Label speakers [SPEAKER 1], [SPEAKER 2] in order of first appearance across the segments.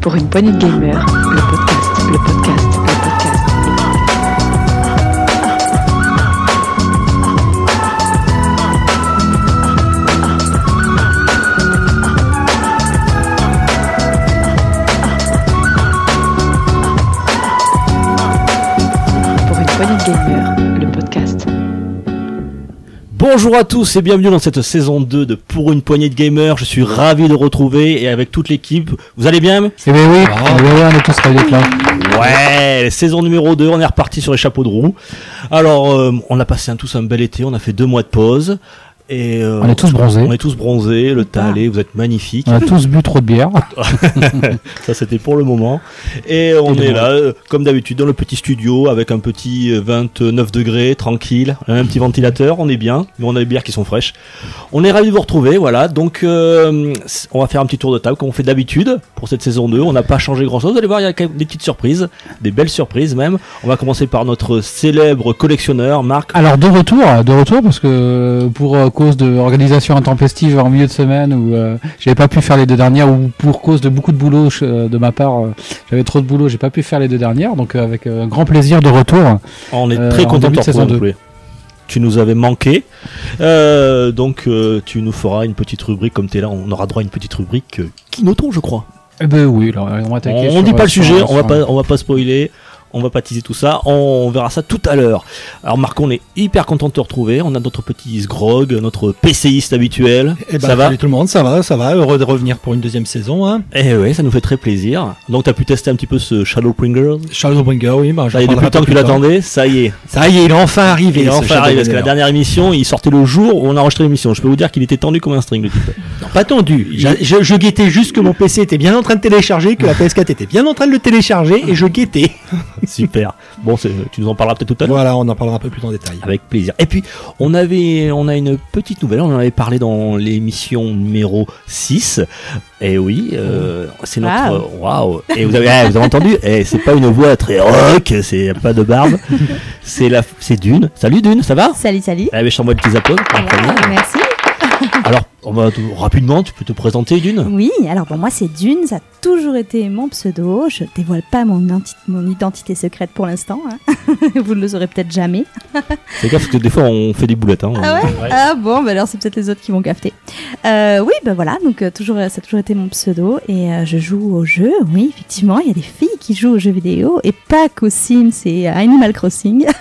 [SPEAKER 1] Pour une poignée de gamers, le podcast, le podcast, le podcast. Pour une poignée de podcast.
[SPEAKER 2] Bonjour à tous et bienvenue dans cette saison 2 de Pour une poignée de gamers. Je suis ravi de retrouver et avec toute l'équipe. Vous allez bien
[SPEAKER 3] Eh bien oui, eh bien oui, on est tous ravis d'être là.
[SPEAKER 2] Ouais, saison numéro 2, on est reparti sur les chapeaux de roue. Alors, euh, on a passé un, tous un bel été, on a fait deux mois de pause. Et euh,
[SPEAKER 3] On est tous bronzés.
[SPEAKER 2] On est tous bronzés, le teint allé, vous êtes magnifiques.
[SPEAKER 3] On a tous bu trop de bière.
[SPEAKER 2] Ça, c'était pour le moment. Et on
[SPEAKER 3] Et
[SPEAKER 2] est là, euh, comme d'habitude, dans le petit studio avec un petit euh, 29 degrés, tranquille, un petit ventilateur, on est bien, mais on a des bières qui sont fraîches. On est ravis de vous retrouver, voilà. Donc, euh, on va faire un petit tour de table comme on fait d'habitude pour cette saison 2. On n'a pas changé grand chose. Vous allez voir, il y a quand même des petites surprises, des belles surprises même. On va commencer par notre célèbre collectionneur, Marc.
[SPEAKER 3] Alors de retour, de retour parce que pour euh, cause de organisation intempestive en milieu de semaine où euh, j'avais pas pu faire les deux dernières ou pour cause de beaucoup de boulot euh, de ma part, euh, j'avais trop de boulot, j'ai pas pu faire les deux dernières. Donc avec grand plaisir de retour.
[SPEAKER 2] On est très
[SPEAKER 3] en
[SPEAKER 2] content de
[SPEAKER 3] saison
[SPEAKER 2] retrouver. Tu nous avais manqué. Donc, tu nous feras une petite rubrique comme tu es là. On aura droit à une petite rubrique qui notons, je crois.
[SPEAKER 3] Eh ben oui, on va attaquer.
[SPEAKER 2] On
[SPEAKER 3] sur,
[SPEAKER 2] dit pas le sujet, on va pas, on va pas spoiler, on va pas teaser tout ça, on verra ça tout à l'heure. Alors Marc, on est hyper content de te retrouver, on a notre petit Sgrog, notre PCiste habituel.
[SPEAKER 4] Eh ben,
[SPEAKER 2] ça va
[SPEAKER 4] salut tout le monde, ça va, ça va, heureux de revenir pour une deuxième saison. Hein.
[SPEAKER 2] Eh ouais, ça nous fait très plaisir. Donc t'as pu tester un petit peu ce Shadowbringer.
[SPEAKER 4] Shadowbringer, oui, bah,
[SPEAKER 2] Ça y est, depuis le temps que tu l'attendais, ça y est.
[SPEAKER 4] Ça y est, il est enfin arrivé.
[SPEAKER 2] Il est enfin arrivé, parce que la dernière émission, il sortait le jour où on a enregistré l'émission. Je peux vous dire qu'il était tendu comme un string, le type.
[SPEAKER 4] Non, pas tendu. Je guettais juste que mon PC était bien en train de télécharger, que la PS4 était bien en train de le télécharger, et je guettais.
[SPEAKER 2] Super. Bon, tu nous en parleras peut-être tout à l'heure.
[SPEAKER 4] Voilà, on en parlera un peu plus en détail.
[SPEAKER 2] Avec plaisir. Et puis, on avait, on a une petite nouvelle. On en avait parlé dans l'émission numéro 6. Et oui, euh, c'est notre, waouh. Et vous avez, ah, vous avez entendu? Eh, c'est pas une voix très rock, c'est pas de barbe. c'est la, c'est Dune. Salut Dune, ça va?
[SPEAKER 5] Salut, salut.
[SPEAKER 2] Eh ben, je t'envoie le petit applaudissements
[SPEAKER 5] Voilà, merci.
[SPEAKER 2] Alors, on va tout- rapidement, tu peux te présenter Dune?
[SPEAKER 5] Oui, alors pour moi c'est Dune, ça a toujours été mon pseudo. Je dévoile pas mon, identi- mon identité secrète pour l'instant. hein. Vous ne le saurez peut-être jamais.
[SPEAKER 2] Fais gaffe parce que des fois on fait des boulettes. Hein.
[SPEAKER 5] Ah ouais, Ah bon, bah alors c'est peut-être les autres qui vont capter. Euh, oui, bah voilà, donc euh, toujours, ça a toujours été mon pseudo et euh, je joue aux jeux. Oui, effectivement, il y a des filles qui jouent aux jeux vidéo et pas qu'aux Sims et à Animal Crossing.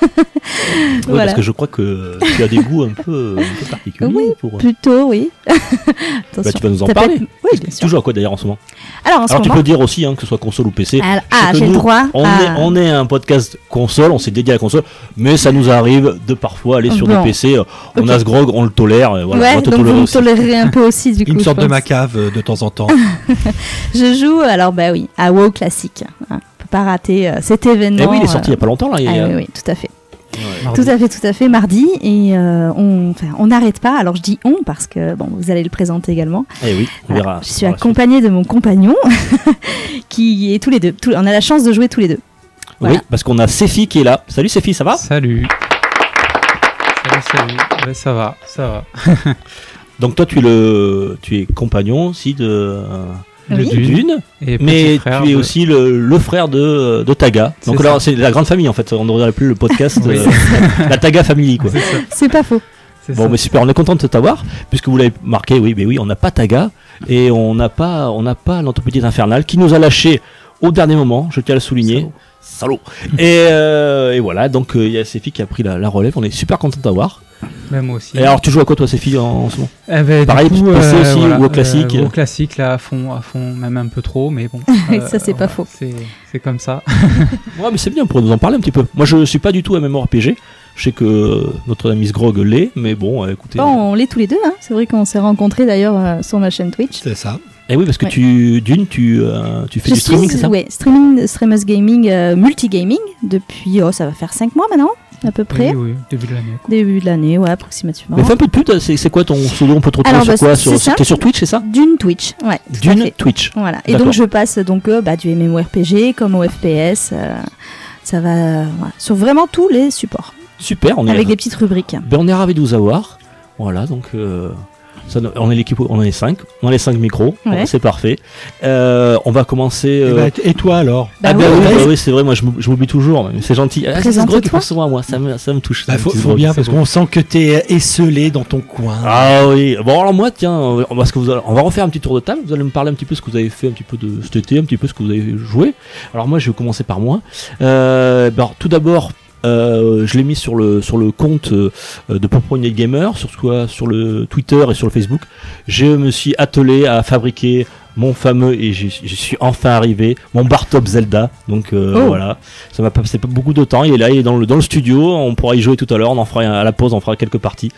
[SPEAKER 5] Voilà.
[SPEAKER 2] Parce que je crois que tu as des goûts un peu, un peu particuliers.
[SPEAKER 5] Oui,
[SPEAKER 2] pour...
[SPEAKER 5] Plutôt, oui.
[SPEAKER 2] Bah, tu vas nous en parler.
[SPEAKER 5] Oui, bien sûr.
[SPEAKER 2] Tu joues à quoi d'ailleurs en ce moment
[SPEAKER 5] Alors en ce
[SPEAKER 2] Alors tu peux dire aussi hein, que ce soit console ou PC.
[SPEAKER 5] Alors- ah, j'ai le droit
[SPEAKER 2] On,
[SPEAKER 5] à-
[SPEAKER 2] est, on est un podcast console, on s'est dédié à la console, mais ça nous arrive de parfois aller sur
[SPEAKER 5] Bon.
[SPEAKER 2] des PC. euh, On a ce grog, on le tolère. et Voilà, on
[SPEAKER 5] ouais,
[SPEAKER 2] va te
[SPEAKER 5] donc
[SPEAKER 2] tolérer
[SPEAKER 5] vous me tolérez un peu aussi du coup.
[SPEAKER 4] Une sorte de
[SPEAKER 5] pense.
[SPEAKER 4] ma cave euh, de temps en temps.
[SPEAKER 5] Je joue, alors bah oui, à WoW classique. Hein, on peut pas rater euh, cet événement.
[SPEAKER 2] Eh oui, il est sorti il y
[SPEAKER 5] euh,
[SPEAKER 2] a pas longtemps là. il y a-
[SPEAKER 5] ah oui, oui, tout à fait. Tout à fait, tout à fait. Mardi et euh, on, enfin, on n'arrête pas. Alors je dis on parce que bon, vous allez le présenter également.
[SPEAKER 2] Eh oui, on verra.
[SPEAKER 5] je suis accompagnée de mon compagnon qui est tous les deux. on a la chance de jouer tous les deux.
[SPEAKER 2] Oui, parce qu'on a Sefi qui est là. Salut Sefi, ça va?
[SPEAKER 3] Salut. Salut, salut. Ouais, ça va, ça va.
[SPEAKER 2] Donc toi tu es le, tu es compagnon aussi de, euh,
[SPEAKER 3] De
[SPEAKER 5] Oui.
[SPEAKER 3] Dune. Et
[SPEAKER 2] mais
[SPEAKER 3] frère
[SPEAKER 2] tu es
[SPEAKER 3] de-
[SPEAKER 2] aussi le, le frère de, de Taga. Donc
[SPEAKER 3] ça.
[SPEAKER 2] là c'est la grande famille en fait. On n'aurait plus le podcast
[SPEAKER 3] Oui.
[SPEAKER 2] euh, la Taga Family quoi.
[SPEAKER 3] C'est
[SPEAKER 5] pas faux.
[SPEAKER 2] Bon,
[SPEAKER 3] ça.
[SPEAKER 2] mais super, on est content de t'avoir, puisque vous l'avez marqué, oui, mais oui, on n'a pas Taga, et on n'a pas, on n'a pas notre petite infernale qui nous a lâché au dernier moment, je tiens à le souligner. Salaud. et, euh, et voilà, donc euh, il y a Sefi qui a pris la, la relève, on est super content de t'avoir.
[SPEAKER 3] Même moi aussi.
[SPEAKER 2] Et alors, tu joues à quoi toi, Sefi, en, en ce moment?
[SPEAKER 3] Eh ben,
[SPEAKER 2] Pareil,
[SPEAKER 3] coup,
[SPEAKER 2] PC aussi, ou au classique
[SPEAKER 3] euh, Au classique, là, à fond, à fond, même un peu trop, mais bon.
[SPEAKER 5] Ça, c'est pas faux.
[SPEAKER 3] C'est c'est comme ça.
[SPEAKER 2] Ouais, mais c'est bien, pour nous en parler un petit peu. Moi, je suis pas du tout MMORPG, je sais que notre ami Sgrog l'est, mais bon, euh, écoutez.
[SPEAKER 5] Bon, on l'est tous les deux. Hein. C'est vrai qu'on s'est rencontrés d'ailleurs euh, sur ma chaîne Twitch.
[SPEAKER 4] C'est ça.
[SPEAKER 2] Et oui, parce que
[SPEAKER 5] Ouais.
[SPEAKER 2] tu, d'une, tu, euh, tu fais
[SPEAKER 5] Je
[SPEAKER 2] du streaming, c'est ça?
[SPEAKER 5] Ouais, streaming, streamers gaming, euh, multigaming depuis, oh, ça va faire 5 mois maintenant, à peu près.
[SPEAKER 3] Oui, oui, début de l'année.
[SPEAKER 5] Début de l'année, ouais, approximativement.
[SPEAKER 2] Mais fais un peu de pute, c'est c'est quoi ton pseudo On peut te retrouver
[SPEAKER 5] Alors,
[SPEAKER 2] sur
[SPEAKER 5] bah,
[SPEAKER 2] quoi sur. T'es sur Twitch, c'est ça?
[SPEAKER 5] D'une Twitch, ouais.
[SPEAKER 2] D'une. Twitch.
[SPEAKER 5] Voilà. Et donc je passe donc euh, bah, du MMORPG comme au FPS. euh, ça va euh, voilà, sur vraiment tous les supports,
[SPEAKER 2] Super, on est,
[SPEAKER 5] avec des petites rubriques.
[SPEAKER 2] ben, on est ravis de vous avoir. Voilà, donc euh, Ça, on est l'équipe, on en est 5, on a les 5 micros,
[SPEAKER 5] Ouais.
[SPEAKER 2] c'est parfait. Euh, on va commencer.
[SPEAKER 4] Et,
[SPEAKER 2] euh,
[SPEAKER 4] bah, et toi alors
[SPEAKER 5] Bah
[SPEAKER 2] ah bah
[SPEAKER 5] oui,
[SPEAKER 2] bah oui, c'est vrai, moi je m'oub- je m'oublie toujours, mais c'est gentil. Ah, c'est. Sgrog qui pense souvent à moi, ça me, ça me touche.
[SPEAKER 4] Bah,
[SPEAKER 2] ça
[SPEAKER 4] faut,
[SPEAKER 2] me
[SPEAKER 4] faut bien parce qu'on sent que t'es esselé dans ton coin.
[SPEAKER 2] Ah oui, bon alors moi tiens, euh, parce que vous allez- on va refaire un petit tour de table, vous allez me parler un petit peu ce que vous avez fait un petit peu de cet été, un petit peu ce que vous avez joué. Alors moi je vais commencer par moi. Euh, bah, alors, tout d'abord, euh, je l'ai mis sur le sur le compte euh, de Popcorn Gamer, sur quoi sur le Twitter et sur le Facebook. Je me suis attelé à fabriquer mon fameux et j'y j'y suis enfin arrivé mon bar top Zelda donc euh,
[SPEAKER 5] Oh.
[SPEAKER 2] voilà ça m'a pas passé pas beaucoup de temps il est là il est dans le dans le studio on pourra y jouer tout à l'heure on en fera à la pause on fera quelques parties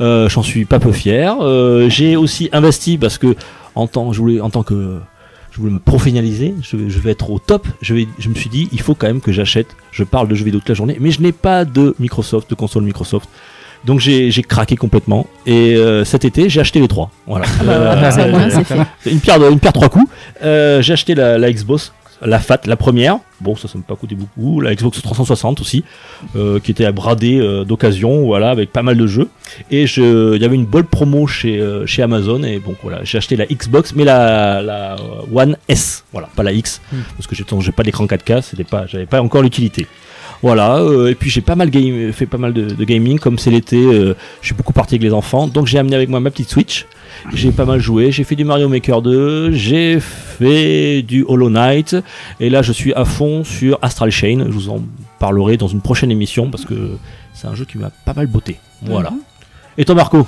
[SPEAKER 2] euh, J'en suis pas peu fier. Euh, j'ai aussi investi parce que en tant, je voulais, en tant que je voulais me professionnaliser, je, je vais être au top. Je, vais, je me suis dit, il faut quand même que j'achète. Je parle de jeux vidéo toute la journée, mais je n'ai pas de Microsoft, de console Microsoft. Donc j'ai craqué complètement. Et euh, cet été, j'ai acheté les trois. Voilà.
[SPEAKER 5] Ah bah
[SPEAKER 2] Euh,
[SPEAKER 5] fait.
[SPEAKER 2] une pierre, une pierre trois coups. Euh, j'ai acheté la, la Xbox, la FAT, la première. Bon, ça, ça m'a pas coûté beaucoup. La Xbox 360 aussi, euh, qui était à brader euh, d'occasion, voilà, avec pas mal de jeux. Et je, il y avait une bonne promo chez euh, chez Amazon et bon voilà, j'ai acheté la Xbox, mais la la One S, voilà, pas la X,
[SPEAKER 3] Hmm.
[SPEAKER 2] parce que j'ai j'ai pas d'écran 4K, c'était pas, j'avais pas encore l'utilité. Voilà, euh, et puis j'ai pas mal game, fait pas mal de, de gaming, comme c'est l'été, euh, je suis beaucoup parti avec les enfants, donc j'ai amené avec moi ma petite Switch. J'ai pas mal joué, j'ai fait du Mario Maker 2, j'ai fait du Hollow Knight, et là je suis à fond sur Astral Chain. Je vous en parlerai dans une prochaine émission parce que c'est un jeu qui m'a pas mal botté. Voilà. Et toi Marco?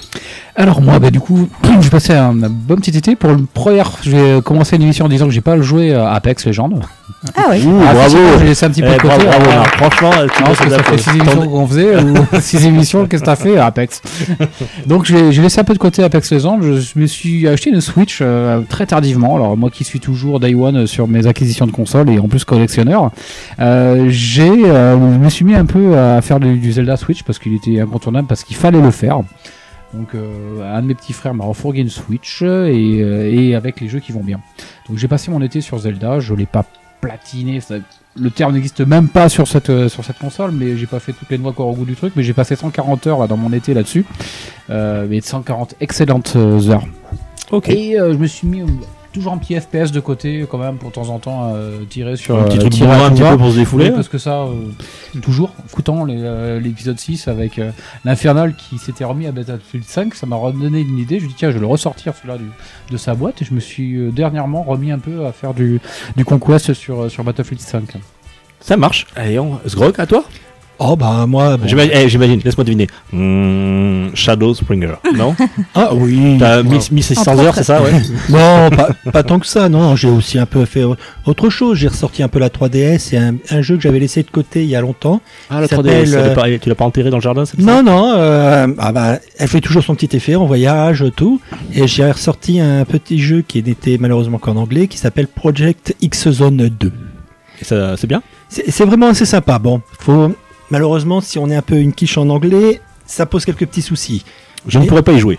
[SPEAKER 3] Alors moi, bah, du coup, j'ai passé un, un bon petit été. Pour le premier, j'ai commencé l'émission en disant que j'ai pas joué à Apex Legends.
[SPEAKER 5] Ah oui.
[SPEAKER 3] Ah,
[SPEAKER 2] bravo
[SPEAKER 3] J'ai laissé un petit peu
[SPEAKER 2] Eh,
[SPEAKER 3] de côté.
[SPEAKER 2] bravo, bravo,
[SPEAKER 3] Ah.
[SPEAKER 2] Franchement, tu
[SPEAKER 3] parce que ça fait
[SPEAKER 2] t'adapter.
[SPEAKER 3] 6 émissions qu'on faisait, ou 6 émissions, qu'est-ce que t'as fait Apex? Donc j'ai j'ai laissé un peu de côté Apex Legends, je me suis acheté une Switch euh, très tardivement, alors moi qui suis toujours Day One sur mes acquisitions de consoles et en plus collectionneur, euh, j'ai, euh, je me suis mis un peu à faire du, du Zelda Switch parce qu'il était incontournable, parce qu'il fallait le faire. Donc euh, un de mes petits frères m'a refourgué une Switch et, euh, et avec les jeux qui vont bien. Donc j'ai passé mon été sur Zelda, je l'ai pas platiné, ça- le terme n'existe même pas sur cette euh, sur cette console, mais j'ai pas fait toutes les noix encore au goût du truc, mais j'ai passé 140 heures là dans mon été là-dessus, euh, mais 140 excellentes euh, heures.
[SPEAKER 2] Ok.
[SPEAKER 3] Et je me suis mis toujours un petit FPS de côté quand même pour de temps en temps euh, tirer sur
[SPEAKER 2] un petit
[SPEAKER 3] euh,
[SPEAKER 2] truc
[SPEAKER 3] tirer
[SPEAKER 2] un petit peu pour se défouler.
[SPEAKER 3] Oui, parce que ça, euh, toujours, foutant les, euh, l'épisode 6 avec l'Infernal qui s'était remis à Battlefield 5, ça m'a redonné une idée. Je dis tiens, je vais le ressortir celui-là de sa boîte et je me suis dernièrement remis un peu à faire du, du Conquest sur, sur Battlefield 5.
[SPEAKER 2] Ça marche. Allez, on... Sgrog, à toi
[SPEAKER 4] Oh bah moi. bon.
[SPEAKER 2] J'imagine, eh, j'imagine, laisse-moi deviner. Hmm, Shadow Springer, non
[SPEAKER 4] Ah oui.
[SPEAKER 2] T'as
[SPEAKER 4] moi.
[SPEAKER 2] 1000 1600
[SPEAKER 5] Entre
[SPEAKER 2] heures, c'est ça, ouais
[SPEAKER 4] Non, pas, pas tant que ça, non. J'ai aussi un peu fait autre chose. J'ai ressorti un peu la 3DS et un, un jeu que j'avais laissé de côté il y a longtemps.
[SPEAKER 2] Ah, la
[SPEAKER 4] Ça
[SPEAKER 2] 3DS,
[SPEAKER 4] s'appelle,
[SPEAKER 2] elle est
[SPEAKER 4] euh,
[SPEAKER 2] pas- tu l'as pas enterré dans le jardin, c'est ça
[SPEAKER 4] Non, non, euh, ah bah, elle fait toujours son petit effet en voyage, tout. Et j'ai ressorti un petit jeu qui n'était malheureusement qu'en anglais, qui s'appelle Project X Zone 2.
[SPEAKER 2] Et ça, c'est bien?
[SPEAKER 4] C'est c'est vraiment assez sympa. Bon, faut malheureusement si on est un peu une quiche en anglais, ça pose quelques petits soucis.
[SPEAKER 2] Je ne pourrais pas y jouer.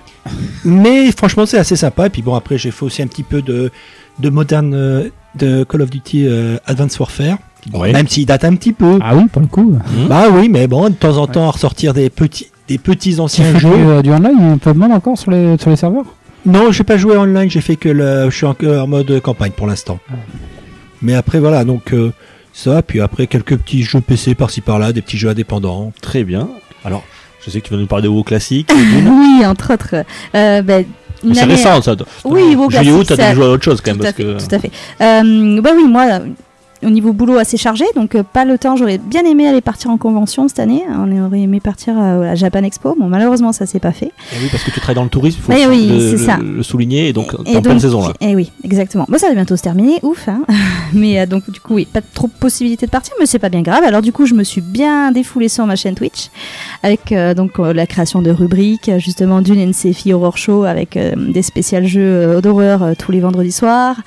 [SPEAKER 4] Mais franchement, c'est assez sympa. Et puis bon, après, j'ai fait aussi un petit peu de de moderne euh, de Call of Duty euh, Advanced Warfare,
[SPEAKER 2] Ouais.
[SPEAKER 4] même s'il date un petit peu.
[SPEAKER 3] Ah oui, pour le coup.
[SPEAKER 2] Hmm.
[SPEAKER 4] Bah oui, mais bon, de temps en temps, à ressortir des petits des petits
[SPEAKER 3] Tu
[SPEAKER 4] anciens
[SPEAKER 3] fais du,
[SPEAKER 4] jeux.
[SPEAKER 3] euh, du online un peu de monde encore sur les, sur les serveurs?
[SPEAKER 4] Non, j'ai pas joué online, j'ai fait que le, je suis en, en mode campagne pour l'instant. Mais après voilà, donc euh, ça, puis après quelques petits jeux PC par-ci par-là, des petits jeux indépendants.
[SPEAKER 2] Très bien. Alors, je sais que tu vas nous parler de WoW classique.
[SPEAKER 5] Oui, entre autres. Euh, une
[SPEAKER 2] c'est récent, ça.
[SPEAKER 5] Oui, WoW
[SPEAKER 2] Juillet août,
[SPEAKER 5] classique,
[SPEAKER 2] t'as dû jouer à autre chose quand même.
[SPEAKER 5] tout, à
[SPEAKER 2] Parce
[SPEAKER 5] fait,
[SPEAKER 2] que...
[SPEAKER 5] tout à fait. Euh, bah oui, moi, au niveau boulot assez chargé, donc euh, pas le temps. J'aurais bien aimé aller partir en convention cette année. On aurait aimé partir à, à Japan Expo. Bon, malheureusement, ça s'est pas fait.
[SPEAKER 2] Eh oui, parce que tu travailles dans le tourisme, il faut
[SPEAKER 5] Oui, oui,
[SPEAKER 2] le,
[SPEAKER 5] ça.
[SPEAKER 2] le souligner, et donc
[SPEAKER 5] Et- et
[SPEAKER 2] en pleine saison là.
[SPEAKER 5] Eh oui, exactement. Bon, ça va bientôt se terminer, ouf. Hein mais euh, donc, du coup, oui, pas trop de possibilités de partir, mais c'est pas bien grave. Alors, du coup, je me suis bien défoulée sur ma chaîne Twitch avec euh, donc euh, la création de rubriques, euh, justement d'une NCFI Horror Show avec euh, des spéciales jeux euh, d'horreur euh, tous les vendredis soirs.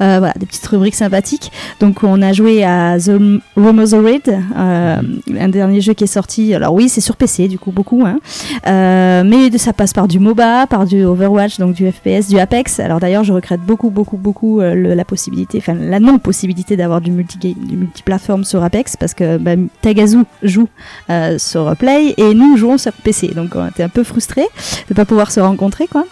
[SPEAKER 5] Euh, voilà, des petites rubriques sympathiques. Donc, on a joué à The Raid, euh, un dernier jeu qui est sorti. Alors, oui, c'est sur PC, du coup, beaucoup. Hein. Euh, mais ça passe par du MOBA, par du Overwatch, donc du FPS, du Apex. Alors d'ailleurs, je regrette beaucoup, beaucoup, beaucoup euh, la possibilité, enfin la non-possibilité d'avoir du multi du multiplateforme sur Apex parce que bah, Tagazu joue euh, sur Play et nous jouons sur PC. Donc on était un peu frustrés de pas pouvoir se rencontrer, quoi.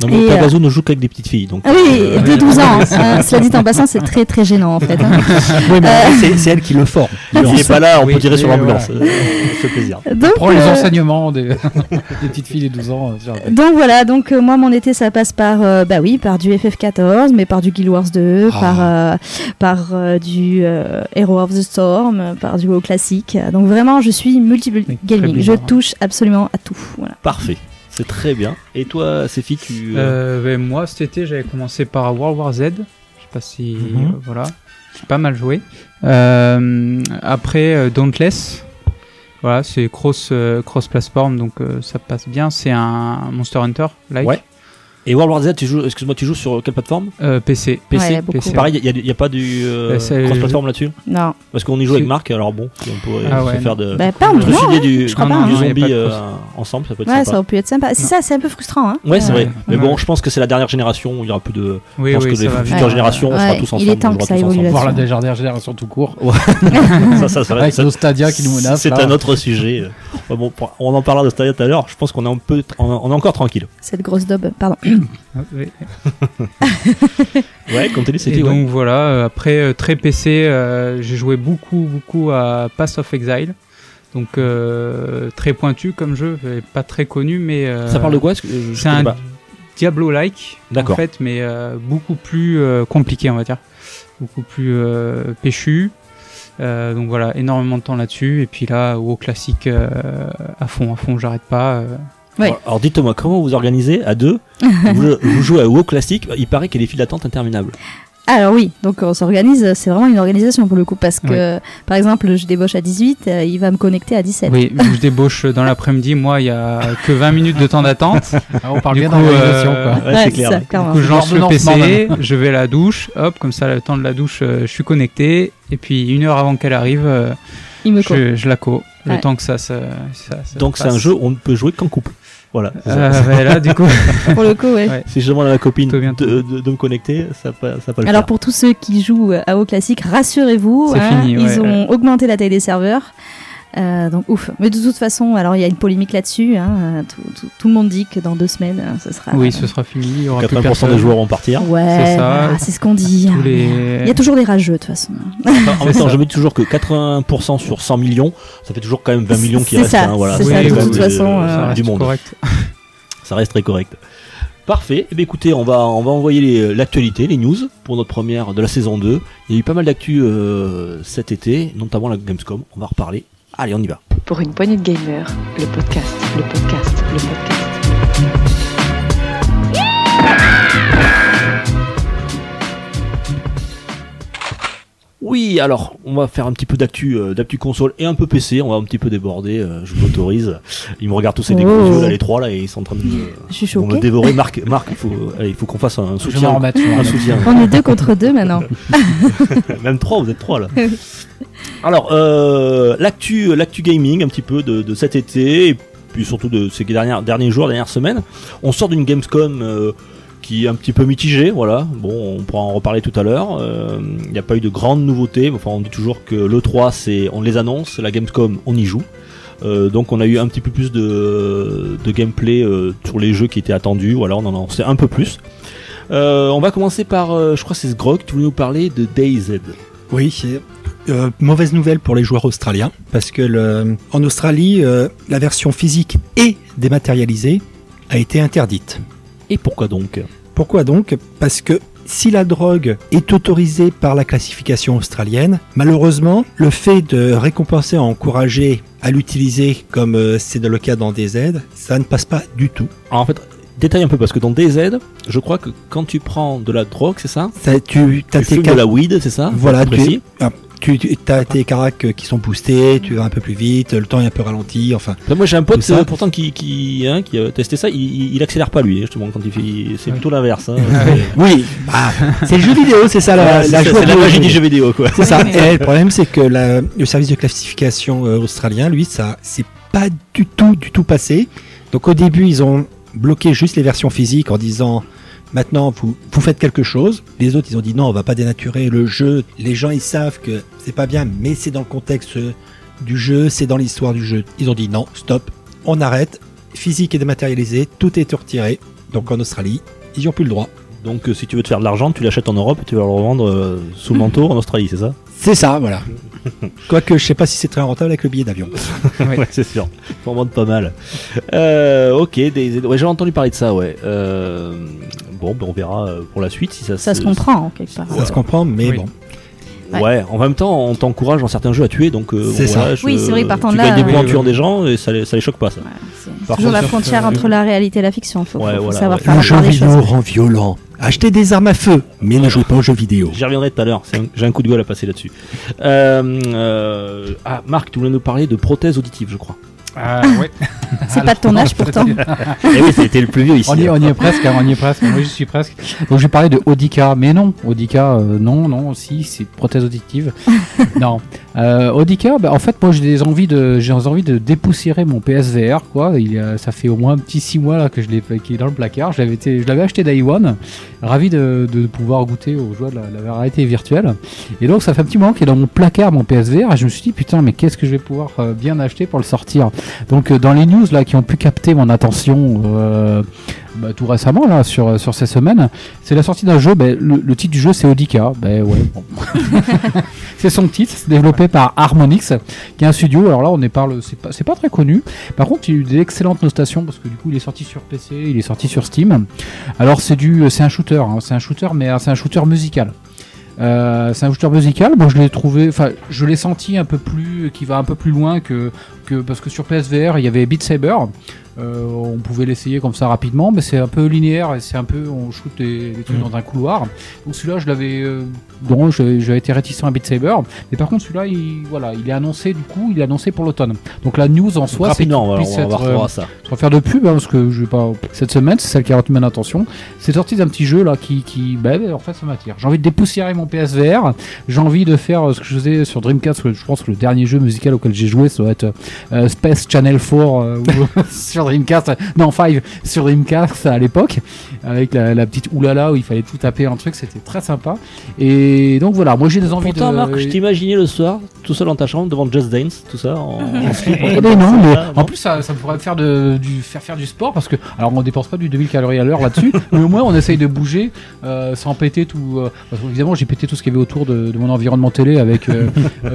[SPEAKER 2] Non, mais
[SPEAKER 5] euh,
[SPEAKER 2] ne joue qu'avec des petites filles. Donc,
[SPEAKER 5] Ah oui,
[SPEAKER 2] euh,
[SPEAKER 5] de 12 ans. hein. Cela dit en passant, c'est très très gênant en fait. hein.
[SPEAKER 4] Oui, mais c'est- c'est elle qui le forme.
[SPEAKER 2] il n'est pas là, on
[SPEAKER 3] Oui,
[SPEAKER 2] peut tirer sur l'ambulance. Euh, Ça fait plaisir.
[SPEAKER 5] Donc,
[SPEAKER 3] Prends les
[SPEAKER 5] euh,
[SPEAKER 3] enseignements des, des petites filles de 12 ans. euh.
[SPEAKER 5] Donc voilà, donc euh, moi mon été ça passe par euh, bah oui par du FF14, mais par du Guild Wars 2,
[SPEAKER 4] Ah.
[SPEAKER 5] par euh, par euh, du euh, Hero of the Storm, par du WoW classique. Donc vraiment je suis multi
[SPEAKER 3] Oui, très
[SPEAKER 5] gaming, je touche absolument à tout. Voilà.
[SPEAKER 2] Parfait. C'est très bien. Et toi, Séphie, tu. euh,
[SPEAKER 6] Euh, ben, moi, cet été, j'avais commencé par World War Z. Je sais pas si.
[SPEAKER 4] Mhm.
[SPEAKER 6] euh, voilà. J'ai pas mal joué. Euh, après, Dauntless. Voilà, c'est cross, cross platform, donc ça passe bien. C'est un Monster Hunter, like.
[SPEAKER 2] Ouais. Et World War Z, tu joues, excuse-moi, tu joues sur quelle plateforme?
[SPEAKER 6] Euh, PC.
[SPEAKER 2] PC
[SPEAKER 5] Ouais, beaucoup.
[SPEAKER 6] PC.
[SPEAKER 2] Pareil, il n'y a, pas du euh,
[SPEAKER 6] Euh,
[SPEAKER 2] cross-platform là-dessus?
[SPEAKER 5] Non,
[SPEAKER 2] Parce qu'on y joue avec. Marc, alors bon, si on pourrait
[SPEAKER 6] Ah
[SPEAKER 2] se faire de.
[SPEAKER 5] bah, pas en
[SPEAKER 2] filer
[SPEAKER 5] hein.
[SPEAKER 2] du,
[SPEAKER 5] je crois
[SPEAKER 6] non,
[SPEAKER 5] pas.
[SPEAKER 2] du
[SPEAKER 6] non, a
[SPEAKER 2] zombie euh, ensemble, ça peut être
[SPEAKER 5] Ouais,
[SPEAKER 2] sympa.
[SPEAKER 5] ça aurait pu être sympa. C'est ça, c'est un peu frustrant. Hein.
[SPEAKER 2] Ouais, c'est vrai. Mais bon, je pense que c'est la dernière génération où il y aura plus de.
[SPEAKER 6] Oui,
[SPEAKER 2] je pense
[SPEAKER 6] oui,
[SPEAKER 2] que les futures générations, on sera tous ensemble.
[SPEAKER 5] il est temps que ça évolue.
[SPEAKER 3] Voir la dernière génération tout court.
[SPEAKER 2] ça, ça, ça,
[SPEAKER 3] Avec nos Stadia qui nous menacent.
[SPEAKER 2] C'est un autre sujet. On en parlera de Stadia tout à l'heure. Je pense qu'on est un peu, on est on est encore tranquille.
[SPEAKER 5] Cette grosse daube, pardon.
[SPEAKER 6] Ah, oui.
[SPEAKER 2] Ouais, comptez-les,
[SPEAKER 6] Et
[SPEAKER 2] c'était.
[SPEAKER 6] donc
[SPEAKER 2] ouais.
[SPEAKER 6] voilà, euh, après euh, très PC, euh, j'ai joué beaucoup beaucoup à Pass of Exile. Donc euh, très pointu comme jeu, pas très connu, mais euh,
[SPEAKER 2] Ça parle de quoi
[SPEAKER 6] C'est un. Diablo-like en fait, mais beaucoup plus compliqué, on va dire, beaucoup plus péchu. Euh, donc voilà, énormément de temps là-dessus. Et puis là, au classique euh, à fond, à fond, j'arrête pas. euh.
[SPEAKER 5] Ouais.
[SPEAKER 2] Alors, alors, dites-moi, comment vous organisez à deux vous, vous jouez à WoW classique, il paraît qu'il y a des files d'attente interminables.
[SPEAKER 5] Alors oui, donc on s'organise, c'est vraiment une organisation pour le coup, parce que par exemple, je débauche à 18, euh, il va me connecter à 17.
[SPEAKER 6] Oui, je débauche dans l'après-midi. Moi, il y a que 20 minutes de temps d'attente.
[SPEAKER 3] Ah, on parle
[SPEAKER 6] Du
[SPEAKER 3] bien d'organisation.
[SPEAKER 6] euh,
[SPEAKER 3] quoi.
[SPEAKER 2] Ouais,
[SPEAKER 5] Ouais,
[SPEAKER 2] c'est clair.
[SPEAKER 5] ça,
[SPEAKER 6] Du coup, je lance le PC, je vais à la douche, hop, comme ça, le temps de la douche, euh, je suis connecté. Et puis, une heure avant qu'elle arrive, euh,
[SPEAKER 5] Il me court.
[SPEAKER 6] je, je la co. Le temps que ça se. ça se
[SPEAKER 2] Donc c'est un jeu où on ne peut jouer qu'en couple. Voilà.
[SPEAKER 6] Euh, ouais, là, du coup.
[SPEAKER 5] Pour le coup, ouais.
[SPEAKER 6] Ouais.
[SPEAKER 2] Si je demande à ma copine de, de- de me connecter, ça va ça pas le
[SPEAKER 5] Alors
[SPEAKER 2] faire.
[SPEAKER 5] pour tous ceux qui jouent à WoW classique, rassurez-vous, hein,
[SPEAKER 6] fini,
[SPEAKER 5] ils ont augmenté la taille des serveurs. Euh, donc ouf. Mais de toute façon, alors il y a une polémique là-dessus. hein, euh, tout, tout- tout le monde dit que dans deux semaines, euh, ce sera.
[SPEAKER 6] Oui, ce sera fini. Il y aura plus
[SPEAKER 2] 80%
[SPEAKER 6] personne.
[SPEAKER 2] des joueurs vont partir.
[SPEAKER 5] Ouais,
[SPEAKER 6] C'est
[SPEAKER 5] c'est ce qu'on dit.
[SPEAKER 6] Les-
[SPEAKER 5] Il y a toujours des rageux de toute façon.
[SPEAKER 2] Enfin, en même temps, je me dis toujours que 80% sur 100 millions, ça fait toujours quand même 20 millions qui
[SPEAKER 5] C'est
[SPEAKER 2] restent.
[SPEAKER 5] ça,
[SPEAKER 2] hein, voilà.
[SPEAKER 5] c'est
[SPEAKER 6] ça, de toute
[SPEAKER 5] façon,
[SPEAKER 2] euh,
[SPEAKER 5] euh,
[SPEAKER 2] du monde.
[SPEAKER 6] correct.
[SPEAKER 2] Ça reste très correct. Parfait. Eh bien, écoutez, on va, on va envoyer les- l'actualité, les news pour notre première de la saison 2. Il y a eu pas mal d'actu euh, cet été, notamment la Gamescom. On va en reparler. Allez, on y va.
[SPEAKER 1] Pour une poignée de gamers, le podcast, le podcast, le podcast.
[SPEAKER 2] Oui, alors, on va faire un petit peu d'actu, euh, d'actu console et un peu PC. On va un petit peu déborder. euh, je m'autorise. Ils me regardent tous gros
[SPEAKER 5] Oh.
[SPEAKER 2] yeux, là, les trois, là, et ils sont en train de me,
[SPEAKER 5] Je suis
[SPEAKER 2] vont me
[SPEAKER 5] choquée.
[SPEAKER 2] dévorer. Marc, Marc, il faut, allez, il faut qu'on fasse un soutien.
[SPEAKER 3] remettre. je vais m'en
[SPEAKER 2] Un
[SPEAKER 3] remettre.
[SPEAKER 2] soutien.
[SPEAKER 5] On est deux contre deux maintenant.
[SPEAKER 2] Même trois, vous êtes trois là. Alors, euh, l'actu, l'actu gaming un petit peu de, de cet été et puis surtout de ces dernières, derniers jours, dernières semaines. On sort d'une Gamescom euh, qui est un petit peu mitigée, voilà. Bon, on pourra en reparler tout à l'heure. Euh, Il n'y a pas eu de grandes nouveautés. Enfin, on dit toujours que le 3, c'est on les annonce, la Gamescom, on y joue. Euh, donc on a eu un petit peu plus de, de gameplay euh, sur les jeux qui étaient attendus. Voilà, on en sait un peu plus. Euh, on va commencer par, euh, je crois que c'est Sgrog, tu voulais nous parler de DayZ.
[SPEAKER 4] Oui, c'est euh, mauvaise nouvelle pour les joueurs australiens, parce que le, en Australie, euh, la version physique et dématérialisée a été interdite.
[SPEAKER 2] Et pourquoi donc?
[SPEAKER 4] Pourquoi donc Parce que si la drogue est autorisée par la classification australienne, malheureusement, le fait de récompenser, encourager à l'utiliser comme euh, c'est le cas dans DZ, ça ne passe pas du tout.
[SPEAKER 2] Alors en fait, détaille un peu parce que dans DZ, je crois que quand tu prends de la drogue, c'est ça
[SPEAKER 4] Ça, tu
[SPEAKER 2] Tu
[SPEAKER 4] tes
[SPEAKER 2] fumes de la weed, c'est ça
[SPEAKER 4] Voilà,
[SPEAKER 2] précis.
[SPEAKER 4] Tu, tu as tes caracs qui sont boostés, tu vas un peu plus vite, le temps est un peu ralenti, enfin.
[SPEAKER 2] Moi j'ai un pote
[SPEAKER 4] ça.
[SPEAKER 2] euh, pourtant qui, qui, hein, qui a testé ça, il, il, accélère pas lui, hein, justement quand il fait, c'est plutôt l'inverse. Hein,
[SPEAKER 4] Oui, bah, c'est le jeu vidéo, c'est ça la,
[SPEAKER 2] c'est
[SPEAKER 4] la,
[SPEAKER 2] ça, la
[SPEAKER 4] du
[SPEAKER 2] magie
[SPEAKER 4] jeu
[SPEAKER 2] du
[SPEAKER 4] vidéo.
[SPEAKER 2] jeu vidéo quoi.
[SPEAKER 4] C'est ça. Et le problème, c'est que la- le service de classification euh, australien, lui, ça, c'est pas du tout, du tout passé. Donc au début, ils ont bloqué juste les versions physiques en disant maintenant vous, faites quelque chose. Les autres, ils ont dit non, on va pas dénaturer le jeu. Les gens, ils savent que c'est pas bien, mais c'est dans le contexte du jeu, c'est dans l'histoire du jeu. Ils ont dit non, stop, on arrête. Physique et dématérialisé, tout est retiré. Donc en Australie, ils n'y ont plus le droit.
[SPEAKER 2] Donc euh, si tu veux te faire de l'argent, tu l'achètes en Europe et tu vas le revendre euh, sous le manteau en Australie, c'est ça?
[SPEAKER 4] C'est ça, voilà. Quoique je sais pas si c'est très rentable avec le billet d'avion.
[SPEAKER 2] Ouais, c'est sûr. Faut en vendre pas mal. Euh, ok, des, ouais, j'ai entendu parler de ça, ouais. Euh, bon, ben, on verra pour la suite si ça,
[SPEAKER 5] Ça se comprend, quelque part.
[SPEAKER 4] Ça se comprend, mais
[SPEAKER 6] Oui.
[SPEAKER 4] bon.
[SPEAKER 5] Ouais.
[SPEAKER 2] Ouais. en même temps, on t'encourage dans certains jeux à tuer, donc euh,
[SPEAKER 4] C'est ça.
[SPEAKER 2] je-
[SPEAKER 5] Oui, c'est vrai, partant
[SPEAKER 2] tu
[SPEAKER 5] de là,
[SPEAKER 2] gagnes des points en tuant des gens et ça les, ça les choque pas, ça.
[SPEAKER 5] C'est toujours
[SPEAKER 2] contre,
[SPEAKER 5] la frontière
[SPEAKER 6] euh,
[SPEAKER 5] entre la réalité et la fiction. Faut,
[SPEAKER 2] Ouais,
[SPEAKER 5] faut
[SPEAKER 2] voilà,
[SPEAKER 5] savoir
[SPEAKER 2] ouais.
[SPEAKER 5] faire
[SPEAKER 4] Le
[SPEAKER 5] la
[SPEAKER 4] jeu vidéo rend violent. Achetez des armes à feu, mais ne jouez pas aux jeux vidéo.
[SPEAKER 2] J'y reviendrai tout à l'heure, j'ai un coup de gueule à passer là-dessus. Euh, euh, ah, Marc, tu voulais nous parler de prothèses auditives, je crois.
[SPEAKER 6] Ah, ouais.
[SPEAKER 5] C'est pas de ton âge pourtant.
[SPEAKER 2] Eh oui, c'était le plus vieux ici.
[SPEAKER 3] On y, on y est presque, hein, on y est presque. Moi, j'y suis presque. Donc, je vais parler de Audica, mais non, Audica, euh, non, non, si, c'est prothèse auditive. non, euh, Audica, bah, en fait, moi, j'ai des envies de, j'ai envie de dépoussiérer mon PSVR, quoi. Il ça fait au moins un petit six mois là que je l'ai, qui est dans le placard. Je l'avais, été- je l'avais acheté One, ravi de, de pouvoir goûter aux joies de la, la réalité virtuelle. Et donc, ça fait un petit moment qu'il est dans mon placard, mon PSVR, et je me suis dit, putain, mais qu'est-ce que je vais pouvoir euh, bien acheter pour le sortir? Donc, euh, dans les news là qui ont pu capter mon attention. euh, bah, tout récemment là sur, sur ces semaines c'est la sortie d'un jeu ben, le, le titre du jeu c'est ben ouais bon. c'est son titre développé par Harmonix qui est un studio alors là on est parle c'est pas c'est pas très connu par contre il y a eu des excellentes notations parce que du coup il est sorti sur PC il est sorti sur Steam alors c'est du c'est un shooter hein, c'est un shooter mais euh, c'est un shooter musical euh, c'est un shooter musical. Bon, je l'ai trouvé, enfin, je l'ai senti un peu plus, qui va un peu plus loin que, que parce que sur PSVR il y avait Beat Saber. Euh, on pouvait l'essayer comme ça rapidement, mais c'est un peu linéaire et c'est un peu, on shoot des, des trucs
[SPEAKER 2] Mhm.
[SPEAKER 3] dans un couloir. Donc celui-là, je l'avais, euh, bon, j'avais été réticent à Beat Saber, mais par contre celui-là, il, voilà, il est annoncé du coup, il est annoncé pour l'automne. Donc la news en soi, c'est
[SPEAKER 2] on va,
[SPEAKER 3] puisse
[SPEAKER 2] on va
[SPEAKER 3] être, euh,
[SPEAKER 2] revoir ça.
[SPEAKER 3] sans faire de pub, hein, parce que je vais pas. Cette semaine, c'est celle qui a retenu mon attention. C'est sorti d'un petit jeu là qui, qui ben, en fait, ça m'attire. J'ai envie de dépoussiérer mon PSVR. J'ai envie de faire euh, ce que je faisais sur Dreamcast. Je pense que le dernier jeu musical auquel j'ai joué, ça doit être euh, Space Channel 4 euh, sur Dreamcast. Non, 5 sur Dreamcast à l'époque, avec la, la petite oulala où il fallait tout taper un truc. C'était très sympa. Et donc voilà, moi j'ai des envies
[SPEAKER 2] Pourtant,
[SPEAKER 3] de.
[SPEAKER 2] Marc, je t'imaginais le soir, tout seul dans ta chambre, devant Just Dance, tout ça, en, en slip, en train
[SPEAKER 3] Eh ben non, mais en plus ça, ça pourrait faire de, du faire faire du sport parce que alors on dépense pas du 2000 calories à l'heure là-dessus, mais au moins on essaye de bouger euh, sans péter tout. parce évidemment j'ai pété tout ce qu'il y avait autour de, de mon environnement télé avec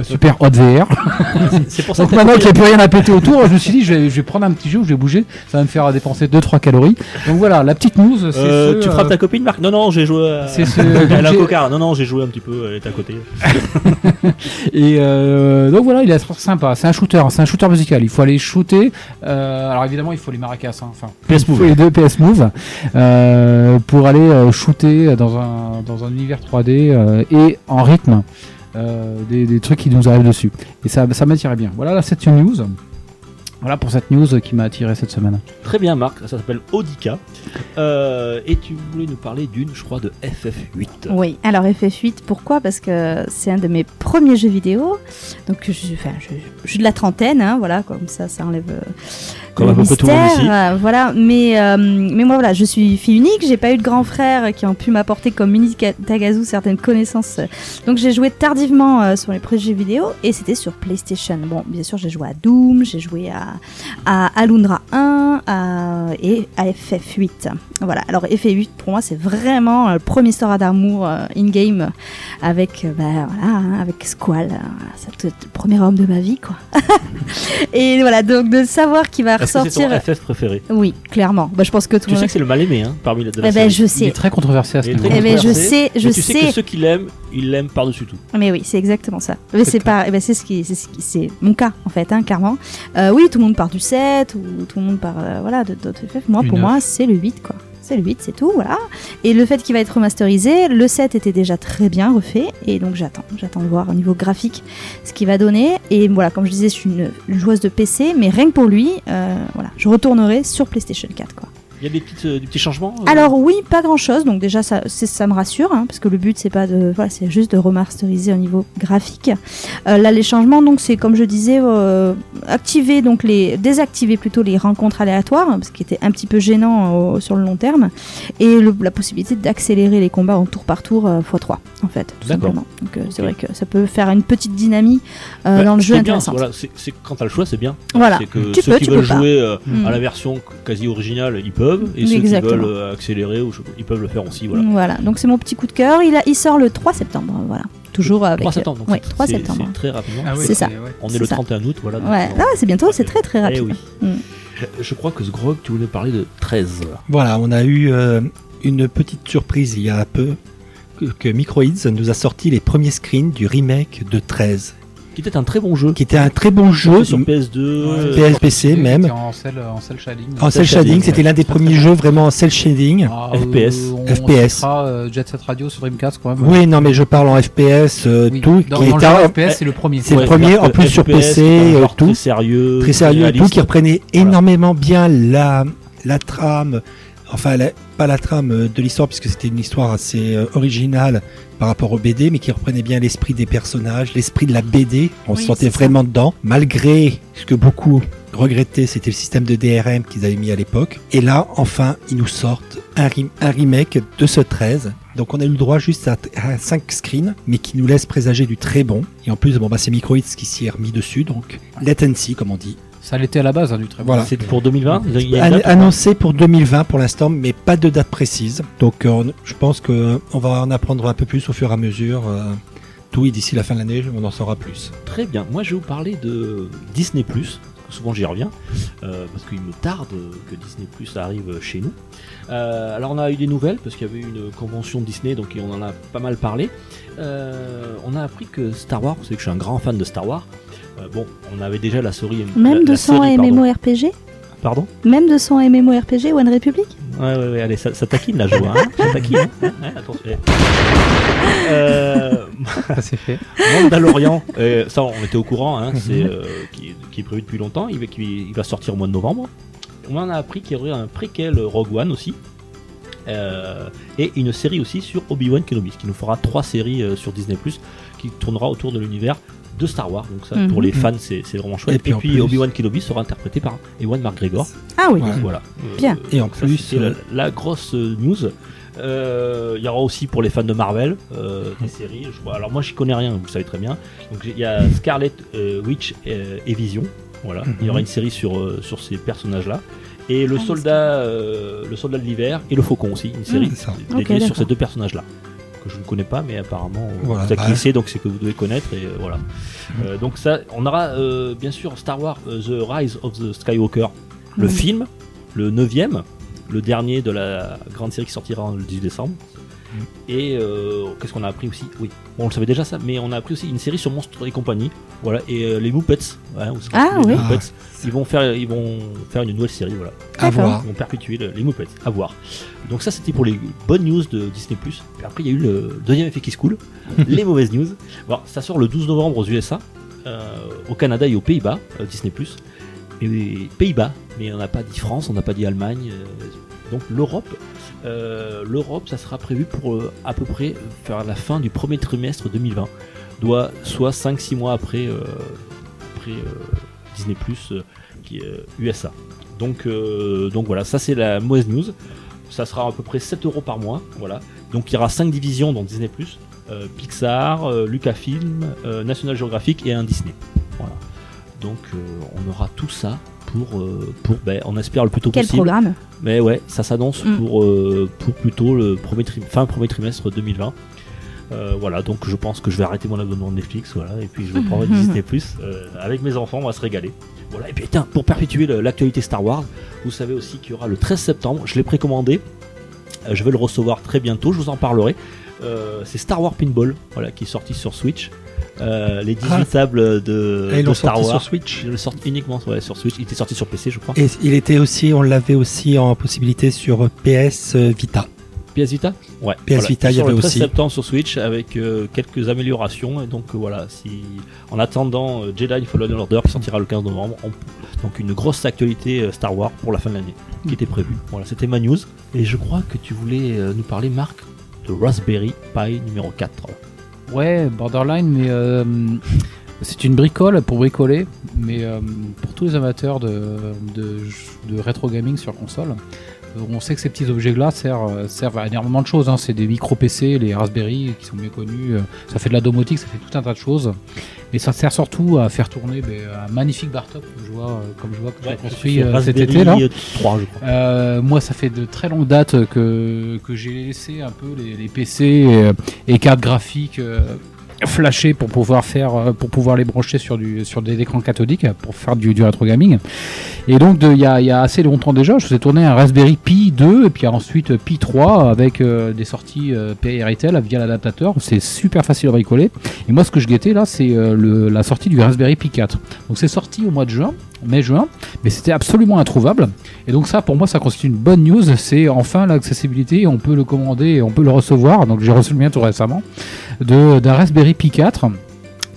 [SPEAKER 3] super hot VR.
[SPEAKER 2] C'est pour ça
[SPEAKER 3] Donc
[SPEAKER 2] que
[SPEAKER 3] maintenant qu'il n'y a plus rien à péter autour, je me suis dit je vais, je vais prendre un petit jeu où je vais bouger, ça va me faire dépenser 2-3 calories. Donc voilà, la petite news, c'est
[SPEAKER 2] Euh,
[SPEAKER 3] ce,
[SPEAKER 2] tu
[SPEAKER 3] euh,
[SPEAKER 2] frappes ta copine, Marc? Non, non, j'ai joué à.
[SPEAKER 3] c'est ce-
[SPEAKER 2] Elle a un
[SPEAKER 3] j'ai-.
[SPEAKER 2] Non, non, j'ai joué un petit peu, elle est à côté.
[SPEAKER 3] Et euh, donc voilà, il est sympa. C'est un shooter, hein, c'est un shooter musical. Il faut aller shooter. euh, alors évidemment, il faut les maracas. hein, Enfin,
[SPEAKER 2] PS
[SPEAKER 3] il faut les deux PS Move euh, pour aller euh, shooter dans un dans un univers 3D euh, et en rythme. Euh, des, des trucs qui nous arrivent dessus. Et ça, ça m'attirait bien. Voilà, là, cette news. Voilà pour cette news qui m'a attiré cette semaine.
[SPEAKER 2] Très bien, Marc, ça s'appelle Audica. Euh, et tu voulais nous parler d'une, je crois, de FF8.
[SPEAKER 5] Oui, alors FF8, pourquoi? Parce que c'est un de mes premiers jeux vidéo. Donc je, enfin, je, je suis de la trentaine, hein, voilà, comme ça, ça enlève euh,
[SPEAKER 2] Comme à peu près tout le monde ici.
[SPEAKER 5] euh, voilà, mais, euh, mais moi, voilà, je suis fille unique, j'ai pas eu de grands frères qui ont pu m'apporter comme Mini Tagazu certaines connaissances. Donc j'ai joué tardivement euh, sur les jeux vidéo et c'était sur PlayStation. Bon, bien sûr, j'ai joué à Doom, j'ai joué à, à Alundra 1 à- et à FF8. Voilà, alors FF8 pour moi, c'est vraiment le premier histoire d'amour euh, in-game avec, bah, voilà, hein, avec Squall. c'est le premier homme de ma vie, quoi. et voilà, donc de savoir qu'il va
[SPEAKER 2] C'est ton FF préféré
[SPEAKER 5] Oui, clairement. Bah, je pense que tout
[SPEAKER 2] Tu sais que c'est le mal aimé, hein, parmi les de la
[SPEAKER 5] Eh ben,
[SPEAKER 2] série.
[SPEAKER 5] je
[SPEAKER 3] Il est
[SPEAKER 5] sais.
[SPEAKER 3] très controversé à ce niveau.
[SPEAKER 2] très
[SPEAKER 5] Eh ben, je sais, je
[SPEAKER 2] mais tu sais.
[SPEAKER 5] sais.
[SPEAKER 2] que ceux qui l'aiment, ils l'aiment par-dessus tout.
[SPEAKER 5] Mais oui, c'est exactement ça. Mais
[SPEAKER 3] C'est
[SPEAKER 5] pas, eh ben, c'est ce qui, c'est ce qui- c'est mon cas en fait, hein, clairement. Euh, oui, tout le monde part du 7 ou tout le monde part, euh, voilà, de d'autres FF. Moi, pour
[SPEAKER 3] 9.
[SPEAKER 5] moi, c'est le 8 quoi. C'est le 8, c'est tout, voilà. Et le fait qu'il va être remasterisé, le 7 était déjà très bien refait, et donc j'attends, j'attends de voir au niveau graphique ce qu'il va donner. Et voilà, comme je disais, je suis une, joueuse de PC, mais rien que pour lui, euh, voilà, je retournerai sur PlayStation 4 quoi.
[SPEAKER 2] Il y a des, petites, euh, des petits changements euh
[SPEAKER 5] Alors oui, pas grand chose. Donc déjà ça, ça me rassure, hein, parce que le but c'est pas de, voilà, c'est juste de remasteriser au niveau graphique. Euh, là les changements, donc c'est comme je disais, euh, activer donc les, désactiver plutôt les rencontres aléatoires, hein, ce qui était un petit peu gênant sur le long terme, et le- la possibilité d'accélérer les combats en tour par tour euh, x3 en fait, tout simplement. Donc c'est vrai que ça peut faire une petite dynamique
[SPEAKER 2] Ouais,
[SPEAKER 5] dans le jeu
[SPEAKER 2] bien,
[SPEAKER 5] intéressante.
[SPEAKER 2] voilà, c'est quand t'as le choix, c'est bien.
[SPEAKER 5] Voilà.
[SPEAKER 2] Que
[SPEAKER 5] Tu
[SPEAKER 2] ceux
[SPEAKER 5] peux,
[SPEAKER 2] qui
[SPEAKER 5] tu
[SPEAKER 2] veulent
[SPEAKER 5] peux
[SPEAKER 2] jouer
[SPEAKER 5] Mm.
[SPEAKER 2] à la version quasi originale, ils peuvent. Peuvent, et ceux
[SPEAKER 5] Exactement.
[SPEAKER 2] qui veulent euh, accélérer, ou je- ils peuvent le faire aussi. Voilà.
[SPEAKER 5] Voilà, donc c'est mon petit coup de cœur. Il, a, il sort le 3 septembre, voilà. Toujours avec.
[SPEAKER 2] 3 septembre, donc
[SPEAKER 5] Ouais,
[SPEAKER 2] c'est-
[SPEAKER 5] 3
[SPEAKER 2] c'est-
[SPEAKER 5] septembre.
[SPEAKER 2] C'est très rapidement.
[SPEAKER 6] Ah oui,
[SPEAKER 5] C'est ça.
[SPEAKER 6] ouais.
[SPEAKER 2] On est le
[SPEAKER 5] ça.
[SPEAKER 2] 31 août, voilà. donc
[SPEAKER 5] Ouais, ah, c'est bientôt, c'est très très
[SPEAKER 2] Eh
[SPEAKER 5] rapide.
[SPEAKER 2] oui.
[SPEAKER 5] Mm.
[SPEAKER 2] Je crois que Sgrog, tu voulais parler de 13.
[SPEAKER 4] Voilà, on a eu euh, une petite surprise il y a peu que, que Microids nous a sorti les premiers screens du remake de 13,
[SPEAKER 2] Qui était un très bon jeu.
[SPEAKER 4] qui était un très bon jeu
[SPEAKER 2] sur PS2. euh,
[SPEAKER 4] PSPC même.
[SPEAKER 3] En cell, en cell shading.
[SPEAKER 4] En cel
[SPEAKER 2] shading,
[SPEAKER 4] c'était l'un des premiers jeux vraiment en cel shading.
[SPEAKER 3] Ah,
[SPEAKER 2] FPS.
[SPEAKER 3] on
[SPEAKER 4] FPS.
[SPEAKER 3] citera, euh, Jet Set Radio sur Dreamcast quand même.
[SPEAKER 4] Oui, non, mais je parle en FPS, euh,
[SPEAKER 3] Oui.
[SPEAKER 4] tout,
[SPEAKER 3] Dans,
[SPEAKER 4] qui
[SPEAKER 3] dans le
[SPEAKER 4] était
[SPEAKER 3] FPS, c'est le premier.
[SPEAKER 4] c'est le premier, en plus sur PC, euh, tout.
[SPEAKER 2] Très sérieux.
[SPEAKER 4] très sérieux et tout, qui reprenait
[SPEAKER 2] Voilà.
[SPEAKER 4] énormément bien la, la trame, enfin la- pas la trame euh, de l'histoire puisque c'était une histoire assez euh, originale par rapport au BD, mais qui reprenait bien l'esprit des personnages, l'esprit de la BD, on se sentait
[SPEAKER 5] ça.
[SPEAKER 4] vraiment dedans, malgré ce que beaucoup regrettaient, c'était le système de DRM qu'ils avaient mis à l'époque. Et là, enfin, ils nous sortent un remake de ce 13. Donc on a eu le droit juste à, 5 screens, mais qui nous laisse présager du très bon. Et en plus, bon, bah, c'est Microids qui s'y est remis dessus, donc latency, comme on dit.
[SPEAKER 3] Ça l'était à la base, hein, du très bon.
[SPEAKER 4] Voilà.
[SPEAKER 2] C'est pour 2020 Il y a une
[SPEAKER 4] An-
[SPEAKER 2] date ou pas
[SPEAKER 4] annoncé pour 2020 pour l'instant, mais pas de date précise. Donc euh, je pense que on va en apprendre un peu plus au fur et à mesure. euh, tout et d'ici la fin de l'année, on en saura plus.
[SPEAKER 2] Très bien. Moi, je vais vous parler de Disney+. Souvent, j'y reviens euh, parce qu'il me tarde que Disney+ arrive chez nous. Euh, alors, on a eu des nouvelles parce qu'il y avait eu une convention Disney, donc on en a pas mal parlé. Euh, on a appris que Star Wars, vous savez que je suis un grand fan de Star Wars. Euh, bon, on avait déjà la série.
[SPEAKER 5] Même
[SPEAKER 2] la,
[SPEAKER 5] de
[SPEAKER 2] la
[SPEAKER 5] 100
[SPEAKER 2] série, pardon.
[SPEAKER 5] MMORPG
[SPEAKER 2] Pardon
[SPEAKER 5] Même de 100 MMORPG One Republic
[SPEAKER 2] Ouais, ouais, ouais, allez, ça, ça taquine là, je vois. Hein ça taquine. Hein Ouais, attention. Euh,
[SPEAKER 6] Ça c'est fait.
[SPEAKER 2] Mandalorian, euh, ça on était au courant, hein, c'est euh, qui, qui est prévu depuis longtemps. Il va, qui- il va sortir au mois de novembre. On en a appris qu'il y aurait un préquel Rogue One aussi. Euh, et une série aussi sur Obi-Wan Kenobi, qui nous fera trois séries euh, sur Disney qui tournera autour de l'univers de Star Wars. Donc ça, pour
[SPEAKER 5] Mhm.
[SPEAKER 2] les fans, c'est vraiment chouette.
[SPEAKER 4] Et puis,
[SPEAKER 2] Obi-Wan Kenobi sera interprété par Ewan McGregor.
[SPEAKER 5] Ah oui.
[SPEAKER 4] Ouais.
[SPEAKER 2] Voilà.
[SPEAKER 5] Bien.
[SPEAKER 4] Et en plus,
[SPEAKER 2] la,
[SPEAKER 4] euh,
[SPEAKER 2] la grosse euh, news. Euh, Il y aura aussi pour les fans de Marvel euh, des séries. Je vois. Alors moi, j'y connais rien, vous le savez très bien. Donc il y a Scarlet euh, Witch euh, et Vision. Voilà. Il y aura une série sur euh, sur ces personnages-là. Et le
[SPEAKER 5] Ah,
[SPEAKER 2] soldat, euh, le soldat de l'hiver et le faucon aussi, une série
[SPEAKER 4] c'est ça.
[SPEAKER 2] dédiée sur ces deux personnages-là que je ne connais pas, mais apparemment, euh,
[SPEAKER 4] Voilà,
[SPEAKER 2] vous êtes
[SPEAKER 4] bah.
[SPEAKER 2] c'est, donc c'est que vous devez connaître et euh, voilà. Euh, donc ça, on aura euh, bien sûr Star Wars euh, The Rise of the Skywalker, le
[SPEAKER 5] Mhm.
[SPEAKER 2] film, le neuvième, le dernier de la grande série qui sortira le 18 décembre. Et euh, qu'est-ce qu'on a appris aussi? Oui, bon, on le savait déjà ça, mais on a appris aussi une série sur Monstres et compagnie. Voilà, et euh, les Muppets. ouais, savez,
[SPEAKER 5] Ah,
[SPEAKER 2] les
[SPEAKER 5] oui.
[SPEAKER 2] Muppets, ils vont faire, ils vont faire une nouvelle série. Voilà.
[SPEAKER 4] à voir.
[SPEAKER 2] Ils vont perpétuer le- les Muppets, à voir. Donc ça c'était pour les bonnes news de Disney+. Puis après il y a eu le deuxième effet qui se coule, les mauvaises news. Bon, ça sort le 12 novembre aux USA, euh, au Canada et aux Pays-Bas, euh, Disney+. Et les Pays-Bas, mais on n'a pas dit France, on n'a pas dit Allemagne. euh, donc l'Europe, euh, l'Europe ça sera prévu pour euh, à peu près faire la fin du premier trimestre 2020. Doit soit 5-6 mois après, euh, Disney+, qui est USA. Donc, voilà, ça c'est la mauvaise news. Ça sera à peu près 7 euros par mois. Voilà. Donc il y aura 5 divisions dans Disney, Pixar, Lucasfilm, National Geographic et un Disney. Voilà. Donc on aura tout ça pour, euh, pour ben, on espère le plus tôt
[SPEAKER 5] Quel
[SPEAKER 2] possible.
[SPEAKER 5] programme
[SPEAKER 2] Mais ouais, ça s'annonce
[SPEAKER 5] Mm.
[SPEAKER 2] pour, euh, pour plutôt le premier fin premier trimestre 2020. Euh, voilà, donc je pense que je vais arrêter mon abonnement de Netflix, voilà, et puis je vais prendre Disney Plus avec mes enfants, on va se régaler. Voilà, et puis tiens, pour perpétuer l'actualité Star Wars, vous savez aussi qu'il y aura le 13 septembre, je l'ai précommandé, euh, je vais le recevoir très bientôt, je vous en parlerai. C'est Star Wars Pinball, voilà, qui est sorti sur Switch. Euh, les 18
[SPEAKER 4] Ah.
[SPEAKER 2] tables de,
[SPEAKER 4] ils
[SPEAKER 2] Star
[SPEAKER 4] sorti
[SPEAKER 2] Wars.
[SPEAKER 4] sur Switch.
[SPEAKER 2] Ils le sortent uniquement ouais, sur Switch. Il était sorti sur PC, je crois.
[SPEAKER 4] Et il était aussi, on l'avait aussi en possibilité sur PS Vita.
[SPEAKER 2] PS Vita Ouais.
[SPEAKER 4] PS Vita, il y avait
[SPEAKER 2] le 13
[SPEAKER 4] aussi.
[SPEAKER 2] septembre sur Switch avec euh, quelques améliorations. Et donc euh, voilà, si en attendant euh, Jedi Fallen Order qui sortira le 15 novembre, on- donc une grosse actualité euh, Star Wars pour la fin de l'année qui était prévue. Voilà, c'était ma news. Et je crois que tu voulais euh, nous parler, Marc, de Raspberry Pi numéro 4.
[SPEAKER 3] Ouais, Borderline, mais euh, c'est une bricole pour bricoler, mais euh, pour tous les amateurs de, de, de rétro gaming sur console, on sait que ces petits objets-là servent, euh, servent à énormément de choses. hein. C'est des micro-PC, les Raspberry qui sont bien connus. euh, Ça fait de la domotique, ça fait tout un tas de choses. Mais ça sert surtout à faire tourner ben, un magnifique bar top, comme je vois, euh, comme je vois que tu as construit cet été là.
[SPEAKER 2] 3, je crois.
[SPEAKER 3] Euh, moi, ça fait de très longue date que, que j'ai laissé un peu les, les PC et, et cartes graphiques euh, flashées pour pouvoir faire, euh, pour pouvoir les brancher sur du, sur des écrans cathodiques pour faire du, du rétro gaming. Et donc, il y a, y a assez longtemps déjà, je faisais tourner un Raspberry Pi 2 et puis ensuite Pi 3 avec euh, des sorties euh, PRTL via l'adaptateur. C'est super facile à bricoler. Et moi, ce que je guettais là, c'est euh, la sortie du Raspberry Pi 4. Donc, c'est sorti au mois de juin, mai-juin, mais c'était absolument introuvable. Et donc ça, pour moi, ça constitue une bonne news. C'est enfin l'accessibilité. On peut le commander on peut le recevoir. Donc j'ai reçu le mien tout récemment d'un Raspberry Pi 4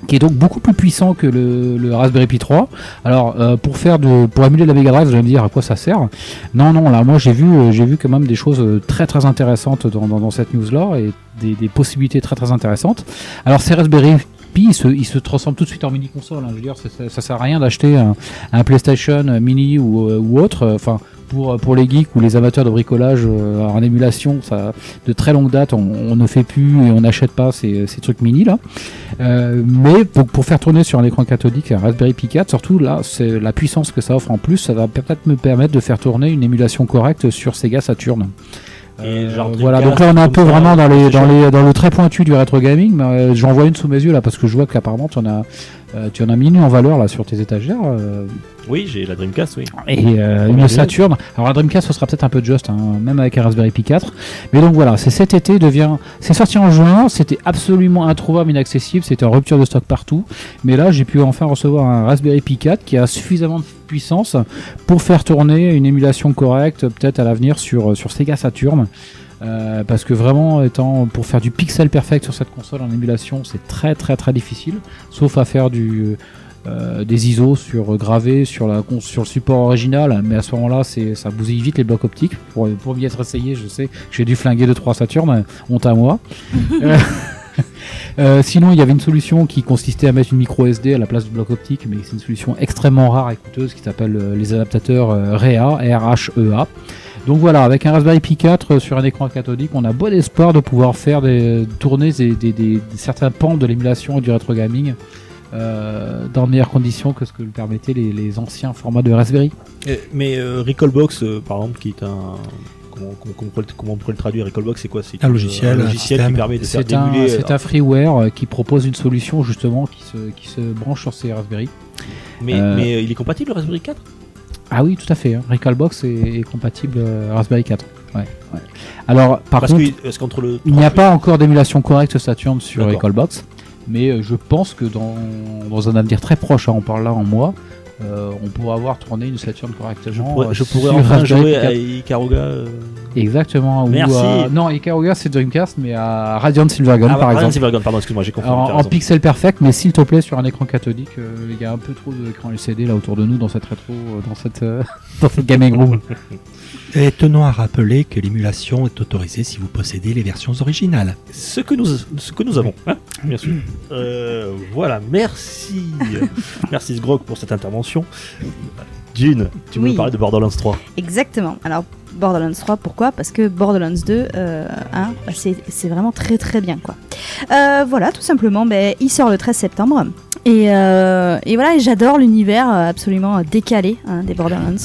[SPEAKER 3] qui est donc beaucoup plus puissant que le, Raspberry Pi 3. Alors euh, pour faire de pour émuler la Mega Drive, vous allez me dire à quoi ça sert. Non non, là moi j'ai vu euh, j'ai vu quand même des choses euh, très très intéressantes dans cette news là et des, des possibilités très très intéressantes. Alors ces Raspberry Ils se, transforment tout de suite en mini console. hein. Ça, ça, sert à rien d'acheter un, PlayStation Mini ou, euh, autre. Pour, les geeks ou les amateurs de bricolage euh, en émulation, ça, de très longue date, on, ne fait plus et on n'achète pas ces, ces trucs mini là. Euh, mais pour, pour faire tourner sur un écran cathodique un Raspberry Pi 4, surtout là, c'est la puissance que ça offre en plus, ça va peut-être me permettre de faire tourner une émulation correcte sur Sega Saturn.
[SPEAKER 2] Et genre
[SPEAKER 3] voilà, donc là on est un peu vraiment dans les, dans les dans le très pointu du rétro gaming, mais euh, j'en vois une sous mes yeux là parce que je vois qu'apparemment tu en as euh, tu en as mis une en valeur là sur tes étagères. euh,
[SPEAKER 2] Oui, j'ai la Dreamcast, oui.
[SPEAKER 3] et euh, une Saturn. Alors la Dreamcast, ce sera peut-être un peu juste, hein, même avec un Raspberry Pi 4. Mais donc voilà, c'est cet été devient. C'est sorti en juin, c'était absolument introuvable, inaccessible, c'était en rupture de stock partout. Mais là, j'ai pu enfin recevoir un Raspberry Pi 4 qui a suffisamment de puissance pour faire tourner une émulation correcte, peut-être à l'avenir sur sur Sega Saturn. Euh, parce que vraiment, étant pour faire du pixel perfect sur cette console en émulation, c'est très très très difficile, sauf à faire du euh, des ISO sur euh, gravés sur la sur le support original, mais à ce moment-là, c'est ça bousille vite les blocs optiques. Pour pour m'y être essayé, je sais, que j'ai dû flinguer 2 3 Saturn, honte à moi. Euh, euh, sinon, il y avait une solution qui consistait à mettre une micro SD à la place du bloc optique, mais c'est une solution extrêmement rare et coûteuse qui s'appelle les adaptateurs REA, R-H-E-A. Donc voilà, avec un Raspberry Pi 4 euh, sur un écran cathodique, on a bon espoir de pouvoir faire des tourner des, des- des- certains pans de l'émulation et du rétro gaming euh, dans de meilleures conditions que ce que le permettaient les, les anciens formats de Raspberry.
[SPEAKER 2] Et- mais euh, Recallbox, euh, par exemple, qui est un. Comment, comment, comment on pourrait le- traduire Recallbox, c'est quoi? C'est
[SPEAKER 4] Un logiciel,
[SPEAKER 2] un qui permet de faire d'émuler.
[SPEAKER 3] c'est un freeware qui propose une solution justement qui se, qui se branche sur ces Raspberry.
[SPEAKER 2] Mais,
[SPEAKER 3] euh,
[SPEAKER 2] mais il est compatible le Raspberry 4
[SPEAKER 3] Ah oui, tout à fait. Hein. Recalbox est, est compatible euh, Raspberry 4. Ouais, ouais. Alors, par
[SPEAKER 2] Parce
[SPEAKER 3] contre,
[SPEAKER 2] que- le.
[SPEAKER 3] il n'y a pas encore d'émulation correcte Saturn sur. Recalbox, mais euh, je pense que dans, dans un avenir très proche, hein, on parle là en mois, euh, on pourra avoir tourné une Saturn
[SPEAKER 2] Je
[SPEAKER 3] correctement.
[SPEAKER 2] pourrais,
[SPEAKER 3] euh,
[SPEAKER 2] je pourrais
[SPEAKER 3] sur
[SPEAKER 2] enfin
[SPEAKER 3] Raspberry
[SPEAKER 2] jouer
[SPEAKER 3] Pi 4.
[SPEAKER 2] à Ikaruga. euh,
[SPEAKER 3] Exactement. ou à- Non, Ikaruga c'est Dreamcast, mais à Radiant Silvergun
[SPEAKER 2] Ah,
[SPEAKER 3] par
[SPEAKER 2] Radiant
[SPEAKER 3] exemple.
[SPEAKER 2] Silvergun, pardon, excuse-moi, j'ai confondu.
[SPEAKER 3] En pixel perfect, mais s'il te plaît, sur un écran cathodique, euh, il y a un peu trop d'écran LCD là autour de nous dans cette rétro, euh, dans cette, euh, dans cette gaming room.
[SPEAKER 4] Et tenons à rappeler que l'émulation est autorisée si vous possédez les versions originales.
[SPEAKER 2] ce que nous, ce que nous avons, hein, bien sûr. Euh, voilà, merci. merci Sgrog pour cette intervention. Dune, tu veux
[SPEAKER 5] Oui.
[SPEAKER 2] nous parler de Borderlands 3
[SPEAKER 5] Exactement. Alors, Borderlands 3, pourquoi? Parce que Borderlands 2, euh, hein, bah, c'est c'est vraiment très très bien. quoi. Euh, voilà, tout simplement, ben, il sort le 13 septembre. Et, euh, et voilà, j'adore l'univers absolument décalé hein, des Borderlands.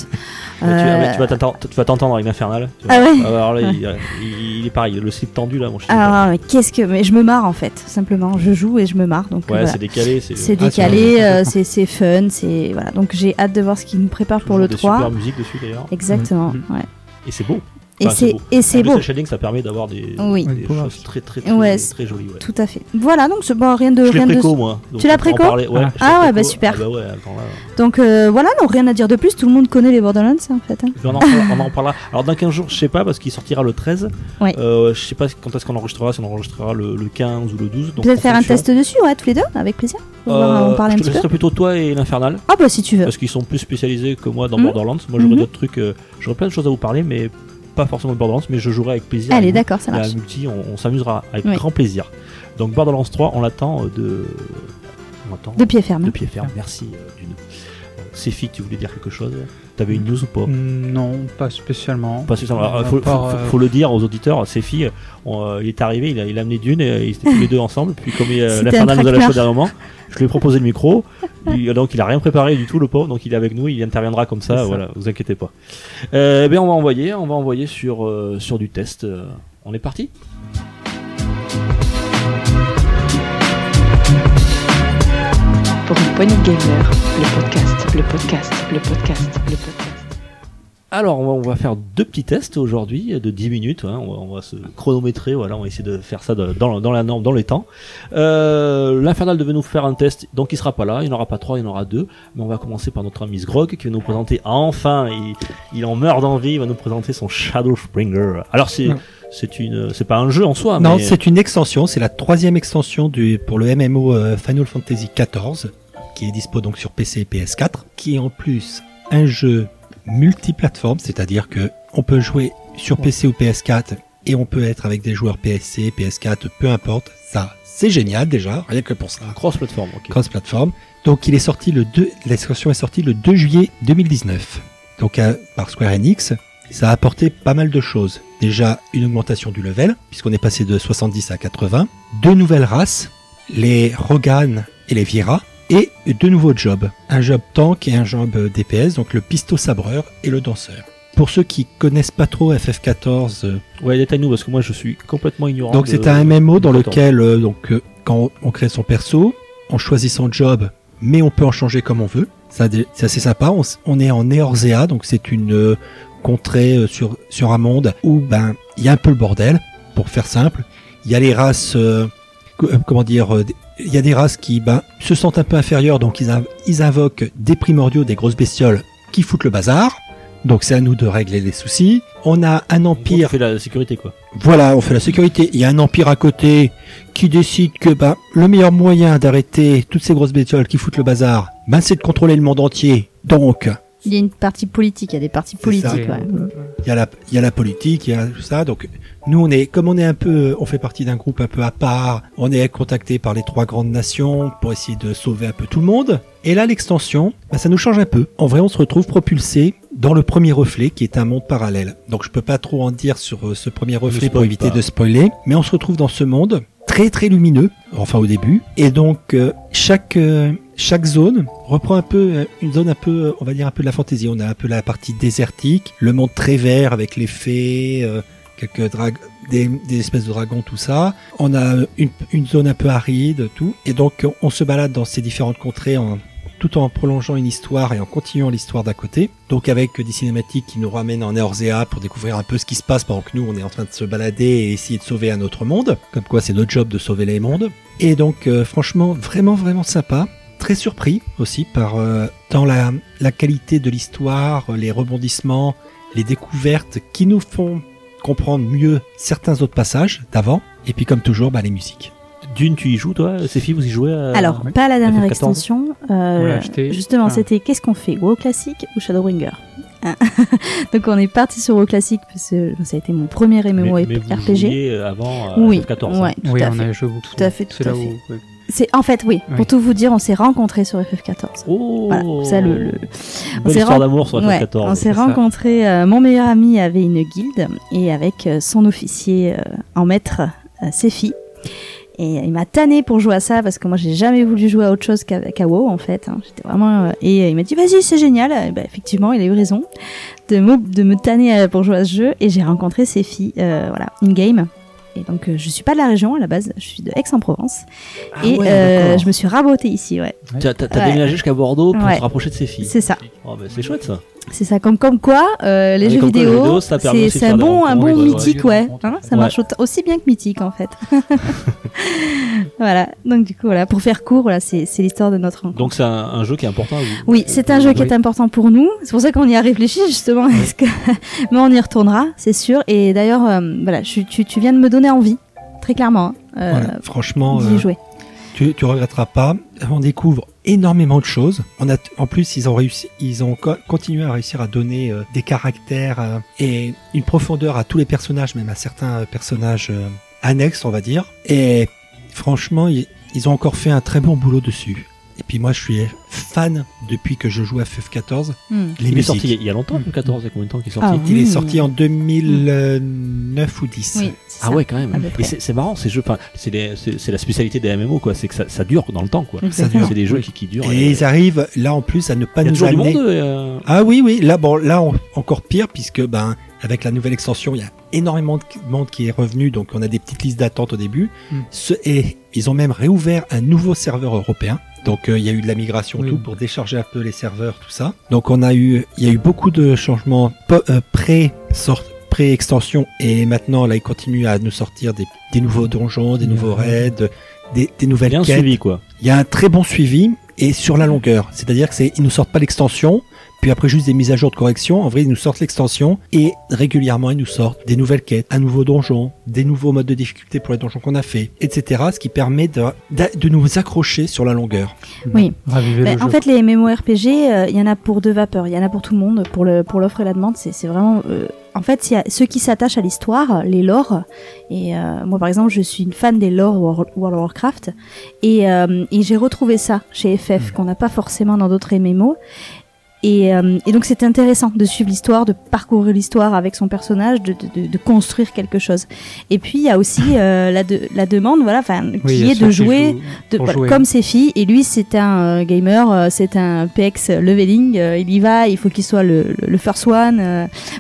[SPEAKER 5] Euh,
[SPEAKER 2] tu vas t'entendre- tu vas t'entendre avec l'Infernal.
[SPEAKER 5] Ah ouais
[SPEAKER 2] Alors là, il, il- il est pareil, le slip tendu là, mon chien.
[SPEAKER 5] Ah, mais qu'est-ce que. Mais je me marre en fait, simplement. Je joue et je me marre. Donc,
[SPEAKER 2] ouais,
[SPEAKER 5] voilà.
[SPEAKER 2] c'est décalé. C'est
[SPEAKER 5] C'est
[SPEAKER 4] Ah,
[SPEAKER 5] décalé,
[SPEAKER 4] c'est-
[SPEAKER 5] euh, c'est fun, c'est voilà. Donc j'ai hâte de voir ce qu'ils nous préparent pour le
[SPEAKER 2] des
[SPEAKER 5] 3.
[SPEAKER 2] super musique dessus d'ailleurs.
[SPEAKER 5] Exactement. Ouais.
[SPEAKER 2] Et c'est beau.
[SPEAKER 5] Et
[SPEAKER 2] Enfin,
[SPEAKER 5] c'est et c'est beau.
[SPEAKER 2] Le shading, ça permet d'avoir des,
[SPEAKER 5] Oui.
[SPEAKER 2] des choses très très très,
[SPEAKER 5] Ouais,
[SPEAKER 2] très, jolies. Ouais.
[SPEAKER 5] Tout à fait. Voilà, donc c'est bon, rien de
[SPEAKER 2] Je
[SPEAKER 5] rien de
[SPEAKER 2] moi. donc
[SPEAKER 5] Tu l'as préco
[SPEAKER 2] parler. Ouais,
[SPEAKER 3] Ah.
[SPEAKER 5] ouais, bah, super.
[SPEAKER 2] Ah bah ouais, attends, là.
[SPEAKER 5] Donc euh, voilà, non, rien à dire de plus. Tout le monde connaît les Borderlands en fait. hein.
[SPEAKER 2] On en, parlera, on en parlera. Alors dans 15 jours, je sais pas parce qu'il sortira le 13.
[SPEAKER 5] Ouais.
[SPEAKER 2] Euh, je sais pas quand est-ce qu'on enregistrera, si on enregistrera le, le 15 ou le 12. donc
[SPEAKER 5] Peut-être faire un test dessus, ouais, tous les deux, avec plaisir. On
[SPEAKER 2] Euh,
[SPEAKER 5] en parler un
[SPEAKER 2] je te
[SPEAKER 5] petit peu.
[SPEAKER 2] plutôt toi et l'Infernal
[SPEAKER 5] Ah bah si tu veux.
[SPEAKER 2] parce qu'ils sont plus spécialisés que moi dans
[SPEAKER 5] Mhm.
[SPEAKER 2] Borderlands. Moi j'aurais
[SPEAKER 5] Mhm.
[SPEAKER 2] d'autres trucs, euh, j'aurais plein de choses à vous parler, mais pas forcément de Borderlands, mais je jouerai avec plaisir.
[SPEAKER 5] Allez, d'accord, ça marche.
[SPEAKER 2] multi, on, on s'amusera avec
[SPEAKER 5] Oui.
[SPEAKER 2] grand plaisir. Donc Borderlands 3, on l'attend euh, de. On
[SPEAKER 5] De pied ferme.
[SPEAKER 2] de pied ferme. Merci euh, d'une. Euh, Céphie, tu voulais dire quelque chose? T'avais une news ou pas
[SPEAKER 6] Mm, Non, pas spécialement.
[SPEAKER 2] Pas spécialement. Alors,
[SPEAKER 6] À
[SPEAKER 2] faut,
[SPEAKER 6] part,
[SPEAKER 2] faut-
[SPEAKER 6] euh,
[SPEAKER 2] faut le dire aux auditeurs, Céphie, on, euh, il est arrivé, il a, il a amené d'une, et ils étaient tous les deux ensemble. Puis comme euh, l'Infernal nous a lâché au dernier moment, je lui ai proposé le micro. Il- donc il a rien préparé du tout, le pauvre. Donc il est avec nous, il interviendra comme ça. Voilà, vous inquiétez pas. Euh, ben on va envoyer, on va envoyer sur euh, sur du test. Euh, on est parti.
[SPEAKER 1] Pour une poignée de gamers, le podcast, le podcast, le podcast, le podcast.
[SPEAKER 2] Alors, on va, on va faire deux petits tests aujourd'hui de 10 minutes. hein. On, va, on va se chronométrer. Voilà, on va essayer de faire ça de- dans, dans la norme, dans les temps. Euh, L'Infernal devait nous faire un test, donc il sera pas là. Il n'y en aura pas trois, il y en aura deux. Mais on va commencer par notre ami Sgrog qui va nous présenter enfin. Il, il en meurt d'envie. Il va nous présenter son Shadow Springer. Alors c'est c'est une c'est pas un jeu en soi.
[SPEAKER 4] Non,
[SPEAKER 2] mais
[SPEAKER 4] c'est une extension. C'est la troisième extension du, pour le MMO euh, Final Fantasy XIV, qui est dispo donc sur PC et PS4, qui est en plus un jeu multiplateforme, c'est-à-dire que on peut jouer sur PC ou PS4 et on peut être avec des joueurs PSC, PS4, peu importe. Ça, c'est génial déjà, rien que pour ça.
[SPEAKER 2] cross-platform. ok.
[SPEAKER 4] Cross-platform. Donc il est sorti le 2, l'extension est sortie le 2 juillet 2019. Donc par Square Enix, ça a apporté pas mal de choses. Déjà une augmentation du level, puisqu'on est passé de 70 à 80. Deux nouvelles races, les Rogan et les Viera. Et deux nouveaux jobs. Un job tank et un job euh, DPS, donc le pisto sabreur et le danseur. Pour ceux qui connaissent pas trop FF14, euh,
[SPEAKER 2] Ouais, détaille-nous parce que moi je suis complètement ignorant.
[SPEAKER 4] donc c'est un MMO dans lequel euh, donc euh, quand on crée son perso, on choisit son job, mais on peut en changer comme on veut. C'est assez sympa. On, on est en Eorzea, donc c'est une contrée sur sur un monde où ben il y a un peu le bordel. Pour faire simple, il y a les races, co- comment dire, il y a des races qui ben se sentent un peu inférieures, donc ils, in- ils invoquent des primordiaux, des grosses bestioles qui foutent le bazar. Donc c'est à nous de régler les soucis. On a un empire
[SPEAKER 2] fais la sécurité quoi.
[SPEAKER 4] voilà, on fait la sécurité. Il y a un empire à côté qui décide que bah, le meilleur moyen d'arrêter toutes ces grosses bestioles qui foutent le bazar, bah, c'est de contrôler le monde entier. Donc,
[SPEAKER 5] Il y a une partie politique, il y a des parties politiques. ouais.
[SPEAKER 4] il y, a la, il y a la politique, il y a tout ça. Donc, nous, on est, comme on est un peu, on fait partie d'un groupe un peu à part, on est contacté par les trois grandes nations pour essayer de sauver un peu tout le monde. Et là, l'extension, bah, ça nous change un peu. En vrai, on se retrouve propulsé dans le premier reflet, qui est un monde parallèle. Donc, je peux pas trop en dire sur euh, ce premier reflet pour éviter
[SPEAKER 2] pas.
[SPEAKER 4] de spoiler, mais on se retrouve dans ce monde très très lumineux, enfin au début, et donc euh, chaque euh, chaque zone reprend un peu une zone un peu, on va dire un peu de la fantaisie. On a un peu la partie désertique, le monde très vert avec les fées, euh, quelques des, des espèces de dragons, tout ça. On a une, zone un peu aride, tout, et donc on se balade dans ces différentes contrées tout en prolongeant une histoire et en continuant l'histoire d'à côté. Donc avec des cinématiques qui nous ramènent en Eorzea pour découvrir un peu ce qui se passe pendant que nous on est en train de se balader et essayer de sauver un autre monde. Comme quoi c'est notre job de sauver les mondes. Et donc euh, franchement vraiment vraiment sympa. Très surpris aussi par euh, tant la qualité de l'histoire, les rebondissements, les découvertes qui nous font comprendre mieux certains autres passages d'avant. Et puis comme toujours, bah, les musiques.
[SPEAKER 2] D'une, tu y joues toi? Céphie, vous y jouez à-
[SPEAKER 5] Alors,
[SPEAKER 6] ouais.
[SPEAKER 5] pas la dernière
[SPEAKER 2] FF14.
[SPEAKER 5] extension. euh,
[SPEAKER 6] On l'a acheté.
[SPEAKER 5] Justement,
[SPEAKER 6] Ah.
[SPEAKER 5] c'était qu'est-ce qu'on fait? WoW classique ou Shadowbringer? Hein Donc on est parti sur WoW classique parce que ça a été mon premier MMO
[SPEAKER 2] mais, mais vous
[SPEAKER 5] RPG.
[SPEAKER 2] jouiez avant euh,
[SPEAKER 5] Oui,
[SPEAKER 2] FF14. hein.
[SPEAKER 5] ouais, tout
[SPEAKER 6] oui,
[SPEAKER 5] à
[SPEAKER 6] on
[SPEAKER 5] fait.
[SPEAKER 6] a joué beaucoup.
[SPEAKER 5] Tout à fait, tout à fait.
[SPEAKER 6] où. ouais.
[SPEAKER 5] C'est en fait oui. Pour tout vous dire, on s'est rencontrés sur FF14.
[SPEAKER 2] Oh
[SPEAKER 5] Voilà, ça le, le- on s'est
[SPEAKER 2] histoire
[SPEAKER 5] ren-
[SPEAKER 2] d'amour sur
[SPEAKER 5] Ouais,
[SPEAKER 2] FF14.
[SPEAKER 5] on s'est rencontrés. euh, mon meilleur ami avait une guilde et avec euh, son officier euh, en maître, Sefi. Et il m'a tanné pour jouer à ça parce que moi j'ai jamais voulu jouer à autre chose qu'à WoW en fait. hein. J'étais vraiment et il m'a dit vas-y c'est génial. Et bah, effectivement il a eu raison de me, de me tanner pour jouer à ce jeu et j'ai rencontré Sefi voilà in game. Et donc euh, je suis pas de la région à la base, je suis de Aix-en-Provence
[SPEAKER 2] Ah
[SPEAKER 5] et
[SPEAKER 2] ouais,
[SPEAKER 5] euh, je me suis rabotée ici ouais.
[SPEAKER 2] T'as
[SPEAKER 5] Ouais.
[SPEAKER 2] déménagé jusqu'à Bordeaux pour
[SPEAKER 5] Ouais.
[SPEAKER 2] te rapprocher de ses filles.
[SPEAKER 5] C'est ça.
[SPEAKER 2] Oh, bah, c'est chouette ça.
[SPEAKER 5] C'est ça, comme, comme quoi, euh, les jeux
[SPEAKER 2] comme les
[SPEAKER 5] vidéo,
[SPEAKER 2] vidéo, ça permet
[SPEAKER 5] c'est un bon, un bon mythique,
[SPEAKER 3] ouais,
[SPEAKER 5] Hein, ça
[SPEAKER 2] ouais.
[SPEAKER 5] marche aussi bien que mythique, en fait. voilà, donc du coup, voilà, pour faire court, voilà, c'est c'est l'histoire de notre rencontre.
[SPEAKER 2] Donc c'est un, un jeu qui est important à vous.
[SPEAKER 5] oui, c'est un jeu qui est important pour nous. C'est pour ça qu'on y a réfléchi, justement. Est-ce que... Mais on y retournera, c'est sûr. Et d'ailleurs, euh, voilà, je- tu, tu viens de me donner envie, très clairement, hein, euh,
[SPEAKER 4] Voilà. Franchement,
[SPEAKER 5] d'y
[SPEAKER 4] euh,
[SPEAKER 5] jouer.
[SPEAKER 4] Tu, regretteras pas. On découvre énormément de choses. En plus, ils ont continué à réussir à donner euh, des caractères euh, et une profondeur à tous les personnages, même à certains euh, personnages annexes, on va dire. Et franchement, ils ont encore fait un très bon boulot dessus. Puis moi, je suis fan depuis que je joue à FF14.
[SPEAKER 5] Hmm.
[SPEAKER 4] Les
[SPEAKER 2] il est sorti il y a longtemps, le 14, il y a combien de temps qu'il est sorti
[SPEAKER 5] Ah,
[SPEAKER 4] Il est sorti en 2009 ou 10.
[SPEAKER 5] Oui, c'est
[SPEAKER 2] Ah ouais, quand même. Et c'est c'est marrant, ces jeux. Enfin, c'est les- c'est c'est la spécialité des MMO, quoi. C'est que ça, ça dure dans le temps, quoi. C'est des jeux qui, qui durent.
[SPEAKER 4] Et ils arrivent là en plus à ne pas
[SPEAKER 2] il y a
[SPEAKER 4] nous
[SPEAKER 2] du
[SPEAKER 4] amener.
[SPEAKER 2] monde. euh,
[SPEAKER 4] Ah oui, oui. Là, bon, là on- encore pire puisque ben avec la nouvelle extension, il y a énormément de monde qui est revenu, donc on a des petites listes d'attente au début.
[SPEAKER 6] Mm.
[SPEAKER 4] Ce- et ils ont même réouvert un nouveau serveur européen. Donc euh, il y a eu de la migration
[SPEAKER 6] Oui.
[SPEAKER 4] tout pour décharger un peu les serveurs, tout ça. Donc on a eu, il y a eu beaucoup de changements euh, pré pré-extension et maintenant là ils continuent à nous sortir des, des nouveaux donjons, des nouveaux raids, des, des nouvelles
[SPEAKER 2] bien
[SPEAKER 4] quêtes.
[SPEAKER 2] suivi, quoi.
[SPEAKER 4] Il y a un très bon suivi et sur la longueur. C'est-à-dire que c'est, ils nous sortent pas l'extension, puis après juste des mises à jour de correction. En vrai, ils nous sortent l'extension et régulièrement ils nous sortent des nouvelles quêtes, un nouveau donjon, des nouveaux modes de difficulté pour les donjons qu'on a fait, etc. Ce qui permet de, de, de nous accrocher sur la longueur.
[SPEAKER 5] Oui. Mais
[SPEAKER 3] le
[SPEAKER 5] en
[SPEAKER 3] jeu.
[SPEAKER 5] fait, les MMORPG, euh, il y en a pour deux vapeurs. Il y en a pour tout le monde, pour le pour l'offre et la demande. C'est c'est vraiment. euh, en fait, il y a ceux qui s'attachent à l'histoire, les lores. Et euh, moi, par exemple, je suis une fan des lores World of Warcraft. Et, euh, et j'ai retrouvé ça chez FF, qu'on n'a pas forcément dans d'autres MMO. Et, euh, et donc c'est intéressant de suivre l'histoire, de parcourir l'histoire avec son personnage, de, de, de- de construire quelque chose. Et puis il y a aussi euh, la, de, la demande, voilà, enfin, qui est de
[SPEAKER 6] qui
[SPEAKER 5] jouer voilà, comme ses filles. Et lui, c'est un euh, gamer, c'est un PX leveling. il y va, il faut qu'il soit le, le, le first one.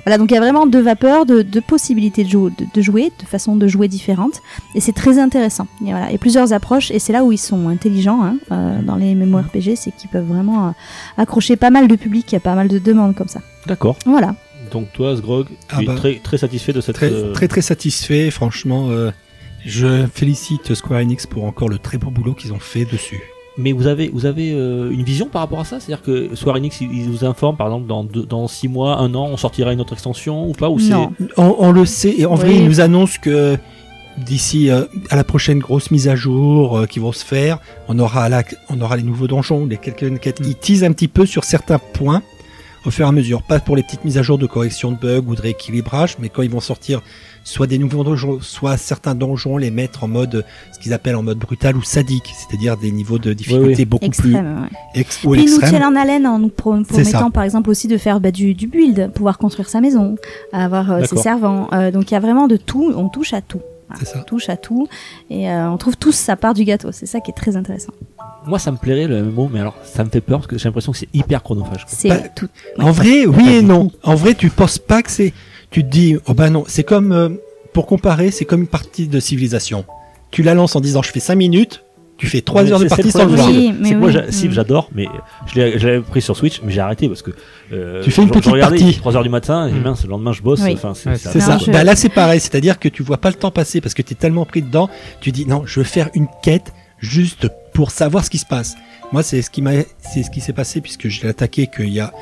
[SPEAKER 5] voilà, donc il y a vraiment deux vapeurs, de, possibilités de, jou- de, de jouer, de façons de jouer différentes. Et c'est très intéressant. Et voilà, et plusieurs approches. Et c'est là où ils sont intelligents hein, dans les MMORPG, c'est qu'ils peuvent vraiment accrocher pas mal de public. Il y a pas mal de demandes comme ça.
[SPEAKER 2] D'accord.
[SPEAKER 5] Voilà.
[SPEAKER 2] Donc toi, Sgrog, tu
[SPEAKER 4] Ah
[SPEAKER 2] es
[SPEAKER 4] bah.
[SPEAKER 2] très, très satisfait de cette.
[SPEAKER 4] Très,
[SPEAKER 2] euh,
[SPEAKER 4] très, très satisfait. Franchement, euh, je félicite Square Enix pour encore le très beau boulot qu'ils ont fait dessus.
[SPEAKER 2] Mais vous avez, vous avez euh, une vision par rapport à ça? C'est-à-dire que Square Enix, ils vous informent, par exemple, dans, deux- dans 6 mois, un an, on sortira une autre extension ou pas ou
[SPEAKER 5] Non.
[SPEAKER 4] On, on le sait, et en
[SPEAKER 5] Oui.
[SPEAKER 4] vrai, ils nous annoncent que d'ici euh, à la prochaine grosse mise à jour euh, qui vont se faire, on aura, la, on aura les nouveaux donjons, les quelques quêtes. Ils teasent un petit peu sur certains points au fur et à mesure. Pas pour les petites mises à jour de correction de bugs ou de rééquilibrage, mais quand ils vont sortir soit des nouveaux donjons, soit certains donjons, les mettre en mode, ce qu'ils appellent en mode brutal ou sadique, c'est-à-dire des niveaux de difficulté
[SPEAKER 2] oui.
[SPEAKER 4] beaucoup
[SPEAKER 5] Extrême. ouais.
[SPEAKER 4] plus ex ou
[SPEAKER 5] Puis ils nous en haleine en nous promettant par exemple aussi de faire bah, du, du build, pouvoir construire sa maison, avoir euh, ses servants. Euh, donc il y a vraiment de tout, on touche à tout. Voilà,
[SPEAKER 4] C'est ça.
[SPEAKER 5] On touche à tout et euh, on trouve tous sa part du gâteau. C'est ça qui est très intéressant.
[SPEAKER 2] Moi, ça me plairait le MMO, mais alors, ça me fait peur parce que j'ai l'impression que c'est hyper chronophage. quoi.
[SPEAKER 5] C'est
[SPEAKER 4] Bah,
[SPEAKER 5] tout.
[SPEAKER 4] En vrai, oui et non. En vrai, tu penses pas que c'est. Tu te dis, oh bah non, c'est comme. euh, pour comparer, c'est comme une partie de civilisation. Tu la lances en disant, je fais 5 minutes, tu fais 3
[SPEAKER 2] Ouais,
[SPEAKER 4] heures de partie sans le voir.
[SPEAKER 5] Oui, mais
[SPEAKER 2] moi,
[SPEAKER 5] oui.
[SPEAKER 2] j'adore, mais je l'ai je l'avais pris sur Switch, mais j'ai arrêté parce que. euh,
[SPEAKER 4] Tu fais une petite partie.
[SPEAKER 2] 3 heures du matin, et
[SPEAKER 6] Mm.
[SPEAKER 2] mince, le lendemain, je bosse. Enfin, c'est
[SPEAKER 4] ça.
[SPEAKER 5] je-
[SPEAKER 4] Bah là, c'est pareil. C'est-à-dire que tu vois pas le temps passer parce que tu es tellement pris dedans. Tu dis, non, je veux faire une quête juste pour savoir ce qui se passe. Moi, c'est ce qui m'a, c'est ce qui s'est passé puisque je l'ai attaqué qu'il y a,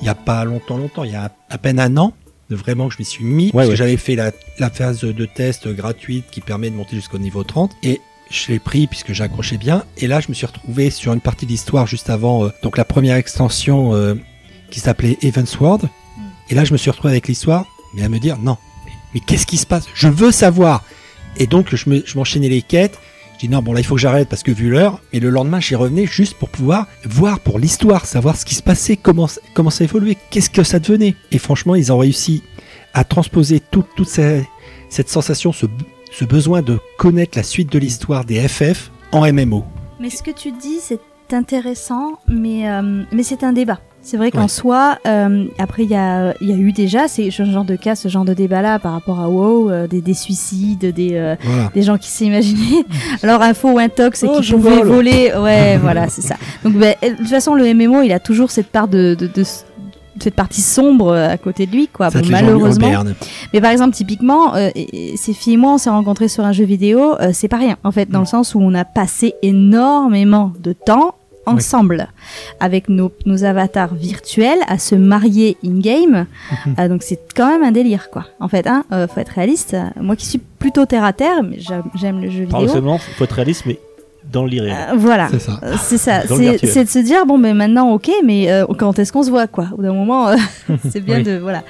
[SPEAKER 4] il y a pas longtemps, longtemps, il y a à peine un an. De vraiment que je m'y suis mis parce
[SPEAKER 2] ouais.
[SPEAKER 4] que j'avais fait la, la phase de test gratuite qui permet de monter jusqu'au niveau 30 et je l'ai pris puisque j'ai accroché bien. Et là je me suis retrouvé sur une partie de l'histoire juste avant euh, donc la première extension euh, qui s'appelait Evansward et là je me suis retrouvé avec l'histoire mais à me dire non mais, qu'est-ce qui se passe? Je veux savoir. Et donc je me je m'enchaînais les quêtes. Je dis non bon là il faut que j'arrête parce que vu l'heure. Et le lendemain j'y revenais juste pour pouvoir voir pour l'histoire savoir ce qui se passait comment comment ça évoluait qu'est-ce que ça devenait. Et franchement ils ont réussi à transposer toute cette sensation ce ce besoin de connaître la suite de l'histoire des FF en MMO.
[SPEAKER 5] Mais ce que tu dis, c'est intéressant, mais, euh, mais c'est un débat. C'est vrai qu'en
[SPEAKER 4] Ouais.
[SPEAKER 5] soi, euh, après, il y a, y a eu déjà ce genre de cas, ce genre de débat-là par rapport à WoW, euh, des, des suicides, des, euh,
[SPEAKER 4] Voilà.
[SPEAKER 5] des gens qui s'imaginaient alors faux ou un tox et
[SPEAKER 2] Oh,
[SPEAKER 5] qui pouvaient
[SPEAKER 2] vole.
[SPEAKER 5] voler. Ouais, voilà, c'est ça. Donc, ben, de toute façon, le MMO, il a toujours cette part de, de, de- cette partie sombre euh, à côté de lui, quoi. Bon, malheureusement. Mais par exemple, typiquement, euh, ces filles et moi, on s'est rencontrés sur un jeu vidéo, euh, c'est pas rien, en fait, dans le sens où on a passé énormément de temps ensemble avec nos, nos avatars virtuels à se marier in-game. Euh, donc c'est quand même un délire, quoi. En fait, hein, euh, faut être réaliste. Moi qui suis plutôt terre à terre, mais j'aime le jeu vidéo.
[SPEAKER 2] il faut être réaliste, mais dans l'irréel.
[SPEAKER 5] Euh, voilà.
[SPEAKER 4] C'est ça.
[SPEAKER 5] Euh, C'est ça, c'est de se dire bon ben maintenant ok mais euh, quand est-ce qu'on se voit quoi? Au bout d'un moment euh, c'est bien
[SPEAKER 2] Oui.
[SPEAKER 5] de voilà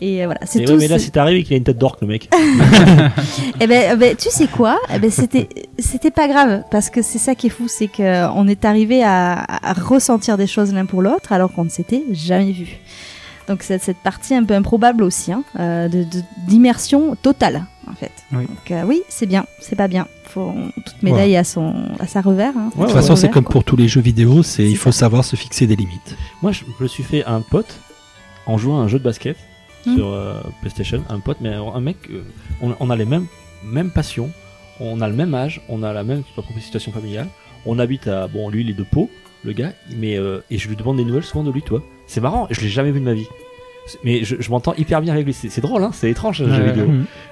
[SPEAKER 5] et euh, voilà c'est
[SPEAKER 2] Et
[SPEAKER 5] tout.
[SPEAKER 2] ouais, mais là,
[SPEAKER 5] c'est-
[SPEAKER 2] arrivé qu'il a une tête d'orque, le mec.
[SPEAKER 5] Eh ben, eh ben, tu sais quoi? Eh ben, c'était, c'était pas grave parce que c'est ça qui est fou, c'est que on est arrivé à, à ressentir des choses l'un pour l'autre alors qu'on ne s'était jamais vu. Donc c'est cette partie un peu improbable aussi, hein, euh, de, de- d'immersion totale en fait.
[SPEAKER 6] Oui.
[SPEAKER 5] Donc euh, oui, c'est bien, c'est pas bien. Faut toute médaille à son, à sa revers. hein.
[SPEAKER 2] Ouais,
[SPEAKER 4] De toute façon, c'est comme
[SPEAKER 5] quoi.
[SPEAKER 4] pour tous les jeux vidéo, c'est il faut savoir se fixer des limites.
[SPEAKER 2] Moi, je me suis fait un pote en jouant à un jeu de basket
[SPEAKER 5] Hmm.
[SPEAKER 2] sur euh, PlayStation. Un pote, mais un mec, euh, on, on a les mêmes, mêmes passions, on a le même âge, on a la même situation familiale. On habite à. Bon, lui, il est de Pau, le gars, mais. euh, et je lui demande des nouvelles souvent de lui, toi. C'est marrant, je l'ai jamais vu de ma vie. Mais je, je m'entends hyper bien avec lui. C'est drôle, hein, c'est étrange, jeu vidéo.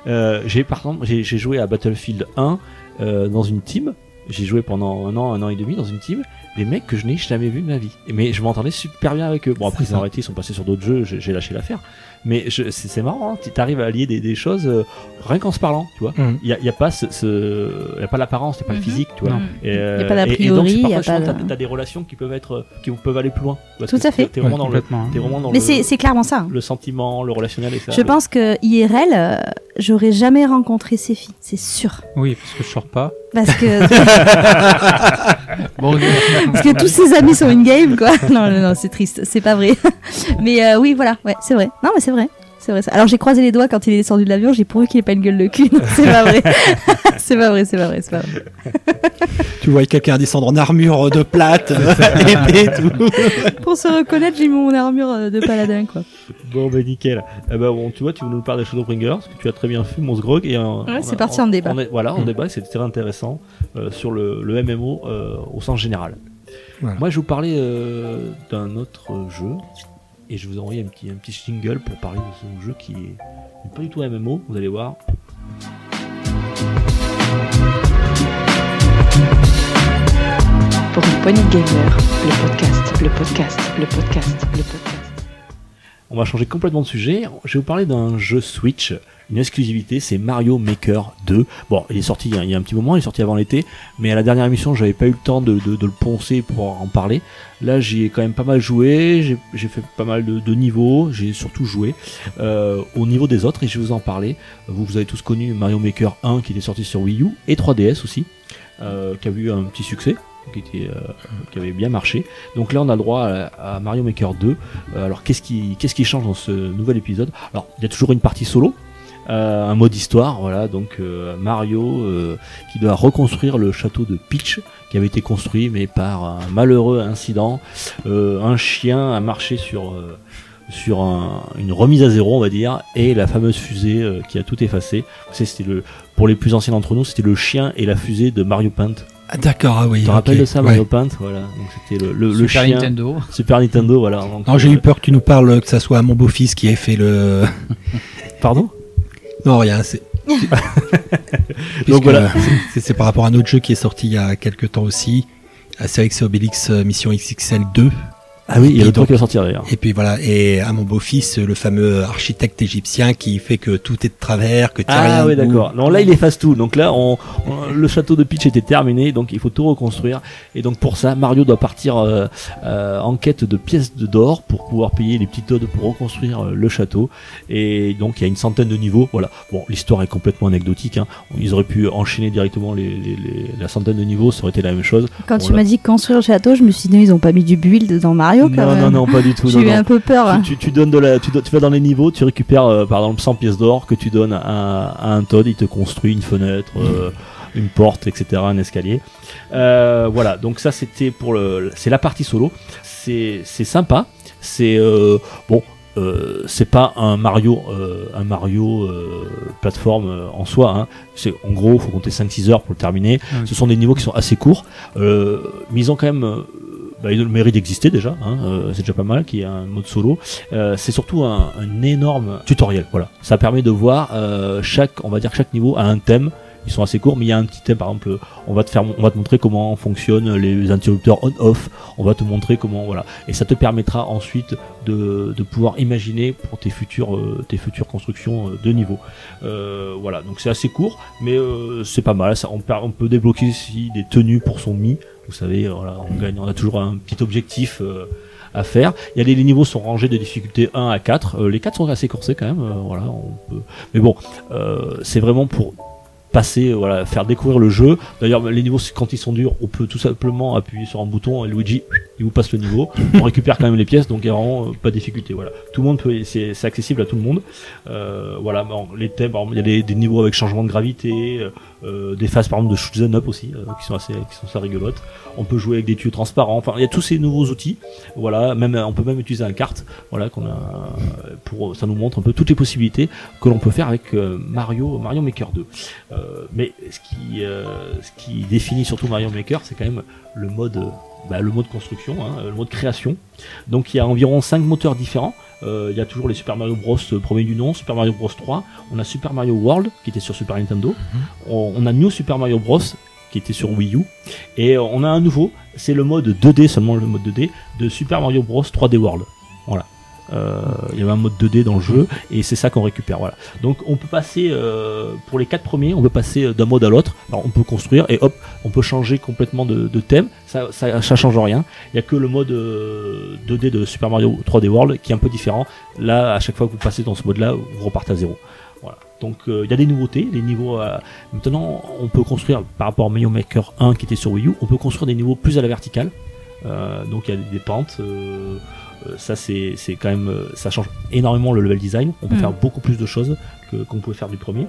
[SPEAKER 2] Euh, j'ai par exemple, j'ai j'ai joué à Battlefield 1 euh, dans une team. J'ai joué pendant un an, un an et demi dans une team. Des mecs que je n'ai jamais vu de ma vie. Mais je m'entendais super bien avec eux. Bon après ils ont arrêté, ils sont passés sur d'autres jeux. J'ai lâché l'affaire. Mais c'est marrant. Hein, tu arrives à allier des, des choses euh, rien qu'en se parlant, tu vois.
[SPEAKER 4] Mhm.
[SPEAKER 2] Il y a, y a pas ce, ce- il y a pas l'apparence, il y a pas le
[SPEAKER 5] Mhm.
[SPEAKER 2] physique, tu vois. Et,
[SPEAKER 5] Il y a pas d'a
[SPEAKER 2] et- et
[SPEAKER 5] priori,
[SPEAKER 2] donc,
[SPEAKER 5] il y a
[SPEAKER 2] parfois, t'as des relations qui peuvent être, qui peuvent aller plus loin.
[SPEAKER 5] Tout à fait.
[SPEAKER 2] T'es vraiment
[SPEAKER 6] Ouais,
[SPEAKER 2] dans le,
[SPEAKER 6] complètement. hein.
[SPEAKER 2] t'es vraiment dans
[SPEAKER 5] Mais
[SPEAKER 2] le,
[SPEAKER 5] c'est, c'est clairement ça. hein.
[SPEAKER 2] le sentiment, le relationnel et ça.
[SPEAKER 5] Je pense que IRL, euh, j'aurais jamais rencontré ces filles, c'est sûr.
[SPEAKER 6] Oui, parce que je sors pas.
[SPEAKER 5] Parce que
[SPEAKER 3] Bon,
[SPEAKER 5] Parce que tous ses amis sont in-game, quoi. Non, non, non, c'est triste, c'est pas vrai. Mais euh, oui, voilà, ouais, c'est vrai. Non, mais c'est vrai. C'est vrai. ça. Alors j'ai croisé les doigts quand il est descendu de l'avion, j'ai pourvu qu'il ait pas une gueule de cul. C'est pas vrai. c'est pas vrai, c'est pas vrai, c'est pas vrai.
[SPEAKER 4] Tu vois quelqu'un descendre en armure de plate, épée, tout.
[SPEAKER 5] Pour se reconnaître, j'ai mis mon armure euh, de paladin, quoi.
[SPEAKER 2] Bon, bah nickel. Eh ben, bon, tu vois, tu veux nous parler des Shadowbringers, que tu as très bien fait, Mons Grog. Et, euh,
[SPEAKER 5] Ouais, c'est parti
[SPEAKER 2] on-
[SPEAKER 5] en débat.
[SPEAKER 2] on est- voilà, en
[SPEAKER 4] Mm.
[SPEAKER 2] débat, c'était très intéressant euh, sur le, le MMO euh, au sens général.
[SPEAKER 4] Voilà.
[SPEAKER 2] Moi, je vais vous parler euh, d'un autre jeu. Et je vous ai envoyé un petit, un petit jingle pour parler de ce jeu qui est pas du tout un MMO, vous allez voir.
[SPEAKER 1] Pour une poignée de gamers, le podcast, le podcast, le podcast, le podcast.
[SPEAKER 2] On va changer complètement de sujet. Je vais vous parler d'un jeu Switch, une exclusivité, c'est Mario Maker 2. Bon, il est sorti il y a- un petit moment, il est sorti avant l'été, mais à la dernière émission, j'avais pas eu le temps de, le poncer pour en parler. Là, j'y ai quand même pas mal joué, j'ai fait pas mal de, niveaux, j'ai surtout joué euh, au niveau des autres et je vais vous en parler. Vous, vous avez tous connu Mario Maker 1 qui était sorti sur Wii U et 3DS aussi, euh, qui a eu un petit succès. Qui, était, euh, qui avait bien marché. Donc là, on a droit à, Mario Maker 2. Euh, alors, qu'est-ce qui, change dans ce nouvel épisode? Alors, il y a toujours une partie solo, un mode histoire, voilà. Donc, euh, Mario euh, qui doit reconstruire le château de Peach, qui avait été construit, mais par un malheureux incident. Euh, un chien a marché sur. euh, sur un- une remise à zéro, on va dire, et la fameuse fusée euh, qui a tout effacé. Vous savez, c'était le, pour les plus anciens d'entre nous, c'était le chien et la fusée de Mario Paint.
[SPEAKER 4] Ah, D'accord, ah oui.
[SPEAKER 2] Tu te rappelles de ça,
[SPEAKER 4] Ouais.
[SPEAKER 2] Mario Paint? Voilà. Donc c'était le, le, le
[SPEAKER 3] Super
[SPEAKER 2] chien.
[SPEAKER 3] Nintendo.
[SPEAKER 2] Super Nintendo, voilà. Donc,
[SPEAKER 4] Non, j'ai
[SPEAKER 2] euh,
[SPEAKER 4] eu peur que tu nous parles que ça soit mon beau-fils qui ait fait le.
[SPEAKER 2] Pardon?
[SPEAKER 4] Non, rien. C'est.
[SPEAKER 2] Voilà.
[SPEAKER 4] euh, c'est- C'est par rapport à un autre jeu qui est sorti il y a quelques temps aussi. Astérix et Obélix euh, Mission XXL 2.
[SPEAKER 2] Ah oui, il y a le truc qui va sortir d'ailleurs.
[SPEAKER 4] Et puis voilà, et à mon beau-fils, le fameux architecte égyptien qui fait que tout est de travers, que t'as
[SPEAKER 2] Ah
[SPEAKER 4] rien
[SPEAKER 2] oui, d'accord. Non, là, il efface tout. Donc là, on, on- le château de Peach était terminé, donc il faut tout reconstruire. Et donc pour ça, Mario doit partir euh, euh, en quête de pièces de d'or pour pouvoir payer les petits Toads pour reconstruire euh, le château. Et donc il y a une centaine de niveaux. Voilà. Bon, l'histoire est complètement anecdotique. hein. Ils auraient pu enchaîner directement les, les- les- la centaine de niveaux, ça aurait été la même chose.
[SPEAKER 5] Quand
[SPEAKER 2] Bon,
[SPEAKER 5] tu
[SPEAKER 2] là-
[SPEAKER 5] m'as dit construire le château, je me suis dit, non, ils ont pas mis du build dans Mario, quand
[SPEAKER 2] non,
[SPEAKER 5] même.
[SPEAKER 2] non, non, pas du tout.
[SPEAKER 5] J'ai eu
[SPEAKER 2] non.
[SPEAKER 5] un peu peur.
[SPEAKER 2] tu, tu, tu donnes de la, tu, do- tu vas dans les niveaux, tu récupères euh, par exemple 100 pièces d'or que tu donnes à, à un Toad, il te construit une fenêtre, euh, une porte, etc., un escalier. Euh, voilà, donc ça c'était pour le, c'est la partie solo. C'est, c'est sympa. C'est euh, bon. Euh, c'est pas un Mario, euh, un Mario euh, plateforme euh, en soi. Hein. C'est en gros, faut compter 5-6 heures pour le terminer.
[SPEAKER 6] Ah oui.
[SPEAKER 2] Ce sont des niveaux qui sont assez courts, euh, mais ils ont quand même euh, bah, ils ont le mérite d'exister déjà. Hein, euh, c'est déjà pas mal qu'il y ait un mode solo. Euh, c'est surtout un, un énorme tutoriel. Voilà, ça permet de voir euh, chaque, on va dire que chaque niveau a un thème ils sont assez courts, mais il y a un petit thème, par exemple, on va te faire, on va te montrer comment fonctionnent les interrupteurs on-off, on va te montrer comment, voilà, et ça te permettra ensuite de, de pouvoir imaginer pour tes futures, euh, tes futures constructions euh, de niveau. Euh, voilà, donc c'est assez court, mais euh, c'est pas mal. Ça, on, on peut débloquer ici des tenues pour son mi. Vous savez, voilà, on gagne, on a toujours un petit objectif. euh, à faire. Il y a les, niveaux sont rangés de difficulté 1 à 4. Euh, les 4 sont assez corsés quand même. euh, voilà, on peut... Mais bon, euh, c'est vraiment pour passer, euh, voilà, faire découvrir le jeu. D'ailleurs, les niveaux, quand ils sont durs, on peut tout simplement appuyer sur un bouton et Luigi, il vous passe le niveau. On récupère quand même les pièces, donc il y a vraiment pas de difficulté. Voilà, tout le monde peut, c'est accessible à tout le monde. Voilà, bon, les thèmes, il y a des, des niveaux avec changement de gravité, euh, des phases par exemple de shoot 'em up aussi, euh, qui sont assez, qui sont assez rigolotes. On peut jouer avec des tuyaux transparents. Enfin, il y a tous ces nouveaux outils. Voilà, même on peut même utiliser un carte. Voilà, qu'on a pour ça nous montre un peu toutes les possibilités que l'on peut faire avec euh, Mario Mario Maker 2. Euh, mais ce qui ce qui définit surtout Mario Maker, c'est quand même le mode bah, le mode construction, hein, le mode création. Donc il y a environ 5 moteurs différents. Euh, il y a toujours les Super Mario Bros euh, premier du nom, Super Mario Bros 3. On a Super Mario World qui était sur Super Nintendo. on, on a New Super Mario Bros qui était sur Wii U. Et euh, on a un nouveau, c'est le mode 2D, seulement le mode 2D, de Super Mario Bros 3D World. Voilà. Euh, Il y avait un mode 2D dans le jeu et c'est ça qu'on récupère. Voilà. Donc on peut passer euh, pour les quatre premiers, on peut passer euh, d'un mode à l'autre. Alors on peut construire et hop, on peut changer complètement de, thème. Ça, change rien. Il y a que le mode euh, 2D de Super Mario 3D World qui est un peu différent. Là, à chaque fois que vous passez dans ce mode-là, vous repartez à zéro. Voilà. Donc il y a des nouveautés, les niveaux. maintenant, on peut construire par rapport à Mario Maker 1 qui était sur Wii U, on peut construire des niveaux plus à la verticale. Donc il y a des pentes. Ça c'est c'est quand même euh, ça change énormément le level design. On peut
[SPEAKER 5] Mm.
[SPEAKER 2] faire beaucoup plus de choses que qu'on pouvait faire du premier.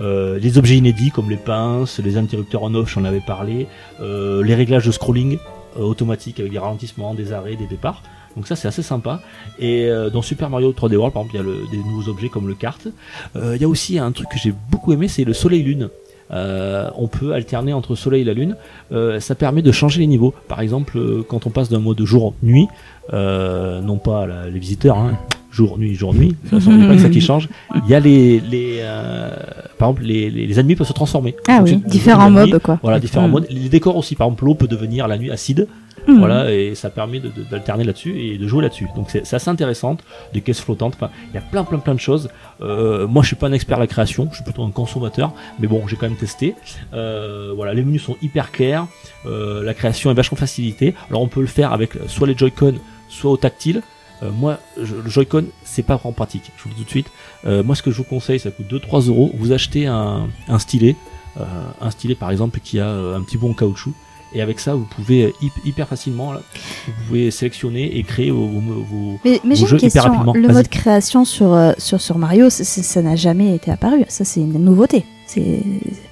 [SPEAKER 2] Euh, les objets inédits comme les pinces, les interrupteurs en off, j'en avais parlé. Euh, les réglages de scrolling euh, automatique avec des ralentissements, des arrêts, des départs. Donc ça c'est assez sympa. Et dans Super Mario 3D World par exemple il y a le- des nouveaux objets comme le kart. Il y a aussi un truc que j'ai beaucoup aimé c'est le soleil lune. Euh, on peut alterner entre soleil et la lune. Euh, ça permet de changer les niveaux. Par exemple, euh, quand on passe d'un mode jour-nuit, non pas la- les visiteurs, hein, de toute façon, il n'y a pas que ça qui change. Il y a les, les euh, par exemple, les, les, les ennemis peuvent se transformer.
[SPEAKER 5] Ah
[SPEAKER 2] Donc,
[SPEAKER 5] oui, différents
[SPEAKER 2] nuit,
[SPEAKER 5] mobs quoi.
[SPEAKER 2] Voilà, différents
[SPEAKER 5] Mm.
[SPEAKER 2] modes. Les décors aussi, par exemple, l'eau peut devenir la nuit acide.
[SPEAKER 5] Mm.
[SPEAKER 2] Voilà, et ça permet d'alterner là-dessus et de jouer là-dessus. Donc c'est assez intéressant. Des caisses flottantes, il y a plein, plein, plein de choses. Euh, moi, je suis pas un expert à la création, je suis plutôt un consommateur, mais bon, j'ai quand même testé. Euh, voilà, les menus sont hyper clairs. Euh, la création est vachement facilitée. Alors, on peut le faire avec soit les Joy-Con, soit au tactile. Euh, moi, je- le Joy-Con, c'est pas vraiment pratique. Je vous le dis tout de suite. Euh, moi, ce que je vous conseille, ça coûte 2-3 euros. Vous achetez un, un stylet, euh, un stylet par exemple qui a un petit bon caoutchouc. Et avec ça, vous pouvez hyp- hyper facilement, là, vous pouvez sélectionner et créer vos,
[SPEAKER 5] Mais, mais
[SPEAKER 2] Vos
[SPEAKER 5] j'ai
[SPEAKER 2] jeux
[SPEAKER 5] une
[SPEAKER 2] hyper rapidement.
[SPEAKER 5] Le mode création sur, sur, sur Mario, ça n'a jamais été apparu. Ça, c'est une nouveauté. C'est-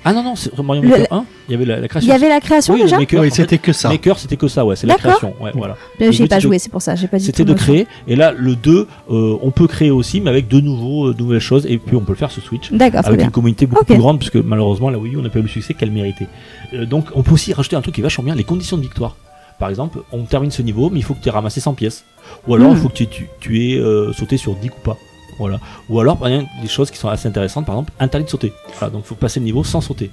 [SPEAKER 2] Ah non, non, c'est Mario
[SPEAKER 5] Le-
[SPEAKER 2] Maker 1, il y avait la, la
[SPEAKER 5] Il
[SPEAKER 2] création.
[SPEAKER 5] y avait la création
[SPEAKER 2] oui,
[SPEAKER 5] déjà
[SPEAKER 2] Maker,
[SPEAKER 7] Oui, c'était que ça.
[SPEAKER 2] Maker, c'était que ça, ouais, c'est la
[SPEAKER 5] D'accord.
[SPEAKER 2] création. Ouais, voilà.
[SPEAKER 5] J'y ai
[SPEAKER 2] Le
[SPEAKER 5] pas joué, c'est pour ça. J'ai pas
[SPEAKER 2] C'était de créer. Et là, le 2, euh, on peut créer aussi, mais avec de nouveaux, euh, de nouvelles choses. Et puis, on peut le faire sur Switch.
[SPEAKER 5] D'accord,
[SPEAKER 2] avec
[SPEAKER 5] bien.
[SPEAKER 2] une communauté beaucoup plus grande, parce que malheureusement, la Wii U, on n'a pas eu le succès qu'elle méritait. Euh, donc, on peut aussi rajouter un truc qui est vachement bien, les conditions de victoire. Par exemple, on termine ce niveau, mais il faut que tu aies ramassé 100 pièces. Ou alors, il
[SPEAKER 5] Hmm.
[SPEAKER 2] faut que tu, tu, tu aies euh, sauté sur 10 coupas. Voilà. Ou alors, par exemple, des choses qui sont assez intéressantes, par exemple, interdit de sauter. Voilà, donc il faut passer le niveau sans sauter.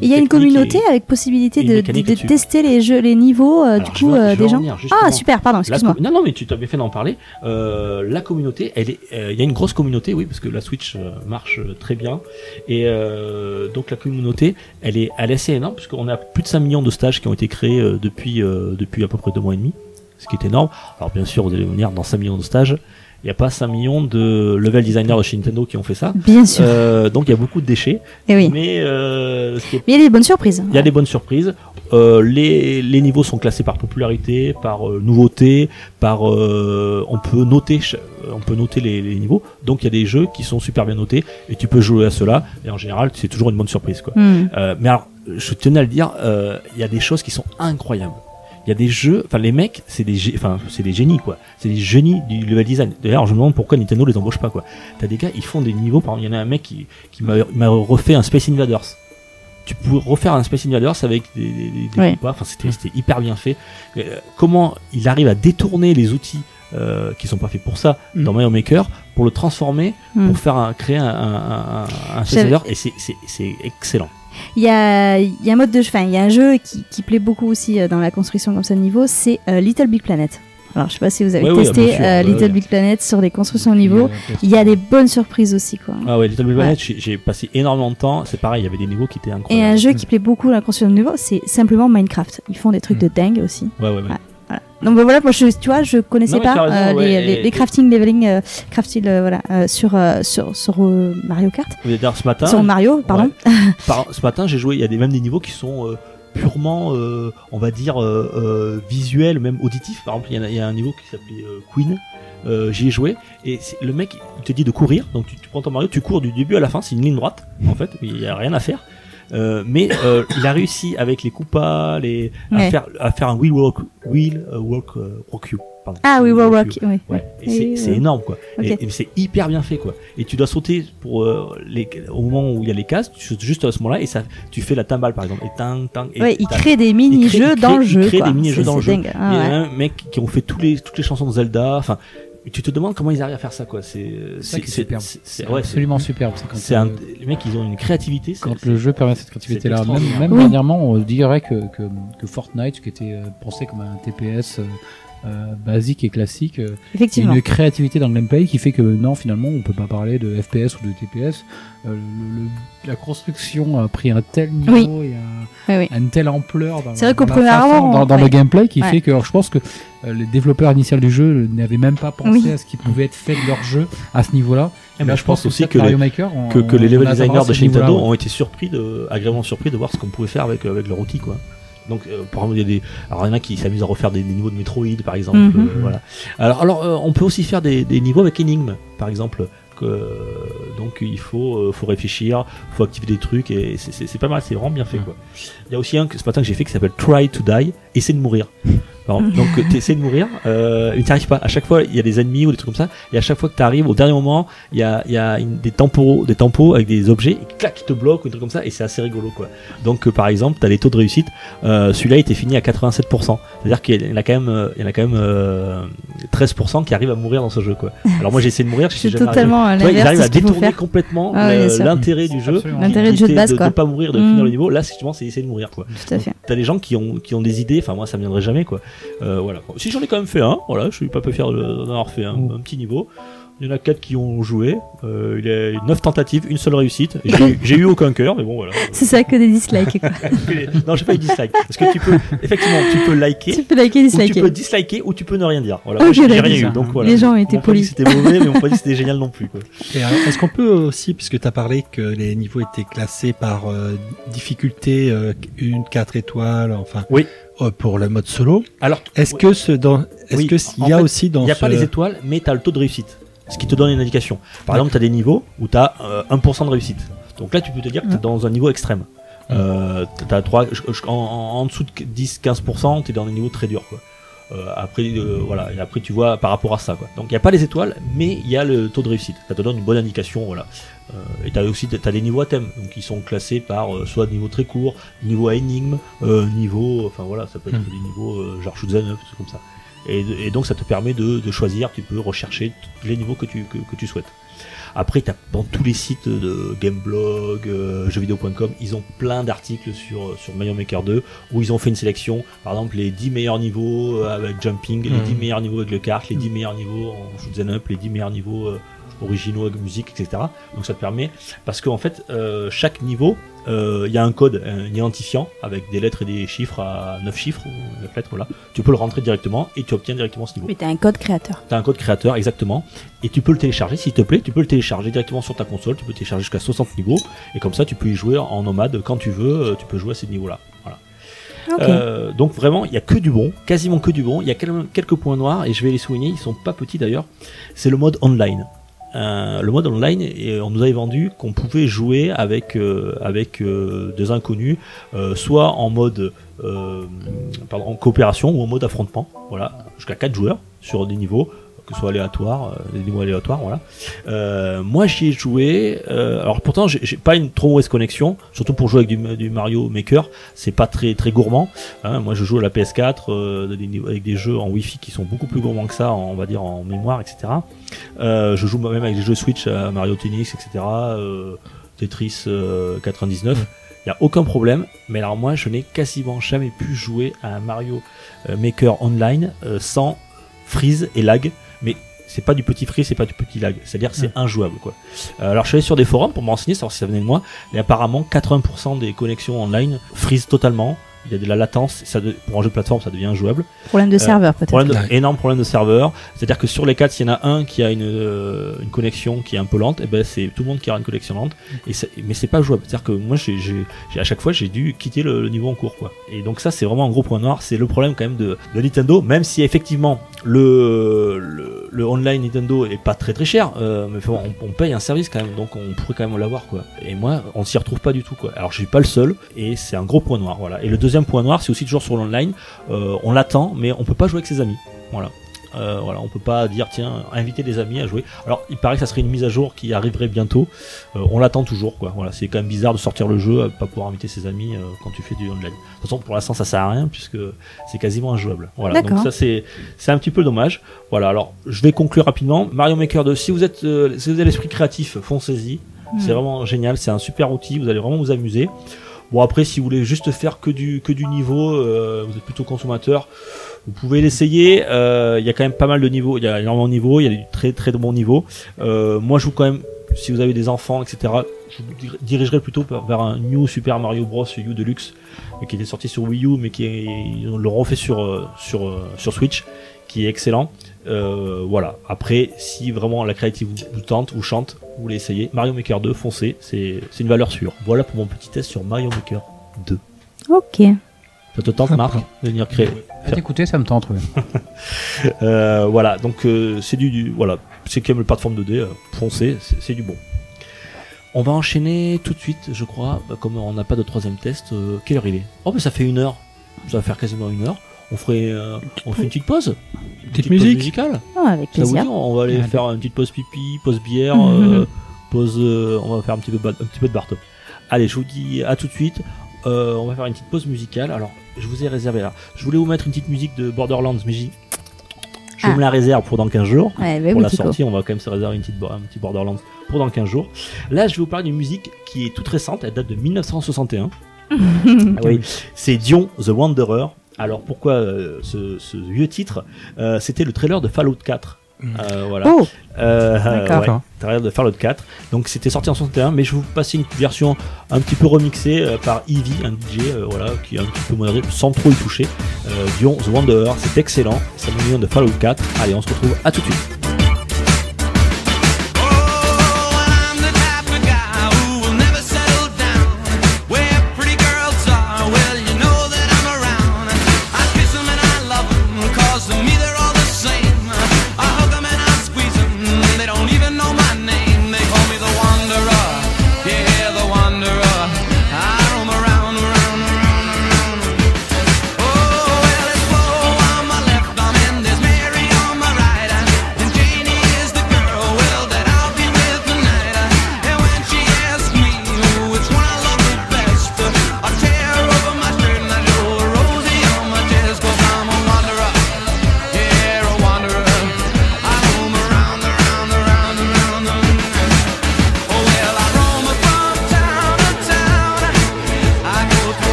[SPEAKER 5] Il y a une communauté
[SPEAKER 2] et-
[SPEAKER 5] avec possibilité de, tester les jeux, les niveaux euh, du coup euh, des
[SPEAKER 2] en
[SPEAKER 5] gens.
[SPEAKER 2] venir.
[SPEAKER 5] Ah super, pardon, excuse-moi.
[SPEAKER 2] non, non, mais tu t'avais fait d'en parler. Euh, la communauté, elle est, il y a une grosse communauté, oui, parce que la Switch marche très bien. Et donc la communauté, elle est, elle est assez énorme, puisqu'on a plus de 5 millions de stages qui ont été créés depuis, depuis à peu près deux mois et demi, ce qui est énorme. Alors bien sûr, vous allez me dire, dans 5 millions de stages, il n'y a pas 5 millions de level designers de chez Nintendo qui ont fait ça.
[SPEAKER 5] Bien sûr.
[SPEAKER 2] Euh, donc il y a beaucoup de déchets.
[SPEAKER 5] Et oui.
[SPEAKER 2] Mais euh, est
[SPEAKER 5] Mais il y a des bonnes surprises.
[SPEAKER 2] il y a des bonnes surprises. Euh, les, les niveaux sont classés par popularité, par nouveauté, par on peut noter on peut noter les, les niveaux. Donc il y a des jeux qui sont super bien notés et tu peux jouer à cela. Et en général, c'est toujours une bonne surprise quoi.
[SPEAKER 5] Hmm.
[SPEAKER 2] Mais alors, je tenais à le dire, il y a des choses qui sont incroyables. Il y a des jeux, enfin les mecs, c'est des, enfin c'est des génies quoi. C'est des génies du level design. D'ailleurs, je me demande pourquoi Nintendo les embauche pas quoi. T'as des gars, ils font des niveaux. Par exemple, il y en a un mec qui, qui m'a refait un Space Invaders. Tu peux refaire un Space Invaders avec des, des, des-
[SPEAKER 5] Ouais.
[SPEAKER 2] Enfin, c'était hyper bien fait. Euh, comment il arrive à détourner les outils euh, qui sont pas faits pour ça
[SPEAKER 7] Mm.
[SPEAKER 2] dans Mario Maker pour le transformer
[SPEAKER 5] Mm.
[SPEAKER 2] pour faire un, créer un, un, un, et c'est excellent.
[SPEAKER 5] Il y a, il y a un mode de, enfin, il y a un jeu qui, qui plaît beaucoup aussi euh, dans la construction comme ça de niveau, c'est euh, Little Big Planet. Alors, je sais pas si vous avez
[SPEAKER 2] Ouais,
[SPEAKER 5] testé
[SPEAKER 2] sûr,
[SPEAKER 5] euh, Little
[SPEAKER 2] ouais.
[SPEAKER 5] Big Planet sur des constructions de niveau. Il y a des bonnes surprises aussi, quoi.
[SPEAKER 2] Ah ouais, Little Big Planet, j'ai- j'ai passé énormément de temps. C'est pareil, il y avait des niveaux qui étaient
[SPEAKER 5] Et
[SPEAKER 2] incroyables.
[SPEAKER 5] un jeu qui plaît beaucoup dans la construction de niveau, c'est simplement Minecraft. Ils font des trucs de dingue aussi.
[SPEAKER 2] Ouais, ouais, ouais.
[SPEAKER 5] Donc bah, voilà, moi je, tu vois, je connaissais
[SPEAKER 2] Non,
[SPEAKER 5] pas
[SPEAKER 2] raison,
[SPEAKER 5] euh,
[SPEAKER 2] ouais,
[SPEAKER 5] les,
[SPEAKER 2] et-
[SPEAKER 5] les, les crafting leveling, euh, crafting, euh, voilà, euh, sur sur sur Mario Kart,
[SPEAKER 2] D'ailleurs, ce matin,
[SPEAKER 5] sur Mario, pardon.
[SPEAKER 2] par- ce matin, j'ai joué. Il y a des, même des niveaux qui sont purement, euh, on va dire, euh, euh, visuels, même auditifs. Par exemple, il y, a- il y a un niveau qui s'appelait Queen. J'y ai joué et le mec il te dit de courir. Donc tu, tu prends ton Mario, tu cours du début à la fin. C'est une ligne droite en fait. Il y a rien à faire. Euh, mais euh, il a réussi avec les coupas, les à faire à faire un wheel walk, wheel euh, walk, euh, walk you. Pardon.
[SPEAKER 5] Ah oui, World
[SPEAKER 2] Walk
[SPEAKER 5] Rock, oui.
[SPEAKER 2] Ouais, et
[SPEAKER 5] Oui,
[SPEAKER 2] c'est énorme quoi. Et, et c'est hyper bien fait quoi. Et tu dois sauter pour euh, les, au moment où il y a les cases, tu sautes juste à ce moment-là et ça, tu fais la timbale par exemple. Et tang tang. Et
[SPEAKER 5] Ouais, il crée des mini-jeux dans le jeu.
[SPEAKER 2] Il crée
[SPEAKER 5] quoi.
[SPEAKER 2] des mini-jeux dans le jeu. Il y a un mec qui ont fait tous les toutes les chansons de Zelda. Enfin, tu te demandes comment ils arrivent à faire ça quoi. C'est
[SPEAKER 3] est superbe.
[SPEAKER 2] c'est-
[SPEAKER 3] C'est
[SPEAKER 2] c'est- ouais, c'est-
[SPEAKER 3] absolument superbe. C'est
[SPEAKER 2] un,
[SPEAKER 3] euh,
[SPEAKER 2] les mecs ils ont une créativité. c'est-
[SPEAKER 3] quand le jeu permet cette créativité-là.
[SPEAKER 2] c'est
[SPEAKER 3] Même, même
[SPEAKER 5] Oui.
[SPEAKER 3] dernièrement, on dirait que, que, que Fortnite, qui était euh, pensé comme un TPS euh, basique et classique, euh,
[SPEAKER 5] Effectivement.
[SPEAKER 3] une créativité dans le gameplay qui fait que non, finalement, on peut pas parler de FPS ou de TPS. Euh, le- le- la construction a pris un tel niveau et un-
[SPEAKER 5] Oui, oui.
[SPEAKER 3] une telle ampleur dans,
[SPEAKER 5] C'est vrai
[SPEAKER 3] dans la façon- le gameplay qui
[SPEAKER 5] Ouais.
[SPEAKER 3] fait que alors, je pense que euh, les développeurs initiaux du jeu n'avaient même pas pensé
[SPEAKER 5] Oui.
[SPEAKER 3] à ce qui pouvait être fait de leur jeu à ce niveau-là. Là,
[SPEAKER 2] je pense aussi que
[SPEAKER 3] Mario
[SPEAKER 2] les-
[SPEAKER 3] Maker, on-
[SPEAKER 2] que, que les level designers de chez Nintendo
[SPEAKER 3] ouais.
[SPEAKER 2] ont été surpris de, agréablement surpris de voir ce qu'on pouvait faire avec, avec leur outil, quoi. Donc, euh, par exemple, il y a des, alors il y en a qui s'amusent à refaire des, des niveaux de Metroid, par exemple.
[SPEAKER 5] Mhm.
[SPEAKER 2] euh, voilà. Alors, alors euh, on peut aussi faire des, des niveaux avec énigmes, par exemple. Que, euh, donc, il faut, euh, faut réfléchir, faut activer des trucs, et c'est- pas mal, c'est vraiment bien fait, quoi. Il y a aussi un que ce matin que j'ai fait qui s'appelle Try to Die, essaie de mourir. Alors, donc, tu essaies de mourir, euh, mais tu arrives pas. À chaque fois, il y a des ennemis ou des trucs comme ça, et à chaque fois que tu arrives, au dernier moment, il y a, il y a une- des tempos, des tempos avec des objets, et clac, qui te bloquent, ou des trucs comme ça, et c'est assez rigolo, quoi. Donc, euh, par exemple, tu as les taux de réussite, euh, celui-là, il était fini à 87%. C'est-à-dire qu'il y en a quand même, euh, il y en a quand même euh, 13% qui arrivent à mourir dans ce jeu, quoi. Alors, moi, j'ai essayé de mourir, je suis
[SPEAKER 5] C'est totalement à
[SPEAKER 2] ils arrivent à détourner complètement
[SPEAKER 5] Ah
[SPEAKER 2] l'intérêt du jeu.
[SPEAKER 5] L'intérêt du jeu de base,
[SPEAKER 2] de,
[SPEAKER 5] quoi.
[SPEAKER 2] de pas mourir, de
[SPEAKER 5] Mm.
[SPEAKER 2] finir le niveau. Là, effectivement, c'est essayer de mourir, quoi.
[SPEAKER 5] Tout à fait.
[SPEAKER 2] T'as des gens qui ont, qui ont des idées, enfin moi ça me viendrait jamais quoi. Euh, voilà. Si j'en ai quand même fait un, voilà, je suis pas peu fier de- d'en avoir fait un, un petit niveau. Il y en a quatre qui ont joué. Euh, il y a neuf tentatives, une seule réussite. J'ai eu aucun cœur, mais bon voilà.
[SPEAKER 5] C'est ça que des dislikes. quoi.
[SPEAKER 2] non, j'ai pas eu dislike. Parce que tu peux, effectivement, tu peux liker.
[SPEAKER 5] tu peux liker,
[SPEAKER 2] Ou tu
[SPEAKER 5] disliker.
[SPEAKER 2] peux disliker ou tu peux ne rien dire. Voilà. Moi, j'ai rien eu, donc voilà.
[SPEAKER 5] Les gens ont été polis.
[SPEAKER 2] que C'était mauvais, mais on pas dit que c'était génial non plus.
[SPEAKER 4] Alors, Est-ce qu'on peut aussi, puisque tu as parlé que les niveaux étaient classés par euh, difficulté, euh, une, quatre étoiles, enfin,
[SPEAKER 2] Oui.
[SPEAKER 4] Euh, pour le mode solo,
[SPEAKER 2] Alors,
[SPEAKER 4] est-ce que ce dans, est-ce
[SPEAKER 2] Oui,
[SPEAKER 4] que il y a
[SPEAKER 2] fait,
[SPEAKER 4] aussi dans
[SPEAKER 2] Il n'y a
[SPEAKER 4] ce...
[SPEAKER 2] pas les étoiles, mais tu as le taux de réussite. Ce qui te donne une indication. Par exemple, tu as des niveaux où tu as 1% de réussite. Donc là, tu peux te dire que tu es dans un niveau extrême. Euh, t'as 3, je- je- en, en- en dessous de 10-15%, tu es dans des niveaux très durs. Quoi. Euh, après, euh, voilà, et après, tu vois par rapport à ça. Quoi. Donc, il n'y a pas les étoiles, mais il y a le taux de réussite. Ça te donne une bonne indication. Voilà. Euh, et tu as aussi t'as des niveaux à thème, donc ils sont classés par euh, soit niveau très court, niveau à énigme, euh, niveau, enfin voilà, ça peut être
[SPEAKER 4] Hmm.
[SPEAKER 2] des niveaux euh, genre shoot 'em up, comme ça. Et, et donc ça te permet de, de choisir, tu peux rechercher les niveaux que tu, que, que tu souhaites. Après, t'as dans tous les sites de Gameblog, euh, jeuxvideo.com, ils ont plein d'articles sur, sur Mario Maker 2 où ils ont fait une sélection, par exemple les 10 meilleurs niveaux avec jumping, les
[SPEAKER 4] Mhm.
[SPEAKER 2] 10 meilleurs niveaux avec le kart, les 10 meilleurs niveaux en shoot 'em up, les 10 meilleurs niveaux euh, originaux avec musique, etc. Donc ça te permet, parce qu'en fait, euh, chaque niveau, euh, il y a un code, un identifiant avec des lettres et des chiffres à 9 chiffres, ou 9 lettres, voilà. Tu peux le rentrer directement et tu obtiens directement ce niveau.
[SPEAKER 5] Oui, t'as un code créateur.
[SPEAKER 2] Tu as un code créateur, exactement, et tu peux le télécharger s'il te plaît. Tu peux le télécharger directement sur ta console. Tu peux télécharger jusqu'à 60 niveaux, et comme ça, tu peux y jouer en nomade quand tu veux. euh, Tu peux jouer à ces niveaux-là. Voilà. Euh, donc vraiment, il y a que du bon, quasiment que du bon. Il y a quelques points noirs, et je vais les souligner. Ils sont pas petits d'ailleurs. C'est le mode online. Le mode online, on nous avait vendu qu'on pouvait jouer avec euh, euh, des inconnus, euh, soit en mode en coopération ou en mode affrontement. Voilà, jusqu'à 4 joueurs sur des niveaux que ce soit aléatoire, euh, des niveaux aléatoires, voilà. Euh, moi j'y ai joué, euh, alors pourtant j'ai pas une trop mauvaise connexion, surtout pour jouer avec du, Mario Maker, c'est pas très très gourmand. hein. moi je joue à la PS4 euh, des niveaux- avec des jeux en Wi-Fi qui sont beaucoup plus gourmands que ça, on va dire en mémoire, etc. Je joue même avec des jeux Switch Mario Tennis, etc. Tetris euh, 99. il y a aucun problème. Mais alors moi, je n'ai quasiment jamais pu jouer à un Mario Maker Online sans freeze et lag. Mais c'est pas du petit freeze, c'est pas du petit lag. C'est-à-dire que c'est injouable, quoi. Euh, alors je suis allé sur des forums pour me renseigner, savoir si ça venait de moi. Et apparemment, 80% des connexions online freeze totalement. Il y a de la latence. Ça de- pour un jeu de plateforme, ça devient injouable.
[SPEAKER 5] Problème de
[SPEAKER 2] Euh,
[SPEAKER 5] serveur peut-être.
[SPEAKER 2] Problème de- énorme problème de serveur. C'est-à-dire que sur les quatre, s'il y en a un qui a une, euh, une connexion qui est un peu lente, et ben c'est tout le monde qui aura une connexion lente. Et c'est- mais c'est pas jouable. C'est-à-dire que moi, j'ai, j'ai- j'ai- à chaque fois, j'ai dû quitter le, le niveau en cours, quoi. Et donc ça, c'est vraiment un gros point noir. C'est le problème quand même de, de Nintendo, même si effectivement le, le, le online Nintendo est pas très très cher, euh, mais faut- on, on paye un service quand même, donc on pourrait quand même l'avoir, quoi. Et moi, on s'y retrouve pas du tout, quoi. Alors je suis pas le seul, et c'est un gros point noir, voilà. Et le deuxième point noir, c'est aussi toujours sur l'online. Euh, on l'attend, mais on peut pas jouer avec ses amis. Voilà. Euh, voilà, on peut pas dire tiens, inviter des amis à jouer. Alors, il paraît que ça serait une mise à jour qui arriverait bientôt. Euh, on l'attend toujours, quoi. Voilà, c'est quand même bizarre de sortir le jeu, euh, pas pouvoir inviter ses amis euh, quand tu fais du online. De toute façon, pour l'instant, ça sert à rien puisque c'est quasiment injouable. Voilà, donc ça c'est c'est un petit peu dommage. Voilà, alors je vais conclure rapidement. Mario Maker 2, si vous êtes si vous avez l'esprit créatif, foncez-y. C'est
[SPEAKER 5] Hmm.
[SPEAKER 2] vraiment génial, c'est un super outil, vous allez vraiment vous amuser. Bon après si vous voulez juste faire que du que du niveau, euh, vous êtes plutôt consommateur, vous pouvez l'essayer. Euh, Il y a quand même pas mal de niveaux, il y a énormément de niveaux, il y a du très très bons niveaux. Euh, moi je vous quand même, si vous avez des enfants etc, je vous dir- dirigerai plutôt vers- un New Super Mario Bros U Deluxe, qui était sorti sur Wii U mais qui est, le refait sur sur sur Switch, qui est excellent. Euh, voilà. Après, si vraiment la créative vous, vous tente, vous chante, vous voulez essayer, Mario Maker 2, foncez, c'est c'est une valeur sûre. Voilà pour mon petit test sur Mario Maker 2.
[SPEAKER 5] Ok.
[SPEAKER 2] Ça te tente, Marc, de venir créer?
[SPEAKER 3] Ah, Écoutez, ça me tente. ouais.
[SPEAKER 2] Euh, Voilà, donc euh, c'est du, du- voilà, c'est quand même le plateforme 2D, euh, foncez, c'est du bon. On va enchaîner tout de suite, je crois, bah, comme on n'a pas de troisième test. euh, quelle heure il est? Oh, mais ça fait une heure. Ça va faire quasiment une heure. On ferait, euh, on fait une petite pause. Une
[SPEAKER 4] Petite musique.
[SPEAKER 2] musicale.
[SPEAKER 5] Oh, avec
[SPEAKER 2] Ça vous dit On va aller faire une petite pause pipi, pause bière, euh, pause. euh, on va faire un petit peu, de un petit peu de Barto. Allez, je vous dis à tout de suite. Euh, on va faire une petite pause musicale. Alors, je vous ai réservé là. Je voulais vous mettre une petite musique de Borderlands, mais j'y- je
[SPEAKER 5] Ah.
[SPEAKER 2] me la réserve pour dans 15 jours.
[SPEAKER 5] Ouais, bah
[SPEAKER 2] pour
[SPEAKER 5] oui,
[SPEAKER 2] la sortie, on va quand même se réserver une petite, un petit Borderlands pour dans 15 jours. Là, je vais vous parler d'une musique qui est toute récente. Elle date de 1961. Ah oui, c'est Dion the Wanderer. Alors pourquoi euh, ce, ce vieux titre Euh, C'était le trailer de Fallout 4. Euh, voilà.
[SPEAKER 5] Oh,
[SPEAKER 2] Euh,
[SPEAKER 5] D'accord.
[SPEAKER 2] ouais, trailer de Fallout 4. Donc c'était sorti en 61, mais je vais vous passer une version un petit peu remixée euh, par Eevee, un DJ, euh, voilà, qui est un petit peu modéré, sans trop y toucher. Euh, Dion the Wanderer, c'est excellent. Ça nous vient de Fallout 4. Allez, on se retrouve à tout de suite.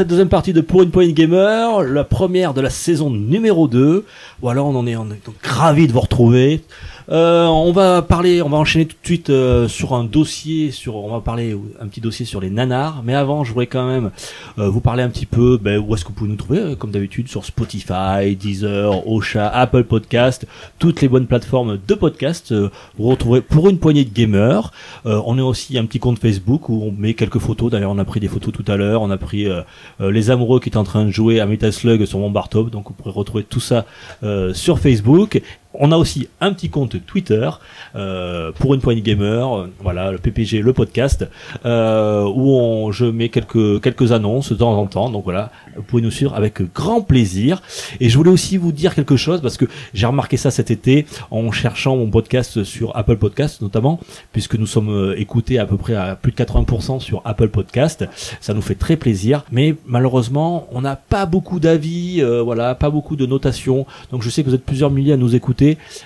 [SPEAKER 2] Cette deuxième partie de Pour une Point Gamer, la première de la saison numéro 2. Voilà, on en est, on est donc ravis de vous retrouver. Euh, on va parler, on va enchaîner tout de suite euh, sur un dossier, sur, on va parler un petit dossier sur les nanars. Mais avant, je voudrais quand même euh, vous parler un petit peu ben, où est-ce que vous pouvez nous trouver, euh, comme d'habitude, sur Spotify, Deezer, Ocha, Apple Podcast, toutes les bonnes plateformes de podcast. vous retrouverez pour une poignée de gamers. On a aussi un petit compte Facebook où on met quelques photos. D'ailleurs, on a pris des photos tout à l'heure. On a pris les amoureux qui étaient en train de jouer à Metal Slug sur mon bar top. Donc, vous pourrez retrouver tout ça sur Facebook. On a aussi un petit compte Twitter euh, pour une poignée gamer, voilà le PPG, le podcast, euh, où on, je mets quelques quelques annonces de temps en temps. Donc voilà, vous pouvez nous suivre avec grand plaisir. Et je voulais aussi vous dire quelque chose parce que j'ai remarqué ça cet été en cherchant mon podcast sur Apple Podcast notamment, puisque nous sommes euh, écoutés à peu près à plus de 80% sur Apple Podcast. Ça nous fait très plaisir, mais malheureusement, on n'a pas beaucoup d'avis, voilà, pas beaucoup de notations. Donc je sais que vous êtes plusieurs milliers à nous écouter.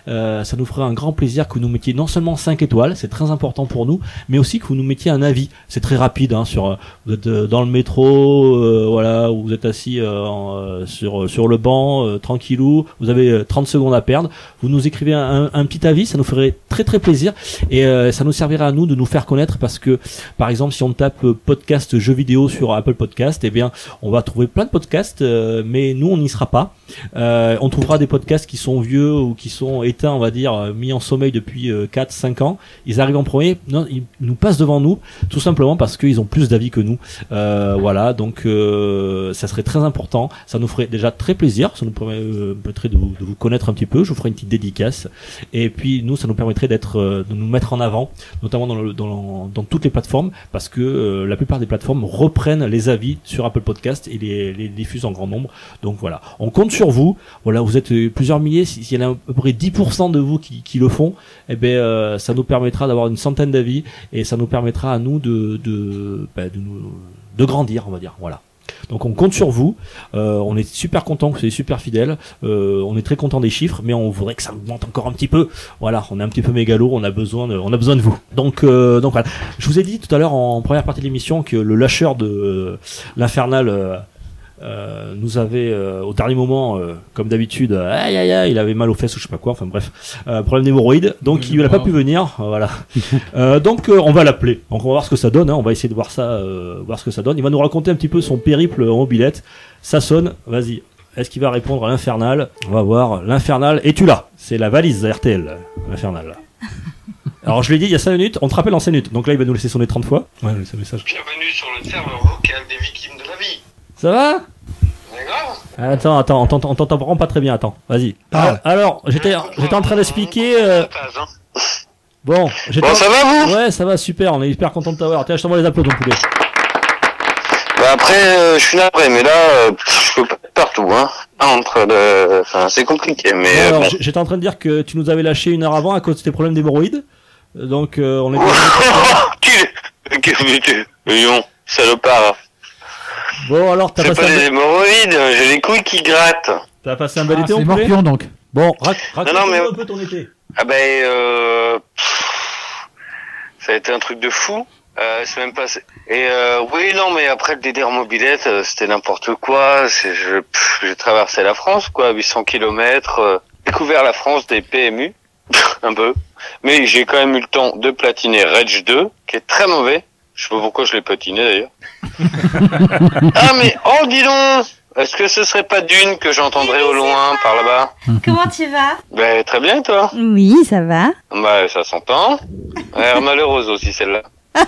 [SPEAKER 2] Euh, ça nous ferait un grand plaisir que vous nous mettiez non seulement 5 étoiles, c'est très important pour nous, mais aussi que vous nous mettiez un avis. C'est très rapide. Hein, sur, euh, vous êtes euh, dans le métro, euh, voilà, ou vous êtes assis en, sur sur le banc, tranquillou. Vous avez euh, 30 secondes à perdre. Vous nous écrivez un, petit avis, ça nous ferait très très plaisir et ça nous servira à nous de nous faire connaître parce que par exemple si on tape podcast jeux vidéo sur Apple Podcast, eh bien on va trouver plein de podcasts, mais nous on n'y sera pas. On trouvera des podcasts qui sont vieux ou qui sont éteints, on va dire, euh, mis en sommeil depuis 4-5 ans. Ils arrivent en premier, non, ils nous passent devant nous, tout simplement parce qu'ils ont plus d'avis que nous. Euh, voilà, donc euh, ça serait très important. Ça nous ferait déjà très plaisir. Ça nous euh, permettrait de vous, connaître un petit peu. Je vous ferai une petite dédicace. Et puis nous, ça nous permettrait d'être, euh, de nous mettre en avant, notamment dans, le, dans, dans toutes les plateformes, parce que euh, la plupart des plateformes reprennent les avis sur Apple Podcast et les, les diffusent en grand nombre. Donc voilà, on compte sur vous. Voilà, vous êtes euh, plusieurs milliers. Si- S'il y en a peu près 10% de vous qui, le font, eh ben, euh, ça nous permettra d'avoir une centaine d'avis et ça nous permettra à nous de, de, bah, de, nous, de grandir, on va dire. Voilà. Donc on compte sur vous. Euh, on est super content que vous soyez super fidèles. Euh, on est très content des chiffres, mais on voudrait que ça augmente encore un petit peu. Voilà, on est un petit peu mégalo, on a besoin de, on a besoin de vous. Donc donc voilà. Je vous ai dit tout à l'heure en première partie de l'émission que le lâcheur de l'infernal euh, nous avait euh, au dernier moment, euh, comme d'habitude, aïe aïe aïe, il avait mal aux fesses ou je sais pas quoi, enfin bref, euh, problème d'hémorroïdes, donc il n'a pas pu venir, euh, voilà. Euh, donc euh, on va l'appeler, donc on va voir ce que ça donne, hein, on va essayer de voir ça, euh, voir ce que ça donne. Il va nous raconter un petit peu son périple en mobilette. Ça sonne, vas-y. Est-ce qu'il va répondre à l'infernal? On va voir. L'infernal, es-tu là? C'est la valise RTL, l'infernal. Alors je l'ai dit il y a 5 minutes, on te rappelle en 5 minutes, donc là il va nous laisser sonner 30 fois. Ouais, un message.
[SPEAKER 8] Bienvenue sur le serveur vocal des victimes de.
[SPEAKER 2] Ça va
[SPEAKER 8] grave
[SPEAKER 2] Attends, attends, on t'entend vraiment pas très bien, attends, vas-y.
[SPEAKER 4] Parle.
[SPEAKER 2] Alors, j'étais j'étais en train d'expliquer... euh, bon, j'étais...
[SPEAKER 8] Bon, ça va vous?
[SPEAKER 2] Ouais, ça va, super, on est hyper content de t'avoir. Tiens, je t'envoie les applaudissements, ton poulet.
[SPEAKER 8] Bah après, euh, je suis navré, mais là, euh, je peux pas être partout, hein. Entre le... Enfin, c'est compliqué, mais... Euh,
[SPEAKER 2] alors,
[SPEAKER 8] bon.
[SPEAKER 2] j'étais en train de dire que tu nous avais lâché une heure avant à cause de tes problèmes d'hémorroïdes. Donc, euh, on était...
[SPEAKER 8] tu... que- tu- Lion, salopard.
[SPEAKER 2] Bon, alors, t'as
[SPEAKER 8] C'est
[SPEAKER 2] passé,
[SPEAKER 8] pas
[SPEAKER 2] un
[SPEAKER 8] des hémorroïdes, j'ai les couilles qui grattent.
[SPEAKER 2] t'as passé un bel
[SPEAKER 3] Ah,
[SPEAKER 2] été, poulet
[SPEAKER 3] Morpion donc.
[SPEAKER 2] Bon, rac- raconte-nous
[SPEAKER 8] non, mais-
[SPEAKER 2] un peu ton été.
[SPEAKER 8] Ah ben, euh... pff, Ça a été un truc de fou. Euh, c'est même pas... Et euh, oui, non, mais après le DDR mobilette, euh, c'était n'importe quoi. C'est, je, j'ai traversé la France, quoi, 800 kilomètres, euh, découvert la France des PMU, un peu. Mais j'ai quand même eu le temps de platiner Rage 2, qui est très mauvais. Je sais pas pourquoi je l'ai patiné d'ailleurs. ah mais, oh dis donc Est-ce que ce serait pas Dune que j'entendrais au loin par là-bas
[SPEAKER 5] Comment tu vas?
[SPEAKER 8] Ben très bien toi?
[SPEAKER 5] Oui, ça va.
[SPEAKER 8] bah, ça s'entend. Ouais, malheureuse aussi, celle-là.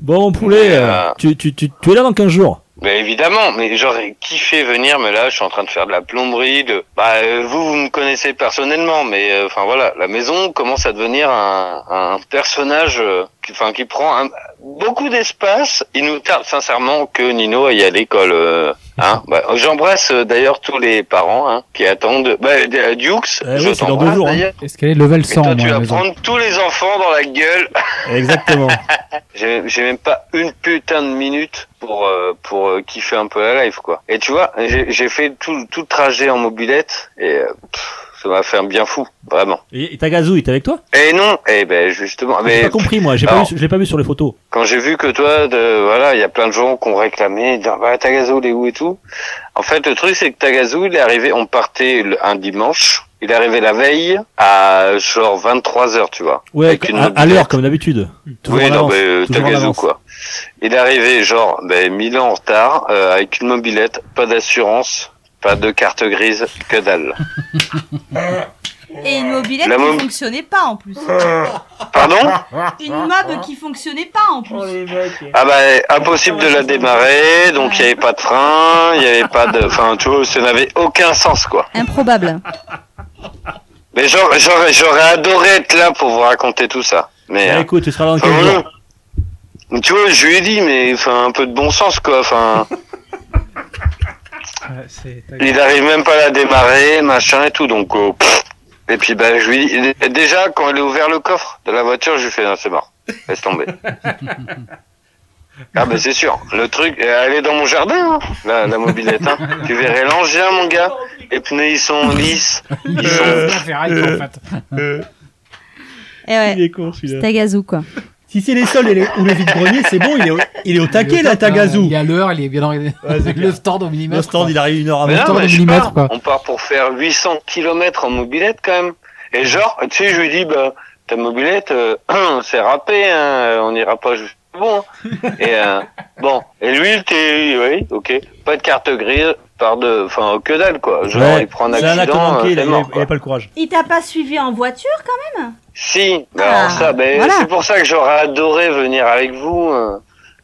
[SPEAKER 2] Bon, poulet, euh, tu, tu, tu, tu es là dans 15 jours?
[SPEAKER 8] Bah, évidemment, mais j'aurais kiffé venir, mais là, je suis en train de faire de la plomberie, de... Bah, euh, vous, vous me connaissez personnellement, mais, euh, enfin, voilà, la maison commence à devenir un, un personnage, euh, qui, enfin, qui prend un- beaucoup d'espace. Il nous tarde, sincèrement, que Nino aille à l'école, euh, Hein bah, J'embrasse euh, d'ailleurs tous les parents hein, qui attendent. Bah, Dukes,
[SPEAKER 2] Eh
[SPEAKER 8] je
[SPEAKER 2] oui, c'est dans deux
[SPEAKER 8] t'embrasse,
[SPEAKER 2] jours, hein.
[SPEAKER 3] Est-ce qu'elle est level
[SPEAKER 8] Et
[SPEAKER 3] 100
[SPEAKER 8] toi, tu vas prendre tous les enfants dans la gueule.
[SPEAKER 2] Exactement.
[SPEAKER 8] J'ai j'ai même pas une putain de minute pour euh, pour euh, kiffer un peu la life quoi. Et tu vois, j'ai j'ai fait tout tout le trajet en mobilette et euh, pff, ça m'a fait un bien fou, vraiment.
[SPEAKER 2] Et, et Tagazu, il est avec toi?
[SPEAKER 8] Et non, et ben justement,
[SPEAKER 2] J'ai pas compris moi, j'ai pas, vu, je l'ai pas vu sur les photos.
[SPEAKER 8] quand j'ai vu que toi, de, voilà, il y a plein de gens qui ont réclamé, dire, bah, Tagazu, il est où et tout. En fait, le truc, c'est que Tagazu, il est arrivé, on partait un dimanche, il est arrivé la veille à genre 23 heures, tu vois.
[SPEAKER 2] Ouais,
[SPEAKER 8] Avec une
[SPEAKER 2] à, l'heure comme d'habitude.
[SPEAKER 8] Oui, non, mais euh, Tagazu,
[SPEAKER 2] avance.
[SPEAKER 8] quoi. Il est arrivé genre ben, 1000 ans en retard, euh, avec une mobilette, pas d'assurance, pas de carte grise, que dalle.
[SPEAKER 5] Et une mobilette qui
[SPEAKER 8] mob-
[SPEAKER 5] fonctionnait pas en plus.
[SPEAKER 8] Pardon
[SPEAKER 5] Une mob qui fonctionnait pas en plus.
[SPEAKER 8] Ah bah impossible de la démarrer, donc il y avait pas de frein, il y avait pas de, enfin tu vois, ça n'avait aucun sens quoi.
[SPEAKER 5] Improbable.
[SPEAKER 8] Mais j'aurais, j'aurais, j'aurais adoré être là pour vous raconter tout ça. Mais
[SPEAKER 2] Ah,
[SPEAKER 8] euh,
[SPEAKER 2] écoute, tu seras 15
[SPEAKER 8] voilà.
[SPEAKER 2] jours.
[SPEAKER 8] tu vois, je lui ai dit, mais enfin un peu de bon sens quoi. Enfin,
[SPEAKER 6] Ouais,
[SPEAKER 8] il arrive même pas à la démarrer, machin et tout, donc. euh, pff. Et puis bah je lui dis, déjà quand il a ouvert le coffre de la voiture, je lui fais, non c'est mort, laisse tomber. Ah bah c'est sûr, le truc, elle est dans mon jardin, hein, la, la mobilette. Hein. Tu verrais l'engin mon gars, les pneus ils sont lisses, ils sont
[SPEAKER 3] en fait.
[SPEAKER 5] Et ouais,
[SPEAKER 2] Il est con celui-là.
[SPEAKER 5] Tagazu quoi.
[SPEAKER 9] Si c'est les sols et les- ou les vides-greniers, c'est bon, il est au, il est au taquet là,
[SPEAKER 3] Il
[SPEAKER 9] Tagazu.
[SPEAKER 3] y a l'heure, il est bien dans le stand au millimètre.
[SPEAKER 2] Le stand, il arrive une heure avant.
[SPEAKER 8] mais
[SPEAKER 3] de
[SPEAKER 8] je sais
[SPEAKER 3] millimètre, quoi.
[SPEAKER 8] On part pour faire 800 km en mobilette quand même. Et genre, tu sais, je lui dis, bah, ta mobilette, euh, c'est râpé, hein, on n'ira pas jusqu'au bon. hein. Et euh, bon, et lui, il était, oui, ok, pas de carte grise, par de, enfin, que dalle quoi. Genre,
[SPEAKER 2] Ouais,
[SPEAKER 8] il prend un accident,
[SPEAKER 2] manqué,
[SPEAKER 8] euh,
[SPEAKER 2] il a, il a-
[SPEAKER 8] mort.
[SPEAKER 2] il
[SPEAKER 8] quoi.
[SPEAKER 2] a pas le courage.
[SPEAKER 5] Il t'a pas suivi en voiture quand même?
[SPEAKER 8] Si,
[SPEAKER 5] Ah,
[SPEAKER 8] alors ça, ben,
[SPEAKER 5] voilà.
[SPEAKER 8] c'est pour ça que j'aurais adoré venir avec vous. euh.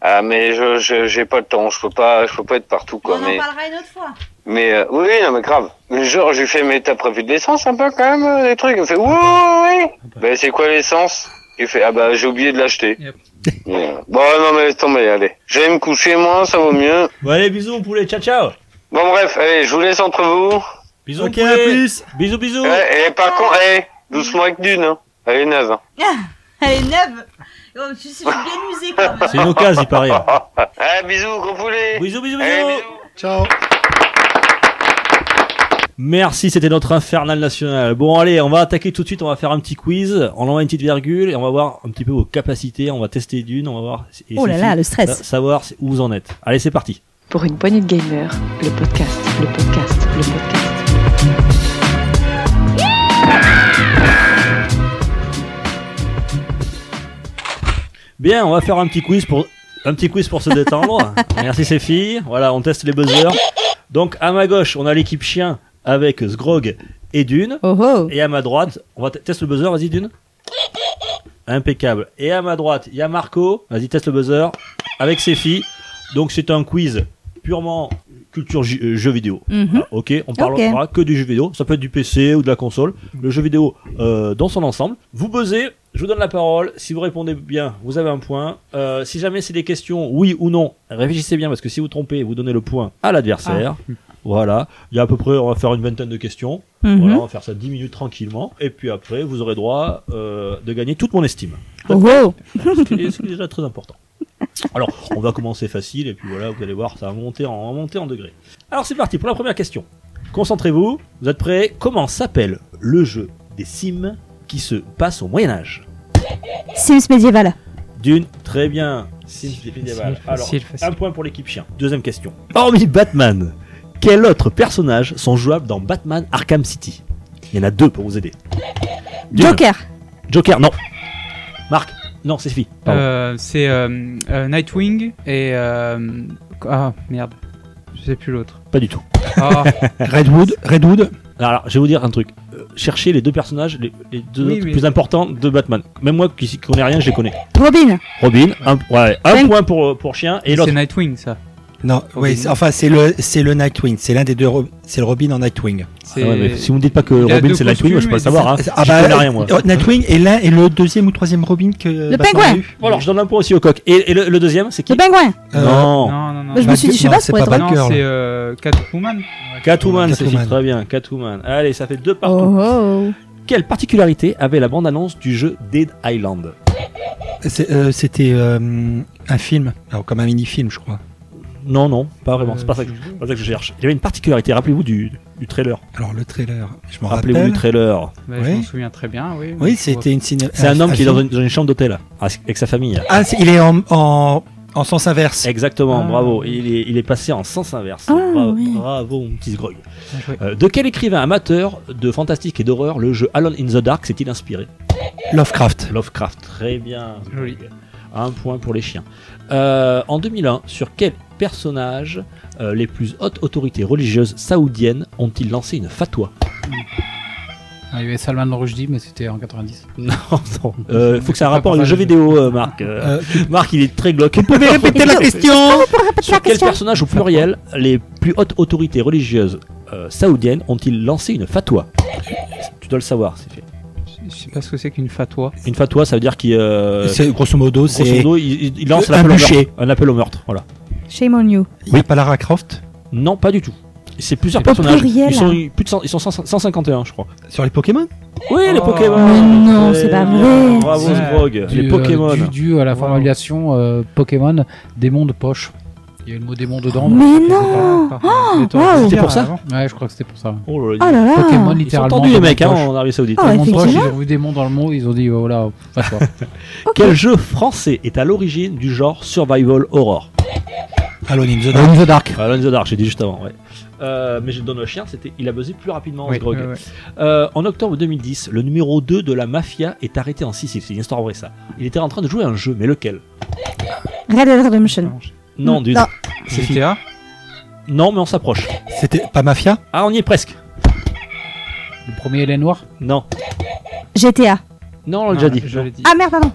[SPEAKER 8] Ah, mais je, je, j'ai pas le temps, je peux pas, je peux pas être partout quoi.
[SPEAKER 5] On
[SPEAKER 8] mais...
[SPEAKER 5] en parlera une autre fois.
[SPEAKER 8] Mais euh, oui, non, mais grave. Mais genre, je lui fais, mais t'as prévu de l'essence un peu quand même, euh, des trucs Il me fait, oui, oui, oui. Ben, c'est quoi l'essence? Il fait, ah bah, j'ai oublié de l'acheter.
[SPEAKER 6] Yep.
[SPEAKER 8] Euh, Bon, non, mais laisse tomber, allez. Je vais me coucher, moi, ça vaut mieux.
[SPEAKER 2] Bon, allez, bisous, poulet, ciao, ciao.
[SPEAKER 8] Bon, bref, allez, je vous laisse entre vous.
[SPEAKER 2] Bisous,
[SPEAKER 9] Ok, à plus.
[SPEAKER 2] Bisous, bisous.
[SPEAKER 8] Et par contre, allez, doucement avec Dune, hein. Elle est neuve. hein.
[SPEAKER 5] Elle est neuve. Oh, je suis bien usée quand même.
[SPEAKER 2] C'est une occasion, il paraît.
[SPEAKER 8] Allez, bisous, gros poulet.
[SPEAKER 2] Bisous, bisous,
[SPEAKER 8] Allez,
[SPEAKER 2] bisous.
[SPEAKER 8] bisous.
[SPEAKER 9] Ciao.
[SPEAKER 2] Merci, c'était notre infernal national. Bon, allez, on va attaquer tout de suite. On va faire un petit quiz. On envoie une petite virgule et on va voir un petit peu vos capacités. On va tester d'une. On va voir. et
[SPEAKER 5] Oh là là, le stress.
[SPEAKER 2] Savoir où vous en êtes. Allez, c'est parti.
[SPEAKER 1] Pour une poignée de gamers, le podcast, le podcast, le podcast.
[SPEAKER 2] Bien, on va faire un petit quiz pour un petit quiz pour se détendre. Merci ces filles. Voilà, on teste les buzzers. Donc à ma gauche, on a l'équipe chien avec Sgrog et Dune.
[SPEAKER 5] Oh oh.
[SPEAKER 2] Et à ma droite, on va tester le buzzer. Vas-y Dune. Impeccable. Et à ma droite, il y a Marco. Vas-y, teste le buzzer avec ses filles. Donc c'est un quiz purement culture euh, jeux vidéo.
[SPEAKER 5] Mhm.
[SPEAKER 2] Ah, ok, on parlera que du jeu vidéo. Ça peut être du PC ou de la console. Le jeu vidéo euh, dans son ensemble. Vous buzzez, je vous donne la parole. Si vous répondez bien, vous avez un point. Euh, si jamais c'est des questions oui ou non, réfléchissez bien parce que si vous trompez, vous donnez le point à l'adversaire. Voilà. Il y a à peu près, on va faire une vingtaine de questions.
[SPEAKER 5] Mhm.
[SPEAKER 2] Voilà, on va faire ça 10 minutes tranquillement. Et puis après, vous aurez droit euh, de gagner toute mon estime.
[SPEAKER 5] Oh oh.
[SPEAKER 2] Ce qui est, ce qui est déjà très important. Alors, on va commencer facile et puis voilà, vous allez voir, ça va monter en, monter en degrés. Alors c'est parti pour la première question. Concentrez-vous, vous êtes prêts? Comment s'appelle le jeu des Sims qui se passe au Moyen Âge?
[SPEAKER 5] Sims médiéval.
[SPEAKER 2] D'une, très bien. Sims médiéval. Alors,
[SPEAKER 6] facile, facile.
[SPEAKER 2] un point pour l'équipe chien. Deuxième question. Hormis Batman, quels autres personnages sont jouables dans Batman Arkham City? Il y en a deux pour vous aider. Dune.
[SPEAKER 5] Joker.
[SPEAKER 2] Joker, non. Marc, non, c'est Sophie. Pardon.
[SPEAKER 6] Euh, c'est euh, euh, Nightwing et euh, ah merde, je sais plus l'autre.
[SPEAKER 2] Pas du tout.
[SPEAKER 6] Ah,
[SPEAKER 4] Redwood, Redwood.
[SPEAKER 2] Alors, alors, je vais vous dire un truc. Euh, cherchez les deux personnages, les, les deux
[SPEAKER 6] Oui,
[SPEAKER 2] autres
[SPEAKER 6] oui.
[SPEAKER 2] plus importants de Batman. Même moi qui connais rien, je les connais.
[SPEAKER 5] Robin.
[SPEAKER 2] Robin, un, ouais, un point pour, pour chien et
[SPEAKER 6] c'est
[SPEAKER 2] l'autre.
[SPEAKER 6] Nightwing ça.
[SPEAKER 4] Non, oui, enfin c'est le c'est le Nightwing, c'est l'un des deux, c'est le Robin en Nightwing.
[SPEAKER 2] Ah ouais, mais si vous me dites pas que Robin c'est Nightwing, moi, je peux pas savoir. Hein.
[SPEAKER 4] Ah bah,
[SPEAKER 2] rien moi.
[SPEAKER 4] euh, Nightwing est l'un et le deuxième ou troisième Robin que
[SPEAKER 5] Le
[SPEAKER 4] Batman
[SPEAKER 5] pingouin.
[SPEAKER 4] a eu.
[SPEAKER 2] Bon alors je donne un point aussi au coq. Et, et le, le deuxième c'est qui
[SPEAKER 5] Le pingouin.
[SPEAKER 4] Euh,
[SPEAKER 2] Non.
[SPEAKER 6] Non, non, non.
[SPEAKER 5] Bah, je me suis dit, je sais pas,
[SPEAKER 4] c'est pas.
[SPEAKER 6] Non,
[SPEAKER 4] Batgirl.
[SPEAKER 6] c'est euh, Catwoman.
[SPEAKER 2] Catwoman, c'est très bien. Catwoman. Allez, ça fait deux
[SPEAKER 5] Oh
[SPEAKER 2] partout.
[SPEAKER 5] oh.
[SPEAKER 2] Quelle particularité avait la bande-annonce du jeu Dead Island?
[SPEAKER 4] Euh, C'était euh, un film, alors comme un mini-film, je crois.
[SPEAKER 2] Non, non, pas vraiment.
[SPEAKER 6] Euh,
[SPEAKER 2] C'est pas, ça que- c'est pas ça que je cherche. Il y avait une particularité. Rappelez-vous du, du trailer.
[SPEAKER 4] Alors le trailer, je m'en
[SPEAKER 2] Rappelez-vous
[SPEAKER 4] rappelle.
[SPEAKER 2] du trailer.
[SPEAKER 6] Bah,
[SPEAKER 4] Oui.
[SPEAKER 6] Je m'en souviens très bien, oui.
[SPEAKER 4] Oui, c'était une ciné.
[SPEAKER 2] C'est un homme qui est dans une, dans une chambre d'hôtel avec sa famille.
[SPEAKER 4] Ah, c'est- il est en, en, en sens inverse.
[SPEAKER 2] Exactement,
[SPEAKER 6] Ah.
[SPEAKER 2] bravo. Il est, il est passé en sens inverse.
[SPEAKER 5] Ah,
[SPEAKER 2] bravo,
[SPEAKER 5] oui.
[SPEAKER 2] bravo, mon petit.
[SPEAKER 6] Bien joué.
[SPEAKER 2] Euh, de quel écrivain amateur de fantastique et d'horreur le jeu Alone in the Dark s'est-il inspiré?
[SPEAKER 4] Lovecraft.
[SPEAKER 2] Lovecraft, très bien.
[SPEAKER 6] Joli.
[SPEAKER 2] Un point pour les chiens. Euh, en 2001, sur quel personnage euh, les plus hautes autorités religieuses saoudiennes ont-ils lancé une fatwa
[SPEAKER 3] Ah, Il y avait Salman Rushdie, mais c'était en 90.
[SPEAKER 2] Non, non. Euh, faut que ça ait un rapport avec le jeu
[SPEAKER 3] je-
[SPEAKER 2] vidéo, euh, Marc. Euh,
[SPEAKER 4] Euh,
[SPEAKER 2] Marc, il est très glauque.
[SPEAKER 4] Vous pouvez répéter la question
[SPEAKER 2] Sur quel personnage au pluriel les plus hautes autorités religieuses euh, saoudiennes ont-ils lancé une fatwa Tu dois le savoir, c'est fait.
[SPEAKER 6] Je sais pas ce que c'est qu'une fatwa.
[SPEAKER 2] Une fatwa, ça veut dire qu'il. euh,
[SPEAKER 4] grosso modo,
[SPEAKER 2] grosso
[SPEAKER 4] c'est.
[SPEAKER 2] modo, il, lance
[SPEAKER 4] un
[SPEAKER 2] appel, au meurtre, un appel au meurtre. Voilà.
[SPEAKER 5] Shame on you.
[SPEAKER 4] Il n'y a pas Lara Croft?
[SPEAKER 2] Non, pas du tout. C'est plusieurs
[SPEAKER 5] Au
[SPEAKER 2] personnages.
[SPEAKER 5] pluriel.
[SPEAKER 2] Ils sont plus de 100 ils sont 100 151, je crois.
[SPEAKER 4] sur les Pokémon?
[SPEAKER 2] Oui, les
[SPEAKER 6] Oh.
[SPEAKER 2] Pokémon.
[SPEAKER 5] Mais non, c'est pas vrai.
[SPEAKER 2] Bravo, Les
[SPEAKER 3] euh,
[SPEAKER 2] Pokémon.
[SPEAKER 3] dû, dû à la
[SPEAKER 6] Wow.
[SPEAKER 3] formulation euh, Pokémon démon de poche. Il y a le mot démon dedans.
[SPEAKER 5] Mais non
[SPEAKER 6] le
[SPEAKER 2] C'était
[SPEAKER 6] dire
[SPEAKER 2] pour ça.
[SPEAKER 3] Ouais, je crois que c'était pour ça.
[SPEAKER 2] Oh là
[SPEAKER 5] Oh
[SPEAKER 2] là.
[SPEAKER 5] là là.
[SPEAKER 3] Pokémon
[SPEAKER 2] Ils sont
[SPEAKER 3] littéralement.
[SPEAKER 2] les mecs hein, en Arabie Saoudite.
[SPEAKER 5] Ah,
[SPEAKER 3] ils ont vu démon dans le mot, ils ont dit oh, voilà, pas toi.
[SPEAKER 2] Quel jeu français est à l'origine du genre survival horror?
[SPEAKER 4] Alone in the Dark.
[SPEAKER 3] Alone in the Dark.
[SPEAKER 2] Alone in the Dark, j'ai dit juste avant, ouais. Euh, mais je donne au chien, c'était, il a buzzé plus rapidement,
[SPEAKER 6] Oui, ouais, ouais.
[SPEAKER 2] Euh, en octobre 2010, le numéro 2 de la mafia est arrêté en Sicile. C'est une histoire vraie, ça. Il était en train de jouer à un jeu, mais lequel?
[SPEAKER 5] Red Dead Redemption.
[SPEAKER 2] Non, du...
[SPEAKER 5] Non.
[SPEAKER 2] c'est.
[SPEAKER 6] GTA
[SPEAKER 2] Non, mais on s'approche.
[SPEAKER 4] C'était pas Mafia?
[SPEAKER 2] Ah, on y est presque.
[SPEAKER 3] Le premier il est noir?
[SPEAKER 2] Non.
[SPEAKER 5] GTA.
[SPEAKER 2] Non, on l'a déjà dit.
[SPEAKER 6] Je l'ai dit.
[SPEAKER 5] Ah merde, pardon.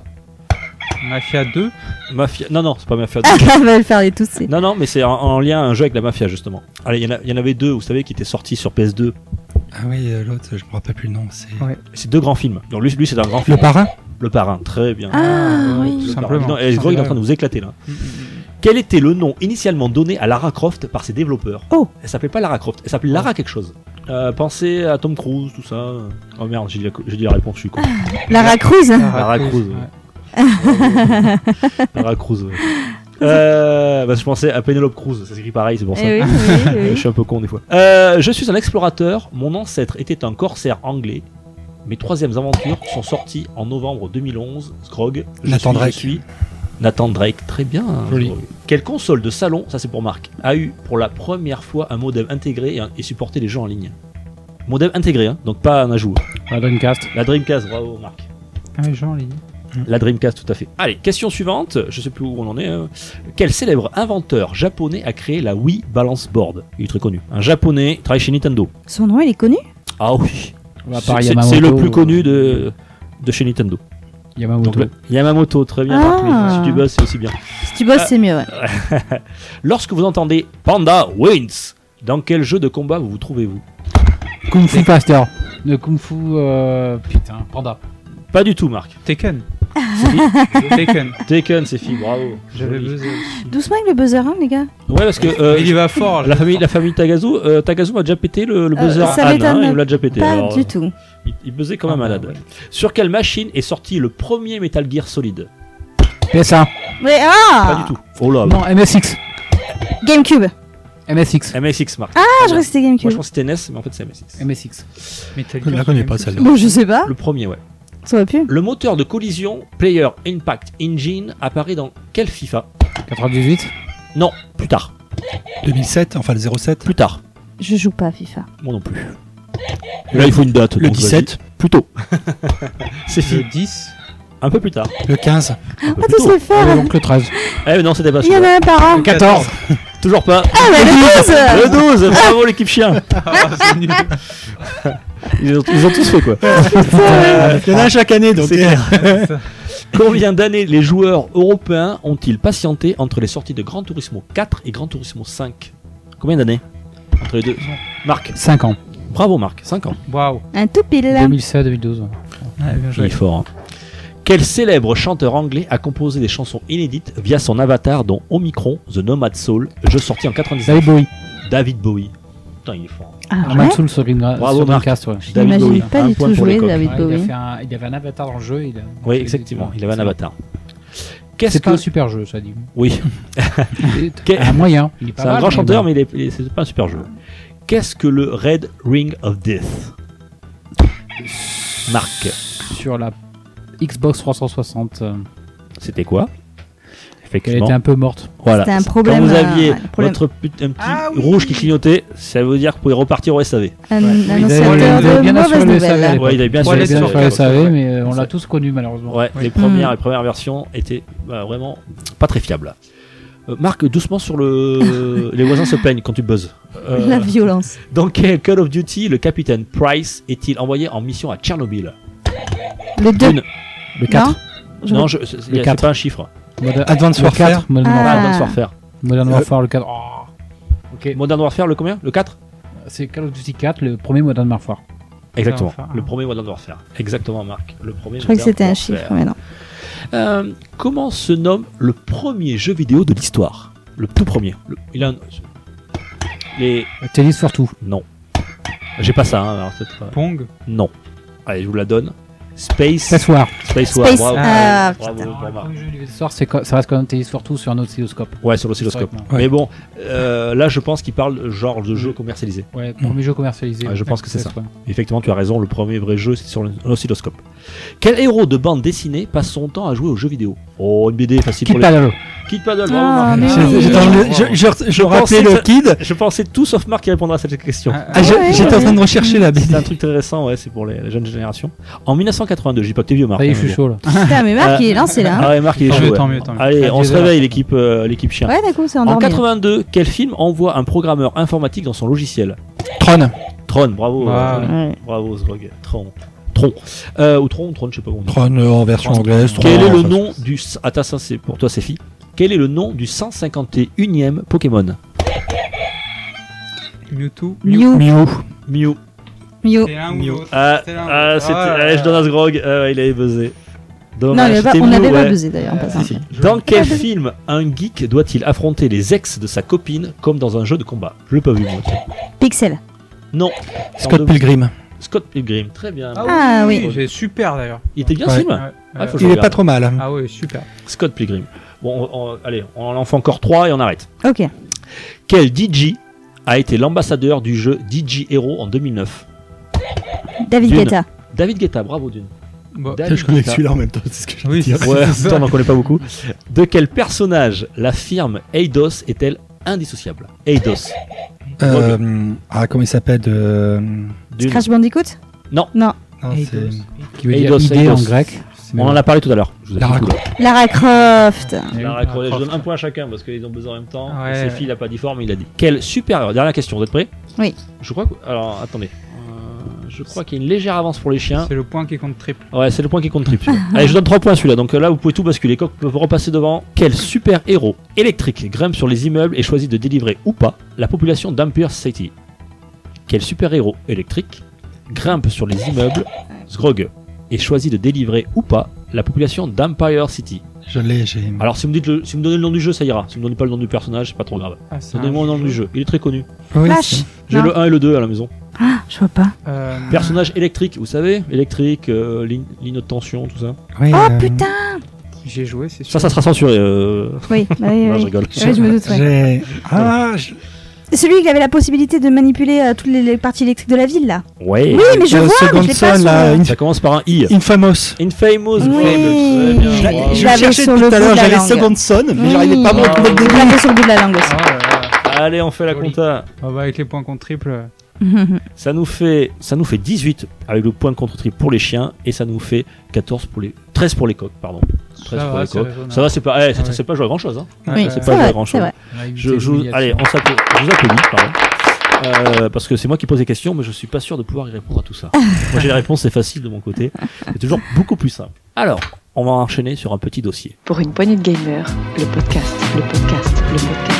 [SPEAKER 6] Mafia 2
[SPEAKER 2] Mafia. Non, non, c'est pas Mafia.
[SPEAKER 5] Ah, on va le faire les tous. c'est-
[SPEAKER 2] non, non, mais c'est en, en lien un jeu avec la mafia, justement. Allez, il y, en a- il y en avait deux, vous savez, qui étaient sortis sur PS2.
[SPEAKER 4] Ah oui, euh, l'autre, je me rappelle plus le nom. C'est
[SPEAKER 6] Ouais.
[SPEAKER 2] C'est deux grands films. Donc lui, lui c'est un grand
[SPEAKER 4] Le
[SPEAKER 2] film.
[SPEAKER 4] Parrain?
[SPEAKER 2] Le Parrain, très bien.
[SPEAKER 5] Ah oui.
[SPEAKER 2] Le
[SPEAKER 6] Simplement.
[SPEAKER 2] Parrain. Et Sgrog, il est en train de vous éclater là. Quel était le nom initialement donné à Lara Croft par ses développeurs
[SPEAKER 5] Oh.
[SPEAKER 2] Elle s'appelait pas Lara Croft, elle s'appelait Lara quelque chose. Euh, pensez à Tom Cruise, tout ça. Oh merde, j'ai dit, la- j'ai dit la réponse, je suis con.
[SPEAKER 5] Lara Cruz.
[SPEAKER 2] Lara Cruz. ouais. Lara Cruz, ouais. Euh, bah, je pensais à Penelope Cruz, ça s'écrit pareil, c'est pour ça.
[SPEAKER 5] Eh oui, oui, oui, oui.
[SPEAKER 2] Je suis un peu con des fois. Euh, je suis un explorateur, mon ancêtre était un corsaire anglais. Mes troisièmes aventures sont sorties en novembre 2011. Scrog, suis, je suis Nathan Drake, très bien.
[SPEAKER 3] Joli.
[SPEAKER 2] Quelle console de salon, ça c'est pour Marc, a eu pour la première fois un modem intégré et, supporté les jeux en ligne Modem intégré, hein, donc pas un ajout.
[SPEAKER 3] La Dreamcast.
[SPEAKER 2] La Dreamcast, bravo Marc.
[SPEAKER 6] Ah, mais Jean, ligne.
[SPEAKER 2] La Dreamcast, tout à fait. Allez, question suivante. Je sais plus où on en est. hein. Quel célèbre inventeur japonais a créé la Wii Balance Board? Il est très connu. Un japonais, il travaille chez Nintendo.
[SPEAKER 5] Son nom, il est connu?
[SPEAKER 2] Ah oui. C'est le plus
[SPEAKER 3] euh,
[SPEAKER 2] connu de, de chez Nintendo.
[SPEAKER 3] Yamamoto.
[SPEAKER 2] Donc, Yamamoto, très bien.
[SPEAKER 5] Ah.
[SPEAKER 2] Si tu bosses, c'est aussi bien.
[SPEAKER 5] Si tu bosses, c'est mieux. ouais.
[SPEAKER 2] Lorsque vous entendez Panda wins, dans quel jeu de combat vous vous trouvez-vous?
[SPEAKER 3] Kung Fu Master. Le Kung Fu. euh, Putain, Panda.
[SPEAKER 2] Pas du tout, Marc.
[SPEAKER 6] Tekken. Tekken.
[SPEAKER 2] Taken, c'est fille, bravo.
[SPEAKER 6] J'avais buzzé.
[SPEAKER 5] Doucement avec le buzzer, hein, les gars.
[SPEAKER 2] Ouais, parce que euh,
[SPEAKER 6] Il y va fort.
[SPEAKER 2] la famille, la famille Tagazu, euh, Tagazu m'a déjà pété le, le
[SPEAKER 5] Euh,
[SPEAKER 2] buzzer
[SPEAKER 5] ça
[SPEAKER 2] Anne,
[SPEAKER 5] m'étonne
[SPEAKER 2] hein, il me l'a déjà pété.
[SPEAKER 5] Pas
[SPEAKER 2] alors,
[SPEAKER 5] du tout.
[SPEAKER 2] Il, il buzzait comme un malade.
[SPEAKER 6] ouais.
[SPEAKER 2] Sur quelle machine est sorti le premier Metal Gear Solid?
[SPEAKER 3] PS1.
[SPEAKER 5] Mais ah
[SPEAKER 2] Pas du tout. Oh là,
[SPEAKER 3] Non, MSX.
[SPEAKER 5] GameCube.
[SPEAKER 3] MSX.
[SPEAKER 2] MSX, Marc.
[SPEAKER 5] Ah, je crois que c'était
[SPEAKER 2] Moi, je
[SPEAKER 5] GameCube.
[SPEAKER 2] pense que c'était NES, mais en fait, c'est MSX.
[SPEAKER 3] MSX.
[SPEAKER 6] Metal
[SPEAKER 4] Je la
[SPEAKER 6] Gear,
[SPEAKER 4] connais pas, celle-là.
[SPEAKER 5] Bon, je sais pas.
[SPEAKER 2] Le premier, ouais.
[SPEAKER 5] Ça aurait pu.
[SPEAKER 2] Le moteur de collision Player Impact Engine apparaît dans quel FIFA?
[SPEAKER 3] 98.
[SPEAKER 2] Non, plus tard.
[SPEAKER 4] 2007, enfin le 07.
[SPEAKER 2] Plus tard.
[SPEAKER 5] Je joue pas à FIFA.
[SPEAKER 2] Moi non plus. Là, il faut une date.
[SPEAKER 4] Le
[SPEAKER 2] donc
[SPEAKER 4] 17.
[SPEAKER 2] vas-y. Plus tôt. c'est
[SPEAKER 6] Le
[SPEAKER 2] fini.
[SPEAKER 6] 10.
[SPEAKER 2] Un peu plus tard.
[SPEAKER 4] Le 15.
[SPEAKER 2] Un peu
[SPEAKER 5] Ah,
[SPEAKER 2] plus
[SPEAKER 5] tous
[SPEAKER 2] tôt.
[SPEAKER 5] les
[SPEAKER 3] donc le 13.
[SPEAKER 2] Eh, mais non, c'était pas
[SPEAKER 5] Il y en
[SPEAKER 2] celui-là.
[SPEAKER 5] a un par an.
[SPEAKER 3] 14.
[SPEAKER 2] Toujours pas.
[SPEAKER 5] Ah, mais le 12
[SPEAKER 2] Le 12, bravo l'équipe chien.
[SPEAKER 6] Ah, c'est nul.
[SPEAKER 2] Ils ont, ils ont tous fait quoi.
[SPEAKER 4] Il y en a un chaque année, donc.
[SPEAKER 2] C'est clair. Combien d'années les joueurs européens ont-ils patienté entre les sorties de Gran Turismo 4 et Gran Turismo 5 Combien d'années Entre les deux Marc.
[SPEAKER 3] 5 ans.
[SPEAKER 2] Bravo Marc, 5 ans.
[SPEAKER 6] Waouh.
[SPEAKER 5] Un tout pile.
[SPEAKER 3] 2007, 2012. ouais.
[SPEAKER 6] Ouais, bien
[SPEAKER 2] Il
[SPEAKER 6] joué.
[SPEAKER 2] est fort. hein. Quel célèbre chanteur anglais a composé des chansons inédites via son avatar dont Omicron, The Nomad Soul, jeu sorti en 99
[SPEAKER 3] David Bowie.
[SPEAKER 2] David Bowie. Putain, il est fort.
[SPEAKER 5] Ah ouais
[SPEAKER 2] Bravo, Marc.
[SPEAKER 3] Dreamcast, ouais.
[SPEAKER 2] David
[SPEAKER 5] J'imagine
[SPEAKER 2] Bowie.
[SPEAKER 5] pas du tout jouer. David
[SPEAKER 3] Ouais, il, a
[SPEAKER 5] Bowie.
[SPEAKER 3] fait un- il avait un avatar dans le jeu. Il a-
[SPEAKER 2] Oui, exactement. Il avait un avatar. Qu'est-ce
[SPEAKER 3] C'est pas
[SPEAKER 2] que
[SPEAKER 3] un super jeu, ça dit.
[SPEAKER 2] Oui,
[SPEAKER 3] un moyen.
[SPEAKER 2] C'est un grand chanteur, mais c'est pas un super jeu. Qu'est-ce que le Red Ring of Death? Marc,
[SPEAKER 3] Sur la Xbox 360, euh,
[SPEAKER 2] c'était quoi?
[SPEAKER 3] Elle était un peu morte.
[SPEAKER 2] Voilà.
[SPEAKER 5] C'était un
[SPEAKER 2] Quand
[SPEAKER 5] problème.
[SPEAKER 2] vous
[SPEAKER 5] euh,
[SPEAKER 2] aviez
[SPEAKER 5] problème-
[SPEAKER 2] votre put- un petit
[SPEAKER 6] Ah oui.
[SPEAKER 2] rouge qui clignotait, ça veut dire que vous pouvez repartir au SAV.
[SPEAKER 5] Un
[SPEAKER 3] Ouais. Il
[SPEAKER 5] annonciateur
[SPEAKER 3] avait-
[SPEAKER 5] de
[SPEAKER 3] bien assuré le SAV.
[SPEAKER 2] Ouais, il avait bien
[SPEAKER 3] le mais euh, on l'a tous connu malheureusement.
[SPEAKER 2] Ouais,
[SPEAKER 6] Oui.
[SPEAKER 2] les premières, les premières versions étaient bah, vraiment pas très fiables. Euh, Marc, doucement sur le. les voisins se plaignent quand tu buzzes. Euh,
[SPEAKER 5] La violence.
[SPEAKER 2] dans quel Call of Duty le capitaine Price est-il envoyé en mission à Tchernobyl?
[SPEAKER 5] Le 2.
[SPEAKER 2] Une.
[SPEAKER 3] Le 4.
[SPEAKER 5] Je-
[SPEAKER 2] Non, je- c'est c'est- pas un chiffre.
[SPEAKER 3] Modern,
[SPEAKER 4] Advanced
[SPEAKER 3] le
[SPEAKER 4] Warfare.
[SPEAKER 3] 4, Modern
[SPEAKER 5] Ah.
[SPEAKER 3] Warfare.
[SPEAKER 2] Advanced Warfare.
[SPEAKER 3] Modern
[SPEAKER 4] Euh,
[SPEAKER 3] Warfare, le 4. Oh. Ok.
[SPEAKER 2] Modern Warfare, le combien? Le 4
[SPEAKER 3] C'est Call of Duty 4, le premier Modern Warfare.
[SPEAKER 2] Exactement.
[SPEAKER 6] Warfare.
[SPEAKER 2] Le premier Modern Warfare. Exactement, Marc. Le premier
[SPEAKER 5] Je crois que c'était un chiffre, mais non.
[SPEAKER 2] Euh, comment se nomme le premier jeu vidéo de l'histoire? Le tout premier. Le- il a un- Les.
[SPEAKER 3] Tennis for Two.
[SPEAKER 2] Non. J'ai pas ça, hein, alors euh,
[SPEAKER 6] Pong.
[SPEAKER 2] Non. Allez, je vous la donne. Space.
[SPEAKER 3] Space War.
[SPEAKER 2] Space War.
[SPEAKER 5] Space.
[SPEAKER 2] Bravo.
[SPEAKER 5] Ah,
[SPEAKER 2] Bravo,
[SPEAKER 5] putain.
[SPEAKER 3] co- ça reste quand même Tennis for Two sur un oscilloscope.
[SPEAKER 2] Ouais, sur l'oscilloscope.
[SPEAKER 3] Historiquement.
[SPEAKER 2] Mais bon, euh, là, je pense qu'il parle genre de jeu commercialisé.
[SPEAKER 3] Ouais, premier jeu commercialisé.
[SPEAKER 2] Ouais, je pense que c'est ça. Effectivement, tu as raison, le premier vrai jeu, c'est sur l'oscilloscope. Quel héros de bande dessinée passe son temps à jouer aux jeux vidéo? Oh, une BD facile
[SPEAKER 3] Kid
[SPEAKER 2] pour les... Kid Paddle, bravo
[SPEAKER 5] Ah,
[SPEAKER 4] J'ai-
[SPEAKER 5] oui.
[SPEAKER 4] en- je, je, je
[SPEAKER 2] Je
[SPEAKER 4] rappelais
[SPEAKER 2] pensais
[SPEAKER 4] le kid.
[SPEAKER 2] Je pensais tout sauf Marc qui répondra à cette question.
[SPEAKER 6] Ah,
[SPEAKER 4] Ah, j'ai-
[SPEAKER 5] ouais,
[SPEAKER 4] J'étais en train de rechercher la
[SPEAKER 2] C'est un truc très récent, ouais, c'est pour les, les jeunes générations. En 1982, je dis pas que t'es vieux, Marc.
[SPEAKER 3] Est,
[SPEAKER 2] hein, mais
[SPEAKER 3] chaud là.
[SPEAKER 5] Putain, mais Marc,
[SPEAKER 2] Euh,
[SPEAKER 5] il est lancé là. hein.
[SPEAKER 2] Ah ouais, Marc, il est
[SPEAKER 6] Tant
[SPEAKER 2] chaud.
[SPEAKER 6] mieux,
[SPEAKER 2] ouais.
[SPEAKER 6] tant mieux, tant mieux.
[SPEAKER 2] Allez, on se réveille, l'équipe euh, l'équipe chien.
[SPEAKER 5] Ouais, d'accord, c'est
[SPEAKER 2] En
[SPEAKER 5] endormi. là.
[SPEAKER 2] 82, quel film envoie un programmeur informatique dans son logiciel?
[SPEAKER 4] Tron.
[SPEAKER 2] Tron, bravo.
[SPEAKER 6] Wow.
[SPEAKER 2] euh. Bravo, Zrog. Tron. Tron. Euh, ou Tron, Tron, je sais pas comment on dit.
[SPEAKER 4] Tron euh, en version
[SPEAKER 6] Tron.
[SPEAKER 4] anglaise. Tron
[SPEAKER 2] Quel est
[SPEAKER 4] en-
[SPEAKER 2] le nom du. Attends, ça c'est pour toi, c'est fille. Quel est le nom du 151e Pokémon
[SPEAKER 6] Mewtwo.
[SPEAKER 5] Mew.
[SPEAKER 4] Mew.
[SPEAKER 2] Mew.
[SPEAKER 5] Mew.
[SPEAKER 2] Ah, ah.
[SPEAKER 6] Ah
[SPEAKER 2] je donne à Zgrog. Ah, ouais, il avait buzzé.
[SPEAKER 5] Non,
[SPEAKER 2] Dommage,
[SPEAKER 5] il avait pas-
[SPEAKER 2] c'était
[SPEAKER 5] on
[SPEAKER 2] Mew,
[SPEAKER 5] n'avait pas buzzé d'ailleurs en
[SPEAKER 6] Euh,
[SPEAKER 5] passant.
[SPEAKER 2] Si, si. Dans quel film un geek doit-il affronter les ex de sa copine comme dans un jeu de combat? Je l'ai pas vu moi.
[SPEAKER 5] Pixel.
[SPEAKER 2] Non.
[SPEAKER 4] Scott Pilgrim.
[SPEAKER 2] Scott Pilgrim, très bien.
[SPEAKER 5] Ah oui.
[SPEAKER 6] C'est super d'ailleurs.
[SPEAKER 2] Il était bien ce film
[SPEAKER 6] Ouais,
[SPEAKER 2] Ah,
[SPEAKER 6] ouais.
[SPEAKER 4] Il est
[SPEAKER 2] regarde.
[SPEAKER 4] pas trop mal.
[SPEAKER 6] Ah ouais, super.
[SPEAKER 2] Scott Pilgrim. Bon, on- on- allez, on en fait encore 3 et on arrête.
[SPEAKER 5] Ok.
[SPEAKER 2] Quel DJ a été l'ambassadeur du jeu DJ Hero en 2009
[SPEAKER 5] David
[SPEAKER 2] Dune.
[SPEAKER 5] Guetta.
[SPEAKER 2] David Guetta, bravo Dune.
[SPEAKER 6] Bon,
[SPEAKER 2] David
[SPEAKER 4] Je connais celui-là en même temps, c'est ce que je
[SPEAKER 6] Oui,
[SPEAKER 4] dire.
[SPEAKER 6] c'est
[SPEAKER 2] Ouais,
[SPEAKER 6] ça.
[SPEAKER 2] putain, on n'en connaît pas beaucoup. De quel personnage la firme Eidos est-elle indissociable? Eidos.
[SPEAKER 4] Euh, ah, comment il s'appelle euh.
[SPEAKER 5] Crash Bandicoot?
[SPEAKER 2] Non.
[SPEAKER 5] Non.
[SPEAKER 4] non,
[SPEAKER 6] Eidos.
[SPEAKER 3] Qui veut
[SPEAKER 2] Eidos,
[SPEAKER 3] dire idée en
[SPEAKER 2] Eidos.
[SPEAKER 3] grec.
[SPEAKER 2] On en a parlé tout à l'heure. Vous
[SPEAKER 4] Lara
[SPEAKER 5] Croft.
[SPEAKER 2] Lara Croft. Je donne un point à chacun parce qu'ils ont besoin en même temps.
[SPEAKER 6] Ouais.
[SPEAKER 2] Ses filles, il a pas dit fort, mais il a dit. Quel super. Dernière question, vous êtes prêts?
[SPEAKER 5] Oui.
[SPEAKER 2] Je crois que. Alors, attendez. Euh, je crois qu'il y a une légère avance pour les chiens.
[SPEAKER 6] C'est le point qui compte triple.
[SPEAKER 2] Ouais, c'est le point qui compte triple. celui-là. Allez, je donne 3 points celui-là. Donc euh, là, vous pouvez tout basculer. Les coqs peuvent repasser devant. Quel super héros électrique grimpe sur les immeubles et choisit de délivrer ou pas la population d'Empire City? Quel super héros électrique grimpe sur les immeubles? Sgrog et choisit de délivrer ou pas la population d'Empire City
[SPEAKER 4] Je l'ai, j'ai.
[SPEAKER 2] Alors, si vous, me dites le- si vous me donnez le nom du jeu, ça ira. Si vous me donnez pas le nom du personnage, c'est pas trop grave.
[SPEAKER 6] Ah, c'est
[SPEAKER 2] Donnez-moi le nom
[SPEAKER 6] jeu.
[SPEAKER 2] du jeu. Il est très connu.
[SPEAKER 4] Oui,
[SPEAKER 5] Flash.
[SPEAKER 2] J'ai
[SPEAKER 5] Non.
[SPEAKER 2] le 1 et le 2 à la maison.
[SPEAKER 5] Ah, je vois pas.
[SPEAKER 6] Euh,
[SPEAKER 2] Personnage électrique, vous savez Électrique, euh, ligne, ligne de tension, tout ça.
[SPEAKER 4] oui,
[SPEAKER 5] Oh
[SPEAKER 4] euh,
[SPEAKER 5] putain
[SPEAKER 6] J'ai joué, c'est sûr.
[SPEAKER 2] Ça, ça sera censuré. euh,
[SPEAKER 5] Oui, bah oui,
[SPEAKER 2] non,
[SPEAKER 5] oui.
[SPEAKER 2] je rigole.
[SPEAKER 5] Ouais, je me doute, ouais.
[SPEAKER 4] J'ai. Ah, je-
[SPEAKER 5] Celui qui avait la possibilité de manipuler euh, toutes les, les parties électriques de la ville, là.
[SPEAKER 2] Ouais.
[SPEAKER 5] Oui, mais je
[SPEAKER 4] euh,
[SPEAKER 5] vois, mais je l'ai pas
[SPEAKER 4] Son,
[SPEAKER 5] sur
[SPEAKER 4] là,
[SPEAKER 5] le-
[SPEAKER 4] Inf-
[SPEAKER 2] Ça commence par un I.
[SPEAKER 4] Infamous.
[SPEAKER 2] Infamous.
[SPEAKER 5] Oui.
[SPEAKER 2] Très bien,
[SPEAKER 5] Je
[SPEAKER 4] Je,
[SPEAKER 5] je
[SPEAKER 4] je
[SPEAKER 5] l'avais
[SPEAKER 4] cherchais
[SPEAKER 5] sur
[SPEAKER 4] tout à l'heure,
[SPEAKER 5] la
[SPEAKER 4] j'avais
[SPEAKER 5] langue.
[SPEAKER 4] Second Son, mais
[SPEAKER 5] Oui.
[SPEAKER 4] j'arrivais pas à me retrouver le
[SPEAKER 5] Je
[SPEAKER 4] début.
[SPEAKER 5] l'avais sur le bout de la langue
[SPEAKER 6] Ah.
[SPEAKER 2] Allez, on fait la
[SPEAKER 6] Joli.
[SPEAKER 2] compta.
[SPEAKER 6] Ah bah, avec les points contre triple.
[SPEAKER 2] Ça nous fait, ça nous fait 18 avec le point de contre tri pour les chiens et ça nous fait 14 pour les, 13 pour les coqs, pardon. 13
[SPEAKER 6] Ça
[SPEAKER 2] pour
[SPEAKER 6] va,
[SPEAKER 2] les coqs. Ça va, c'est pas, eh,
[SPEAKER 6] ouais.
[SPEAKER 2] pas jouer à grand chose. Hein.
[SPEAKER 5] Oui,
[SPEAKER 2] c'est pas
[SPEAKER 5] vrai,
[SPEAKER 2] grand chose. Je, allez, on s'appelle, je vous applaudis, pardon. Euh, parce que c'est moi qui pose les questions, mais je suis pas sûr de pouvoir y répondre à tout ça. moi j'ai les réponses, c'est facile de mon côté. C'est toujours beaucoup plus simple. Alors, on va enchaîner sur un petit dossier.
[SPEAKER 1] Pour une poignée de gamers, le podcast, le podcast, le podcast.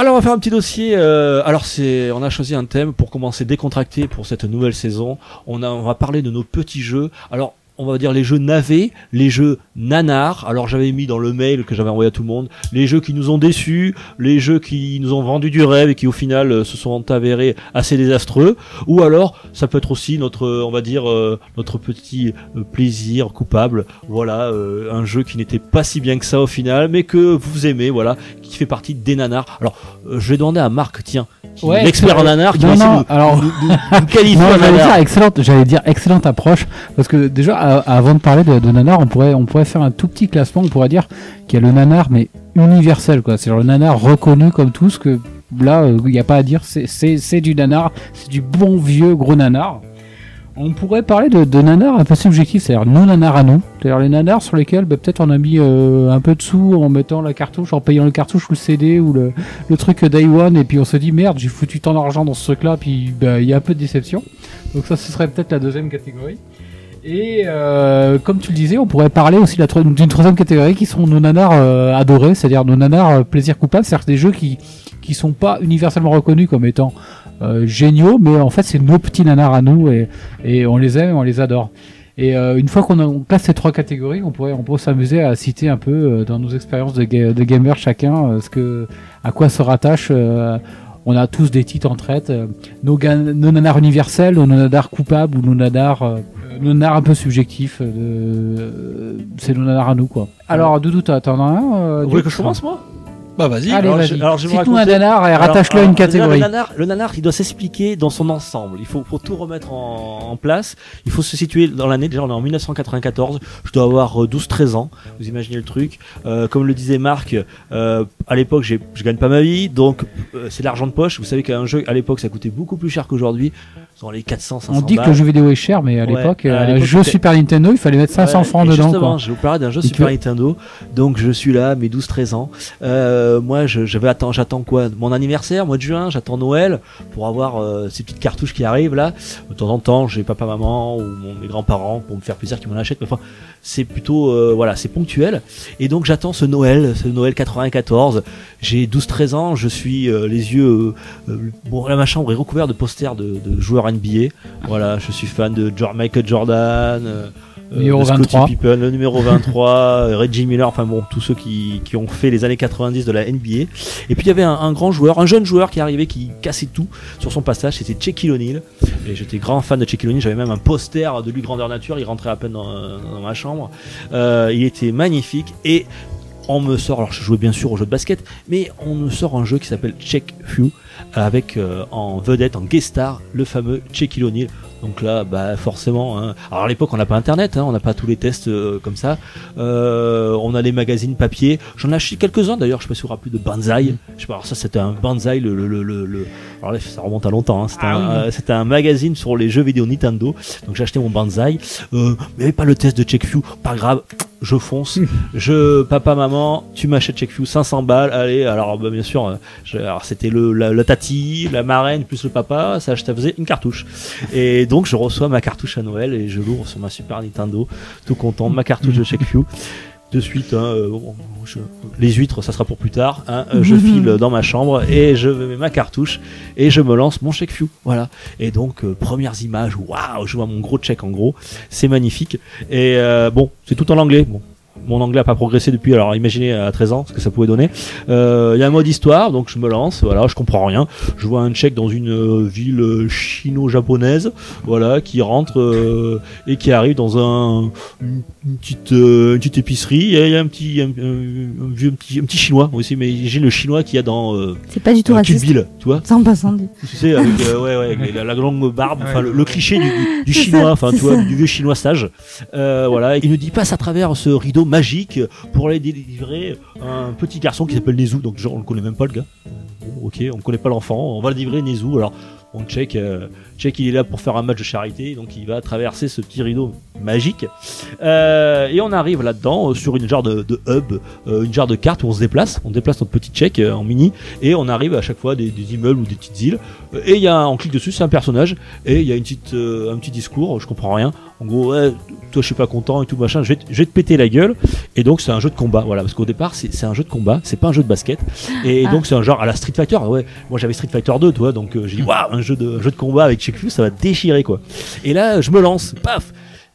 [SPEAKER 2] Alors on va faire un petit dossier. euh, alors c'est, on a choisi un thème pour commencer décontracté pour cette nouvelle saison. On a, on va parler de nos petits jeux. Alors on va dire les jeux navets, les jeux nanars. Alors j'avais mis dans le mail que j'avais envoyé à tout le monde les jeux qui nous ont déçus, les jeux qui nous ont vendu du rêve et qui au final euh, se sont avérés assez désastreux. Ou alors ça peut être aussi notre, euh, on va dire notre petit plaisir coupable. Voilà, un jeu qui n'était pas si bien que ça au final, mais que vous aimez. Voilà, qui fait partie des nanars. Alors euh, je vais demander à Marc, tiens,
[SPEAKER 3] Ouais,
[SPEAKER 2] l'expert en
[SPEAKER 3] c'est-
[SPEAKER 2] nanar, qui
[SPEAKER 3] non,
[SPEAKER 2] va
[SPEAKER 3] non,
[SPEAKER 2] de
[SPEAKER 3] alors- j'allais dire excellente, j'allais dire excellente approche parce que déjà avant de parler de, de nanar, on pourrait on pourrait faire un tout petit classement, on pourrait dire qu'il y a le nanar mais universel quoi, c'est le nanar reconnu comme tout ce que là euh, il n'y a pas à dire, c'est c'est c'est du nanar, c'est du bon vieux gros nanar. On pourrait parler de, de nanars un peu subjectifs, c'est-à-dire nos nanars à nous, c'est-à-dire les nanars sur lesquels bah, peut-être on a mis euh, un peu de sous en mettant la cartouche, en payant le cartouche ou le CD ou le, truc Day One et puis on se dit merde j'ai foutu tant d'argent dans ce truc là puis bah, il y a un peu de déception. Donc ça ce serait peut-être la deuxième catégorie. Et euh, comme tu le disais on pourrait parler aussi d'une troisième catégorie qui sont nos nanars euh, adorés c'est à dire nos nanars plaisir coupable c'est à dire des jeux qui qui sont pas universellement reconnus comme étant euh, géniaux mais en fait c'est nos petits nanars à nous et, et on les aime et on les adore et euh, une fois qu'on on classe ces trois catégories, on pourrait, on pourrait s'amuser à citer un peu euh, dans nos expériences de, ga- de gamers chacun, euh, ce que, à quoi se rattache. euh, on a tous des titres en traite. euh, nos, nanars universels, nos nanars coupables ou nos nanars, euh, nos nanars un peu subjectifs. euh, euh, c'est nos nanars à nous quoi. Alors Doudou, t'en as un euh,
[SPEAKER 2] Vous voulez que je commence moi?
[SPEAKER 4] Bah vas-y.
[SPEAKER 3] Allez,
[SPEAKER 2] Alors,
[SPEAKER 3] vas-y.
[SPEAKER 2] je- alors, je
[SPEAKER 3] Cite-nous un nanar et rattache-le à une catégorie.
[SPEAKER 2] Le nanar, le nanar, il doit s'expliquer dans son ensemble. Il faut, faut tout remettre en, en place. Il faut se situer dans l'année. Déjà, on est en 1994. Je dois avoir euh, 12-13 ans. Vous imaginez le truc. Euh, comme le disait Marc, euh, à l'époque, j'ai- je gagne pas ma vie, donc euh, c'est de l'argent de poche. Vous savez qu'un jeu à l'époque, ça coûtait beaucoup plus cher qu'aujourd'hui. Dans les 400, 500
[SPEAKER 3] On dit que le jeu vidéo est cher, mais à
[SPEAKER 2] Ouais,
[SPEAKER 3] l'époque, euh, un
[SPEAKER 2] l'époque,
[SPEAKER 3] jeu Super Nintendo, il fallait mettre 500
[SPEAKER 2] Ouais,
[SPEAKER 3] francs dedans.
[SPEAKER 2] Justement,
[SPEAKER 3] Quoi.
[SPEAKER 2] je vais vous parler d'un jeu
[SPEAKER 3] Et
[SPEAKER 2] Super Nintendo. Donc je suis là, mes 12-13 ans. Euh, moi, je, je vais attendre, j'attends quoi? Mon anniversaire, mois de juin, j'attends Noël pour avoir euh, ces petites cartouches qui arrivent là. De temps en temps, j'ai papa, maman ou mon- mes grands-parents pour me faire plaisir qui m'en achètent. Mais enfin, c'est plutôt, euh, voilà, c'est ponctuel. Et donc j'attends ce Noël, ce Noël 94. J'ai 12-13 ans, je suis euh, les yeux. euh, bon, là, ma chambre est recouverte de posters de, de joueurs NBA. Voilà, je suis fan de Michael Jordan. Euh,
[SPEAKER 3] Numéro
[SPEAKER 2] de Scottie
[SPEAKER 3] 23.
[SPEAKER 2] Pippen, le numéro 23, euh, Reggie Miller, enfin bon, tous ceux qui, qui ont fait les années 90 de la NBA. Et puis il y avait un, un grand joueur, un jeune joueur qui arrivait, qui cassait tout sur son passage, c'était Shaquille O'Neal. Et j'étais grand fan de Shaquille O'Neal, j'avais même un poster de lui grandeur nature, il rentrait à peine dans, dans ma chambre. Euh, il était magnifique et on me sort, alors je jouais bien sûr au jeu de basket, mais on me sort un jeu qui s'appelle Check Few avec euh, en vedette, en guest star, le fameux Shaquille O'Neal. Donc là, bah forcément. hein. Alors à l'époque, on n'a pas Internet, hein, on n'a pas tous les tests euh, comme ça. Euh, on a les magazines papier. J'en ai acheté quelques-uns d'ailleurs. Je sais pas si vous vous rappelez de Banzai. Je sais pas. Alors ça, c'était un Banzai. Le, le, le, le, le- Alors là, ça remonte à longtemps. Hein. C'était
[SPEAKER 3] Ah
[SPEAKER 2] un,
[SPEAKER 3] oui.
[SPEAKER 2] euh, c'était un magazine sur les jeux vidéo Nintendo. Donc j'ai acheté mon Banzai. Euh, mais pas le test de CheckView. Pas grave. Je fonce. je papa maman, tu m'achètes CheckView 500 balles. Allez. Alors bah, bien sûr, euh, je- alors c'était le la, la tati, la marraine plus le papa. Ça, ça faisait une cartouche. Et donc je reçois ma cartouche à Noël et je l'ouvre sur ma Super Nintendo, tout content, ma cartouche de Checkview. De suite, hein, euh, bon, je- les huîtres, ça sera pour plus tard. hein, euh, je file dans ma chambre et je mets ma cartouche et je me lance mon Checkview. Voilà. Et donc euh, premières images, waouh, je vois mon gros check en gros, c'est magnifique. Et euh, bon, c'est tout en anglais. Bon, mon anglais a pas progressé depuis, alors imaginez à 13 ans ce que ça pouvait donner. Euh, Il y a un mode histoire, donc je me lance, voilà, je comprends rien. Je vois un tchèque dans une euh, ville euh, chino-japonaise, voilà, qui rentre euh, et qui arrive dans un, une, une petite, euh, une petite épicerie. Il y a un petit, un, un- un vieux petit, un petit chinois aussi, mais j'ai le chinois qu'il y a dans euh,
[SPEAKER 5] C'est pas du tout
[SPEAKER 2] euh,
[SPEAKER 5] raciste.
[SPEAKER 2] Bill, tu vois.
[SPEAKER 5] Sans passant du.
[SPEAKER 2] Tu sais, avec, euh, ouais, ouais, avec la, la longue barbe, enfin le, le cliché du, du- du
[SPEAKER 5] C'est
[SPEAKER 2] chinois,
[SPEAKER 5] ça,
[SPEAKER 2] enfin
[SPEAKER 5] c'est
[SPEAKER 2] tu vois, du vieux chinois sage. Euh, voilà, il nous dit passe à travers ce rideau magique pour aller délivrer un petit garçon qui s'appelle Nezu, donc genre on le connaît même pas le gars. Ok, on connaît pas l'enfant, on va le livrer Nezu. Alors on check, euh, check, il est là pour faire un match de charité, donc il va traverser ce petit rideau magique. Euh, et on arrive là-dedans euh, sur une genre de, hub, une genre de carte où on se déplace, on déplace notre petit check en mini, et on arrive à chaque fois des, des immeubles ou des petites îles. Et y a, on clique dessus, c'est un personnage, et il y a une petite, un petit discours, je comprends rien. En gros, ouais, toi je suis pas content et tout machin, je vais, te- je vais te péter la gueule. Et donc c'est un jeu de combat, voilà, parce qu'au départ c'est c'est un jeu de combat, c'est pas un jeu de basket. Et
[SPEAKER 5] Ah.
[SPEAKER 2] donc c'est un genre à la Street Fighter. Ouais, moi j'avais Street Fighter 2, toi, donc euh, j'ai dit waouh, un jeu de un jeu de combat avec Check ça va déchirer quoi. Et là je me lance, paf.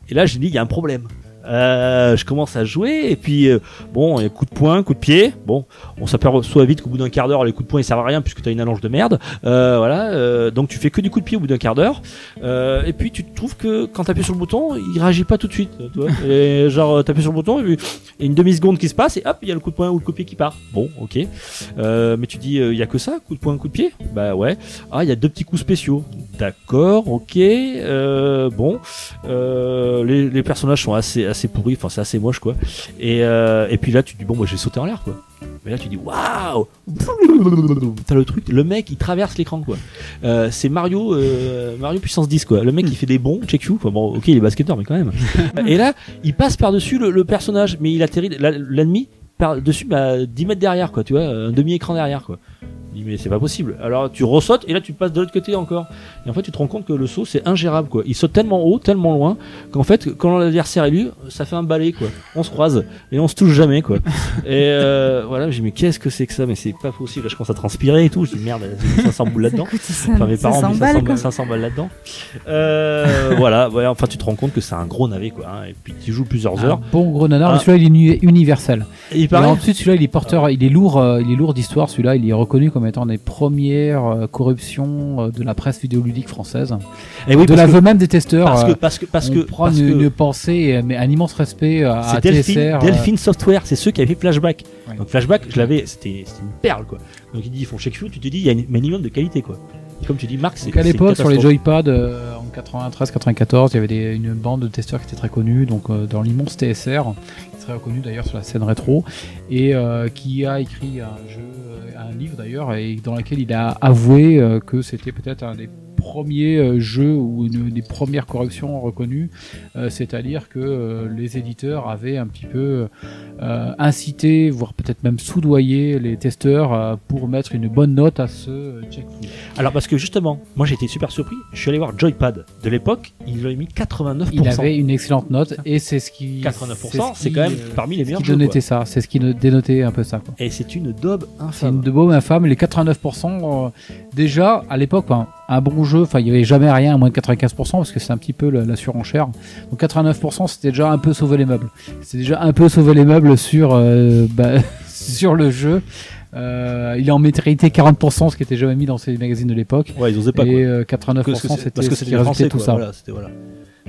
[SPEAKER 2] Et là j'ai dit il y a un problème. Euh, je commence à jouer et puis euh, bon, il y a coup de poing, coup de pied. Bon, on s'aperçoit vite qu'au bout d'un quart d'heure, les coups de poing ils servent à rien puisque t'as une allonge de merde. Euh, voilà, euh, donc tu fais que du coup de pied au bout d'un quart d'heure. Euh, et puis tu trouves que quand t'appuies sur le bouton, il réagit pas tout de suite. Tu vois et genre t'appuies sur le bouton et puis y a une demi seconde qui se passe et hop, il y a le coup de poing ou le coup de pied qui part. Bon, ok. Euh, mais tu dis, il y a que ça, coup de poing, coup de pied? Bah ouais. Ah, il y a deux petits coups spéciaux. D'accord, ok. Euh, bon, euh, les, les personnages sont assez assez pourris. Enfin, c'est assez moche quoi. Et euh, et puis là, tu dis bon, moi j'ai sauté en l'air quoi. Mais là, tu dis waouh T'as le truc, le mec il traverse l'écran quoi. Euh, c'est Mario, euh, Mario puissance 10 quoi. Le mec il fait des bons, check you. Enfin bon, ok, il est basketteur mais quand même. Et là, il passe par dessus le, le personnage, mais il atterrit l'ennemi par dessus bah, 10 mètres derrière quoi. Tu vois, un demi écran derrière quoi. Dis, mais c'est pas possible. Alors tu ressautes et là tu passes de l'autre côté encore. Et en fait tu te rends compte que le saut c'est ingérable quoi. Il saute tellement haut, tellement loin qu'en fait quand l'adversaire est lui, ça fait un balai quoi. On se croise et on se touche jamais quoi. et euh, voilà, j'ai mais qu'est-ce que c'est que ça? Mais c'est pas possible. Là, je commence à transpirer et tout. Je dis merde, j'ai mis 500 boules là-dedans. Enfin mes parents ont mis 500
[SPEAKER 5] s'emballe, quoi.
[SPEAKER 2] balles, 500 balles là-dedans. Euh, voilà, ouais, enfin tu te rends compte que c'est un gros navet quoi. hein. Et puis tu joues plusieurs
[SPEAKER 3] Un
[SPEAKER 2] heures.
[SPEAKER 3] bon gros nanar,
[SPEAKER 2] Ah.
[SPEAKER 3] celui-là il est uni- universel.
[SPEAKER 2] Il
[SPEAKER 3] Et
[SPEAKER 2] paraît.
[SPEAKER 3] ensuite celui-là il est porteur, il est lourd, euh, il est lourd d'histoire. Celui-là il est reconnu comme étant des premières euh, corruptions euh, de la presse vidéoludique française.
[SPEAKER 2] Et oui,
[SPEAKER 3] de l'aveu même des testeurs.
[SPEAKER 2] parce que parce que parce
[SPEAKER 3] on
[SPEAKER 2] que
[SPEAKER 3] prend
[SPEAKER 2] parce
[SPEAKER 3] une,
[SPEAKER 2] que-
[SPEAKER 3] une pensée, mais un immense respect à,
[SPEAKER 2] Delphine,
[SPEAKER 3] TSR.
[SPEAKER 2] Delphine Software, c'est ceux qui avaient fait Flashback.
[SPEAKER 3] Ouais.
[SPEAKER 2] Donc Flashback, je l'avais, c'était une perle quoi. Donc ils font check you, tu te dis il y a un minimum de qualité quoi. Et comme tu dis Marc, c'est
[SPEAKER 3] à l'époque, sur les joypads, euh, en 93-94, il y avait des- une bande de testeurs qui était très connue, donc euh, dans l'immense TSR, très reconnu d'ailleurs sur la scène rétro, et euh, qui a écrit euh, un livre d'ailleurs, et dans lequel il a avoué euh, que c'était peut-être un des premiers euh, jeux ou une des premières corrections reconnues, euh, c'est-à-dire que euh, les éditeurs avaient un petit peu euh, incité, voire peut-être même soudoyé les testeurs pour mettre une bonne note à ce check food.
[SPEAKER 2] Alors parce que justement, moi j'ai été super surpris. Je suis allé voir Joypad de l'époque, il lui a mis 89%.
[SPEAKER 3] Il avait une excellente note et c'est ce qui
[SPEAKER 2] 89%,
[SPEAKER 3] ce
[SPEAKER 2] c'est quand même parmi les meilleurs
[SPEAKER 3] qui
[SPEAKER 2] jeux.
[SPEAKER 3] dénotait
[SPEAKER 2] quoi.
[SPEAKER 3] ça, c'est ce qui dénotait un peu ça. quoi.
[SPEAKER 2] Et c'est une daube
[SPEAKER 3] C'est
[SPEAKER 2] infâme.
[SPEAKER 3] une de beau infâme. Les 89%, euh, déjà à l'époque, un bon jeu, enfin il y avait jamais rien à moins de 95% parce que c'est un petit peu la, la surenchère. Donc 89%, c'était déjà un peu sauver les meubles. C'est déjà un peu sauver les meubles sur euh, bah, sur le jeu. Euh, il est en maîtrisité 40%, ce qui était jamais mis dans ces magazines de l'époque.
[SPEAKER 2] Ouais, ils osaient pas.
[SPEAKER 3] Et euh, 89%,
[SPEAKER 2] Parce que c'est-
[SPEAKER 3] c'était
[SPEAKER 2] parce que
[SPEAKER 3] ce
[SPEAKER 2] c'était
[SPEAKER 3] qui
[SPEAKER 2] Français,
[SPEAKER 3] tout
[SPEAKER 2] quoi.
[SPEAKER 3] ça.
[SPEAKER 2] Voilà,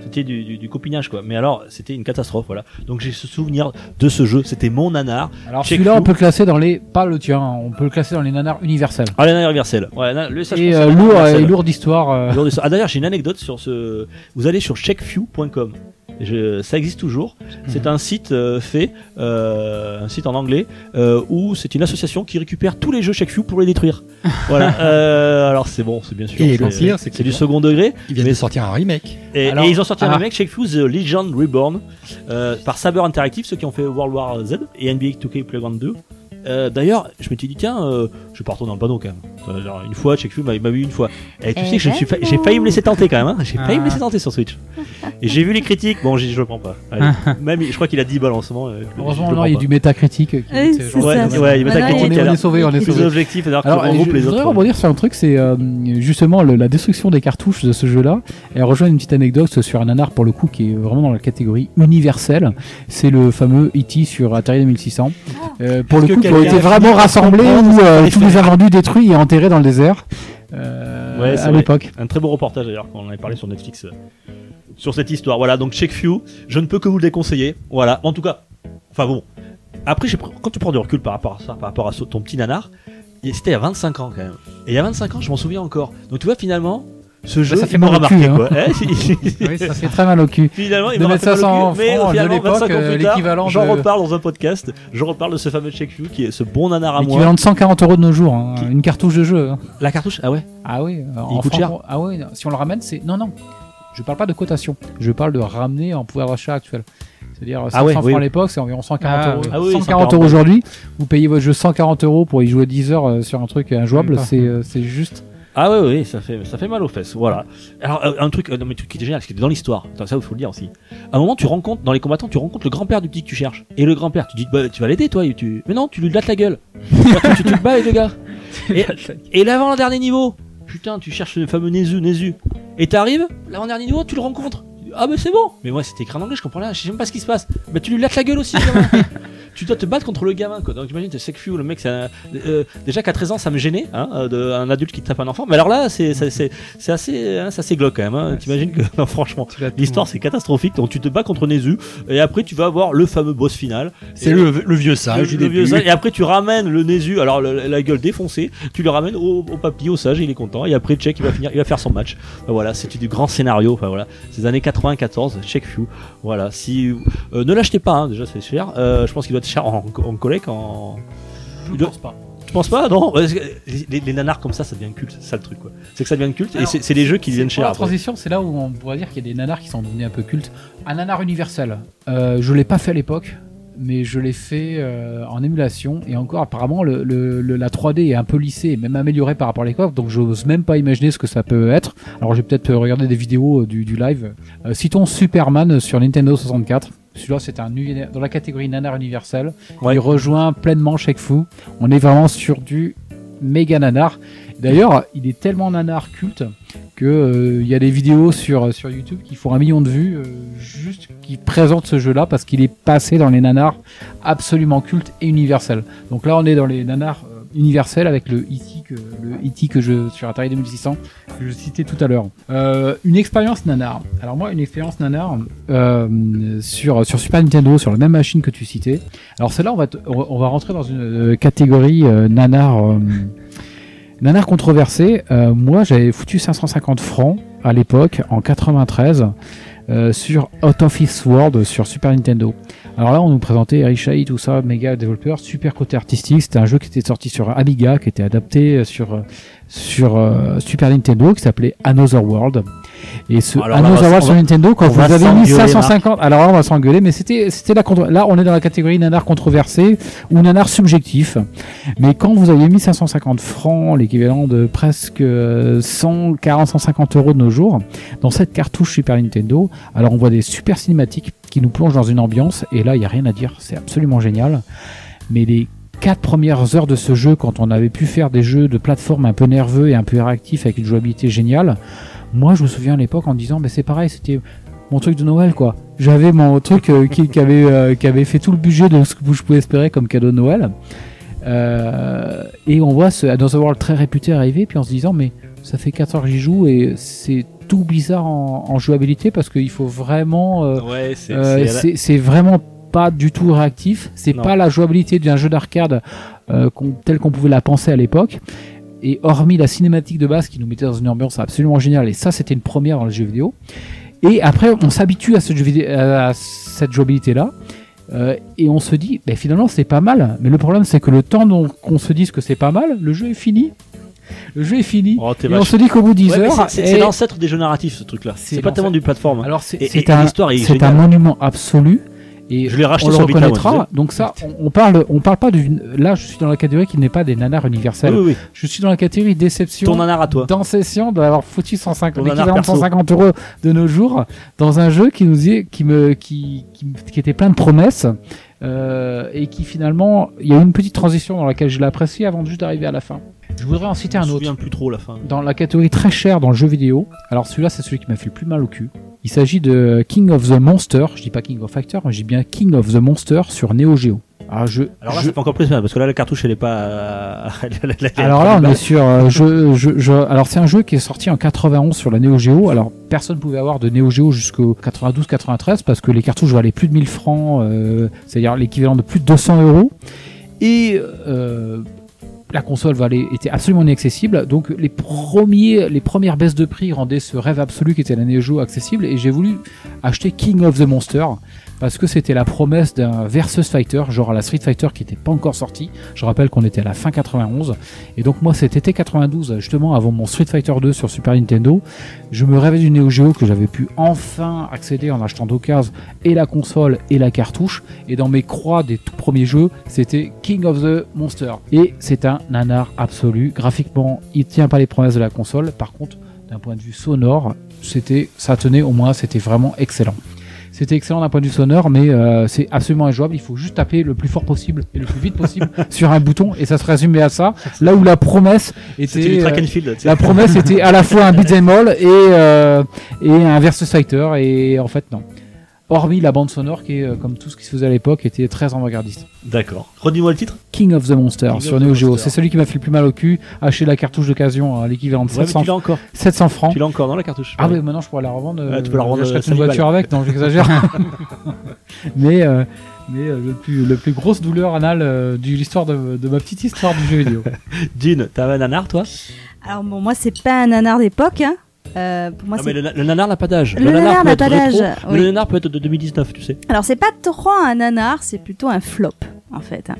[SPEAKER 2] c'était du, du, du copinage quoi. Mais alors, c'était une catastrophe voilà. Donc j'ai ce souvenir de ce jeu, c'était mon nanar.
[SPEAKER 3] Alors celui-là, on peut le classer dans les, pas le tien, on peut le classer dans les nanars universels.
[SPEAKER 2] Ah, la nanar universelle. Ouais, na- le ça,
[SPEAKER 3] Et euh, lourd, et lourd d'histoire. euh.
[SPEAKER 2] Ah d'ailleurs, j'ai une anecdote sur ce. Vous allez sur checkfew.com. Je- ça existe toujours. C'est un site euh, fait, euh, un site en anglais, euh, où c'est une association qui récupère tous les jeux Checkfew pour les détruire. voilà. Alors c'est bon, c'est bien sûr.
[SPEAKER 4] Et
[SPEAKER 2] c'est- du second degré.
[SPEAKER 4] Ils viennent
[SPEAKER 2] Mais-
[SPEAKER 4] de sortir un remake.
[SPEAKER 2] Et,
[SPEAKER 3] Alors-
[SPEAKER 2] et ils ont sorti un
[SPEAKER 3] ah.
[SPEAKER 2] remake Checkfew The Legend Reborn par Saber Interactive, ceux qui ont fait World War Z et NBA 2K Playground 2. Euh, D'ailleurs, je m'étais dit tiens, euh, je vais pas retourner dans le panneau quand même. Euh, genre, une fois, Checkfew m'a m'a vu une fois. Et tu
[SPEAKER 5] Eh
[SPEAKER 2] sais que je suis fa- j'ai failli me laisser tenter quand même. Hein. J'ai failli me
[SPEAKER 3] Ah.
[SPEAKER 2] laisser tenter sur Switch. Et j'ai vu les critiques. Bon, j'ai dit, je le prends pas. Allez. même, je crois qu'il a 10 balles en ce moment. euh,
[SPEAKER 3] Heureusement, non, il y a du métacritique. genre-
[SPEAKER 2] Ouais,
[SPEAKER 5] ça.
[SPEAKER 2] ouais, il met ta
[SPEAKER 5] Maintenant,
[SPEAKER 2] critique.
[SPEAKER 5] il est-
[SPEAKER 3] on est sauvé, on est sauvé.
[SPEAKER 2] objectif, alors
[SPEAKER 3] je, voudrais rebondir sur un truc, c'est justement la destruction des cartouches de ce jeu-là. Et elle rejoint une petite anecdote sur un nanar pour le coup qui est vraiment dans la catégorie universelle. C'est le fameux E.T. sur Atari 2600. Euh, pour le coup, ont été vraiment rassemblés
[SPEAKER 4] qu'il
[SPEAKER 3] euh, tous les invendus détruits et enterrés dans le désert. euh,
[SPEAKER 2] Ouais, c'est
[SPEAKER 3] à l'époque.
[SPEAKER 2] Un très beau reportage d'ailleurs quand on en avait parlé sur Netflix euh, sur cette histoire. Voilà, donc Checkfew, je ne peux que vous le déconseiller. Voilà, en tout cas, enfin bon. Après, quand tu prends du recul par rapport à ça, par rapport à ton petit nanar, c'était il y a 25 ans quand même. Et il y a 25 ans, je m'en souviens encore. Donc tu vois, finalement, ce jeu,
[SPEAKER 3] ça fait
[SPEAKER 2] il m'a
[SPEAKER 3] mal au cul, hein.
[SPEAKER 2] quoi. Eh,
[SPEAKER 3] Oui, ça fait très mal au cul.
[SPEAKER 2] Finalement, il
[SPEAKER 3] De
[SPEAKER 2] m'a
[SPEAKER 3] mettre
[SPEAKER 2] fait mal au
[SPEAKER 3] 500
[SPEAKER 2] cul, mais
[SPEAKER 3] francs de
[SPEAKER 2] finalement,
[SPEAKER 3] l'époque,
[SPEAKER 2] 25 ans
[SPEAKER 3] euh,
[SPEAKER 2] plus tard,
[SPEAKER 3] l'équivalent
[SPEAKER 2] j'en
[SPEAKER 3] de-
[SPEAKER 2] reparle dans un podcast. Je reparle de ce fameux Check You qui est ce bon nanar à moi.
[SPEAKER 3] L'équivalent de 140 euros de nos jours, hein,
[SPEAKER 2] Qui-
[SPEAKER 3] une cartouche de jeu. hein.
[SPEAKER 2] La cartouche Ah ouais
[SPEAKER 3] Ah oui, euh, en
[SPEAKER 2] coûte cher
[SPEAKER 3] Ah oui, si on le ramène, c'est. Non, non. Je parle pas de cotation. Je parle de ramener en pouvoir d'achat actuel. C'est-à-dire 500
[SPEAKER 2] Ah ouais,
[SPEAKER 3] francs
[SPEAKER 2] oui.
[SPEAKER 3] à l'époque, c'est environ 140
[SPEAKER 6] Ah
[SPEAKER 3] euros.
[SPEAKER 2] Ah oui,
[SPEAKER 3] 140
[SPEAKER 2] 140
[SPEAKER 3] euros aujourd'hui. Vous payez votre jeu 140 euros pour y jouer 10 heures euh, sur un truc injouable. C'est juste.
[SPEAKER 2] Ah ouais, ouais, ça fait, ça fait mal aux fesses. Voilà. Alors, euh, un truc, euh, non, mais un truc qui était génial, parce que dans l'histoire, Attends, ça, il faut le dire aussi. À un moment, tu rencontres, dans les combattants, tu rencontres le grand-père du petit que tu cherches. Et le grand-père, tu dis, bah, tu vas l'aider, toi, et tu... mais non, tu lui lattes la gueule. tu, tu te bats, les deux gars. Et, et l'avant-dernier niveau, putain, tu cherches le fameux Nezu, Nezu. Et t'arrives, l'avant-dernier niveau, tu le rencontres. Ah, mais c'est bon. Mais moi, c'était écrit en anglais, je comprends rien, je sais même pas ce qui se passe. Mais tu lui lattes la gueule aussi. tu dois te battre contre le gamin, quoi. Donc, imagine, t'es Sekfu, le mec, c'est un- euh, déjà qu'à 13 ans, ça me gênait, hein, euh, de, un adulte qui tape un enfant. Mais alors là, c'est, assez, hein, assez glauque quand même, hein. T'imagines que, non, franchement. L'histoire c'est catastrophique, donc tu te bats contre Nezu, et après tu vas avoir le fameux boss final.
[SPEAKER 9] C'est le, le vieux sage
[SPEAKER 2] le-
[SPEAKER 9] du
[SPEAKER 2] le
[SPEAKER 9] début.
[SPEAKER 2] vieux sage, et après tu ramènes le Nezu, alors le- la gueule défoncée, tu le ramènes au, au papy, au sage, il est content, et après Check il va finir, il va faire son match. Ben voilà, c'est du grand scénario, enfin voilà, ces années 94, Check Few. Voilà, si euh, ne l'achetez pas, hein, déjà c'est cher, Euh, je pense qu'il doit être cher en, en collect, en.
[SPEAKER 3] Je pense pas.
[SPEAKER 2] Tu penses pas Non, les, les nanars comme ça, ça devient culte, c'est ça le truc quoi. C'est que ça devient culte, et
[SPEAKER 3] Alors,
[SPEAKER 2] c'est c'est des jeux qui deviennent chers.
[SPEAKER 3] la transition, c'est là où on pourrait dire qu'il y a des nanars qui sont devenus un peu cultes. Un nanar universel. Euh, je l'ai pas fait à l'époque, mais je l'ai fait euh, en émulation. Et encore, apparemment, le, le- le- la 3D est un peu lissée et même améliorée par rapport à l'époque. Donc, j'ose même pas imaginer ce que ça peut être. Alors, j'ai peut-être regardé des vidéos euh, du, du live. Euh, citons Superman sur Nintendo 64. Celui-là, c'est un dans la catégorie nanar universel.
[SPEAKER 2] Ouais.
[SPEAKER 3] Il rejoint pleinement Shake Fu. On est vraiment sur du méga nanar. D'ailleurs, il est tellement nanar culte que euh, il y a des vidéos sur sur YouTube qui font un million de vues euh, juste qui présentent ce jeu-là parce qu'il est passé dans les nanars absolument cultes et universels. Donc là, on est dans les nanars universels avec le E.T. que le E.T. que je sur Atari 2600 que je citais tout à l'heure. Euh, une expérience nanar. Alors moi, une expérience nanar euh, sur sur Super Nintendo sur la même machine que tu citais. Alors celle-là, on va on va rentrer dans une euh, catégorie nanar. Nanar controversé, euh, moi j'avais foutu 550 francs à l'époque, en 93, euh, sur Out of This World sur Super Nintendo. Alors là, on nous présentait Eric Chahi, tout ça, méga développeur, super côté artistique. C'était un jeu qui était sorti sur Amiga, qui était adapté euh, sur, euh, sur euh, Super Nintendo, qui s'appelait Another World. Et ce
[SPEAKER 2] Alors
[SPEAKER 3] Another World sur
[SPEAKER 2] va-
[SPEAKER 3] Nintendo, quand vous avez mis
[SPEAKER 2] s'engueuler,
[SPEAKER 3] 550, alors là, on va s'engueuler, mais c'était, c'était la contre, là, on est dans la catégorie nanar controversé ou nanar subjectif. Mais quand vous aviez mis 550 francs, l'équivalent de presque euh, 140, 150 euros de nos jours, dans cette cartouche Super Nintendo, alors on voit des super cinématiques qui nous plongent dans une ambiance, et là, il n'y a rien à dire, c'est absolument génial. Mais les quatre premières heures de ce jeu, quand on avait pu faire des jeux de plateforme un peu nerveux et un peu réactifs avec une jouabilité géniale, moi, je me souviens à l'époque en disant, mais c'est pareil, c'était mon truc de Noël, quoi. J'avais mon truc euh, qui, qui avait, euh, qui avait fait tout le budget de ce que je pouvais espérer comme cadeau de Noël. Euh, et on voit ce Another World très réputé arriver, puis en se disant, mais ça fait 4 heures que j'y joue et c'est tout bizarre en, en jouabilité parce qu'il faut vraiment. euh,
[SPEAKER 2] Ouais, c'est.
[SPEAKER 3] euh,
[SPEAKER 2] c'est-
[SPEAKER 3] vraiment pas du tout réactif. C'est pas la jouabilité d'un jeu d'arcade euh, tel qu'on pouvait la penser à l'époque. Et hormis la cinématique de base qui nous mettait dans une ambiance absolument géniale, et ça c'était une première dans le jeu vidéo. Et après on s'habitue à, ce jeu vidéo- à cette jouabilité là. Euh, et on se dit, ben, finalement c'est pas mal. Mais le problème c'est que le temps qu'on se dise que c'est pas mal, le jeu est fini. Le jeu est fini.
[SPEAKER 2] Oh,
[SPEAKER 3] et on se dit qu'au bout de 10
[SPEAKER 2] Ouais, mais
[SPEAKER 3] heures.
[SPEAKER 2] c'est-
[SPEAKER 3] et-
[SPEAKER 2] l'ancêtre des jeux narratifs ce truc-là.
[SPEAKER 3] C'est
[SPEAKER 2] pas tellement du plateforme.
[SPEAKER 3] Alors c'est un, un monument absolu. Et
[SPEAKER 2] Je l'ai racheté
[SPEAKER 3] on le
[SPEAKER 2] sur Vita, moi,
[SPEAKER 3] reconnaîtra. Donc ça, on, on parle, on parle pas d'une. Là, je suis dans la catégorie qui n'est pas des nanars universels.
[SPEAKER 2] oui, oui.
[SPEAKER 3] Je suis dans la catégorie déception.
[SPEAKER 2] Ton nanar à toi.
[SPEAKER 3] Dans session d'avoir foutu 150,
[SPEAKER 2] Ton nanar
[SPEAKER 3] l'équivalent de
[SPEAKER 2] perso.
[SPEAKER 3] 150 euros de nos jours dans un jeu qui nous est, qui me, qui, qui, qui était plein de promesses euh, et qui finalement, il y a eu une petite transition dans laquelle je l'ai apprécié avant juste d'arriver à la fin. Je voudrais en citer
[SPEAKER 2] Je
[SPEAKER 3] un autre
[SPEAKER 2] souviens plus trop la fin.
[SPEAKER 3] dans la catégorie très chère dans le jeu vidéo. Alors celui-là, c'est celui qui m'a fait le plus mal au cul. Il s'agit de King of the Monster. Je dis pas King of Actor, mais je dis bien King of the Monster sur Neo Geo. Alors, je,
[SPEAKER 2] Alors là,
[SPEAKER 3] je-
[SPEAKER 2] ça fait encore plus mal parce que là, la cartouche, elle est pas.
[SPEAKER 3] alors là, on est sur. euh, je, je, je- alors c'est un jeu qui est sorti en 91 sur la Neo Geo. Alors personne pouvait avoir de Neo Geo jusqu'au 92-93 parce que les cartouches valaient plus de 1000 francs, euh, c'est-à-dire l'équivalent de plus de 200 euros. Et euh, la console valait, était absolument inaccessible. Donc les premiers, les premières baisses de prix rendaient ce rêve absolu qui était la Neo Geo accessible. Et j'ai voulu acheter King of the Monster parce que c'était la promesse d'un versus fighter, genre la Street Fighter qui n'était pas encore sorti. Je rappelle qu'on était à la fin 91. Et donc moi cet été 92, justement avant mon Street Fighter 2 sur Super Nintendo, je me rêvais du Neo Geo que j'avais pu enfin accéder en achetant d'occasion et la console et la cartouche. Et dans mes croix des tout premiers jeux, c'était King of the Monster. Et c'est un nanar absolu. Graphiquement, il tient pas les promesses de la console. Par contre, d'un point de vue sonore, c'était, ça tenait au moins, c'était vraiment excellent. C'était excellent d'un point de vue sonore, mais euh, c'est absolument injouable. Il faut juste taper le plus fort possible et le plus vite possible sur un bouton, et ça se résumait à ça. Là où la promesse
[SPEAKER 2] du
[SPEAKER 3] était,
[SPEAKER 2] track
[SPEAKER 3] euh,
[SPEAKER 2] and field.
[SPEAKER 3] la promesse était à la fois un beat'em all et euh, et un versus fighter, et en fait non. Hormis la bande sonore qui est, euh, comme tout ce qui se faisait à l'époque, était très avant-gardiste.
[SPEAKER 2] D'accord. Redis-moi le titre.
[SPEAKER 3] King of the Monster
[SPEAKER 2] King
[SPEAKER 3] sur Neo Geo. C'est celui qui m'a fait le plus mal au cul. Acheter la cartouche d'occasion à l'équivalent de
[SPEAKER 2] Ouais, mais
[SPEAKER 3] 700,
[SPEAKER 2] tu l'as encore.
[SPEAKER 3] 700 francs.
[SPEAKER 2] Tu l'as encore dans la cartouche.
[SPEAKER 3] Ah oui, maintenant je pourrais la revendre.
[SPEAKER 2] Tu peux la revendre, euh,
[SPEAKER 3] une
[SPEAKER 2] 5
[SPEAKER 3] voiture avec, non, j'exagère. mais euh, mais euh, le plus le plus grosse douleur anale euh, de l'histoire de, de ma petite histoire du jeu vidéo.
[SPEAKER 2] Dune, t'avais un nanar toi?
[SPEAKER 5] Alors bon, moi c'est pas un nanar d'époque. Hein. Euh, pour moi,
[SPEAKER 2] Ah, mais le, le nanar n'a pas d'âge.
[SPEAKER 5] Le nanar
[SPEAKER 2] peut
[SPEAKER 5] n'a
[SPEAKER 2] être
[SPEAKER 5] pas
[SPEAKER 2] rétro,
[SPEAKER 5] d'âge,
[SPEAKER 2] mais
[SPEAKER 5] oui.
[SPEAKER 2] Le nanar peut être de 2019, tu sais.
[SPEAKER 5] Alors c'est pas trop un nanar, c'est plutôt un flop en fait. hein.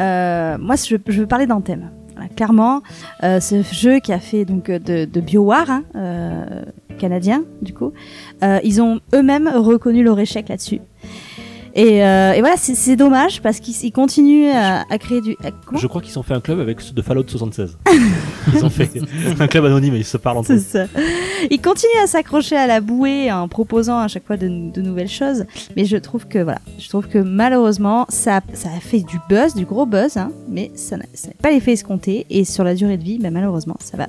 [SPEAKER 5] Euh, moi je, je veux parler. Voilà, clairement, euh, ce jeu qui a fait donc de, de BioWare, hein, canadien du coup, ils ont eux-mêmes reconnu leur échec là-dessus. Et, euh, et voilà, c'est dommage parce qu'ils ils continuent à, à créer du. à-
[SPEAKER 2] Je crois qu'ils ont fait un club avec ceux de Fallout 76. ils ont fait un club anonyme et ils se parlent entre eux.
[SPEAKER 5] ça. Ils continuent à s'accrocher à la bouée en proposant à chaque fois de, de nouvelles choses, mais je trouve que voilà, je trouve que malheureusement ça, ça a fait du buzz, du gros buzz, hein, mais ça n'a ça n'a pas l'effet escompté et sur la durée de vie, bah, malheureusement ça va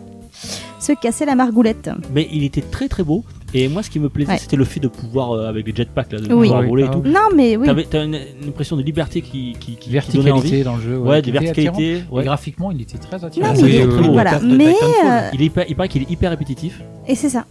[SPEAKER 5] se casser la margoulette.
[SPEAKER 2] Mais il était très très beau. Et moi, ce qui me plaisait,
[SPEAKER 5] Ouais.
[SPEAKER 2] c'était le fait de pouvoir, euh, avec les jetpacks, là, de
[SPEAKER 5] Oui.
[SPEAKER 2] pouvoir
[SPEAKER 3] Oui.
[SPEAKER 2] voler et
[SPEAKER 3] Ah
[SPEAKER 2] tout.
[SPEAKER 5] Non mais oui,
[SPEAKER 2] T'avais t'as une, une impression de liberté qui, qui, qui, qui donnait envie.
[SPEAKER 3] Verticalité dans le jeu.
[SPEAKER 2] Ouais, de verticalité. Ouais.
[SPEAKER 3] graphiquement, il était très attirant.
[SPEAKER 5] Non,
[SPEAKER 2] mais
[SPEAKER 3] Oui,
[SPEAKER 2] il est
[SPEAKER 3] oui,
[SPEAKER 2] très
[SPEAKER 3] oui.
[SPEAKER 2] beau.
[SPEAKER 5] voilà, mais euh,
[SPEAKER 2] Il, est hyper- il paraît qu'il est hyper répétitif.
[SPEAKER 5] et c'est ça,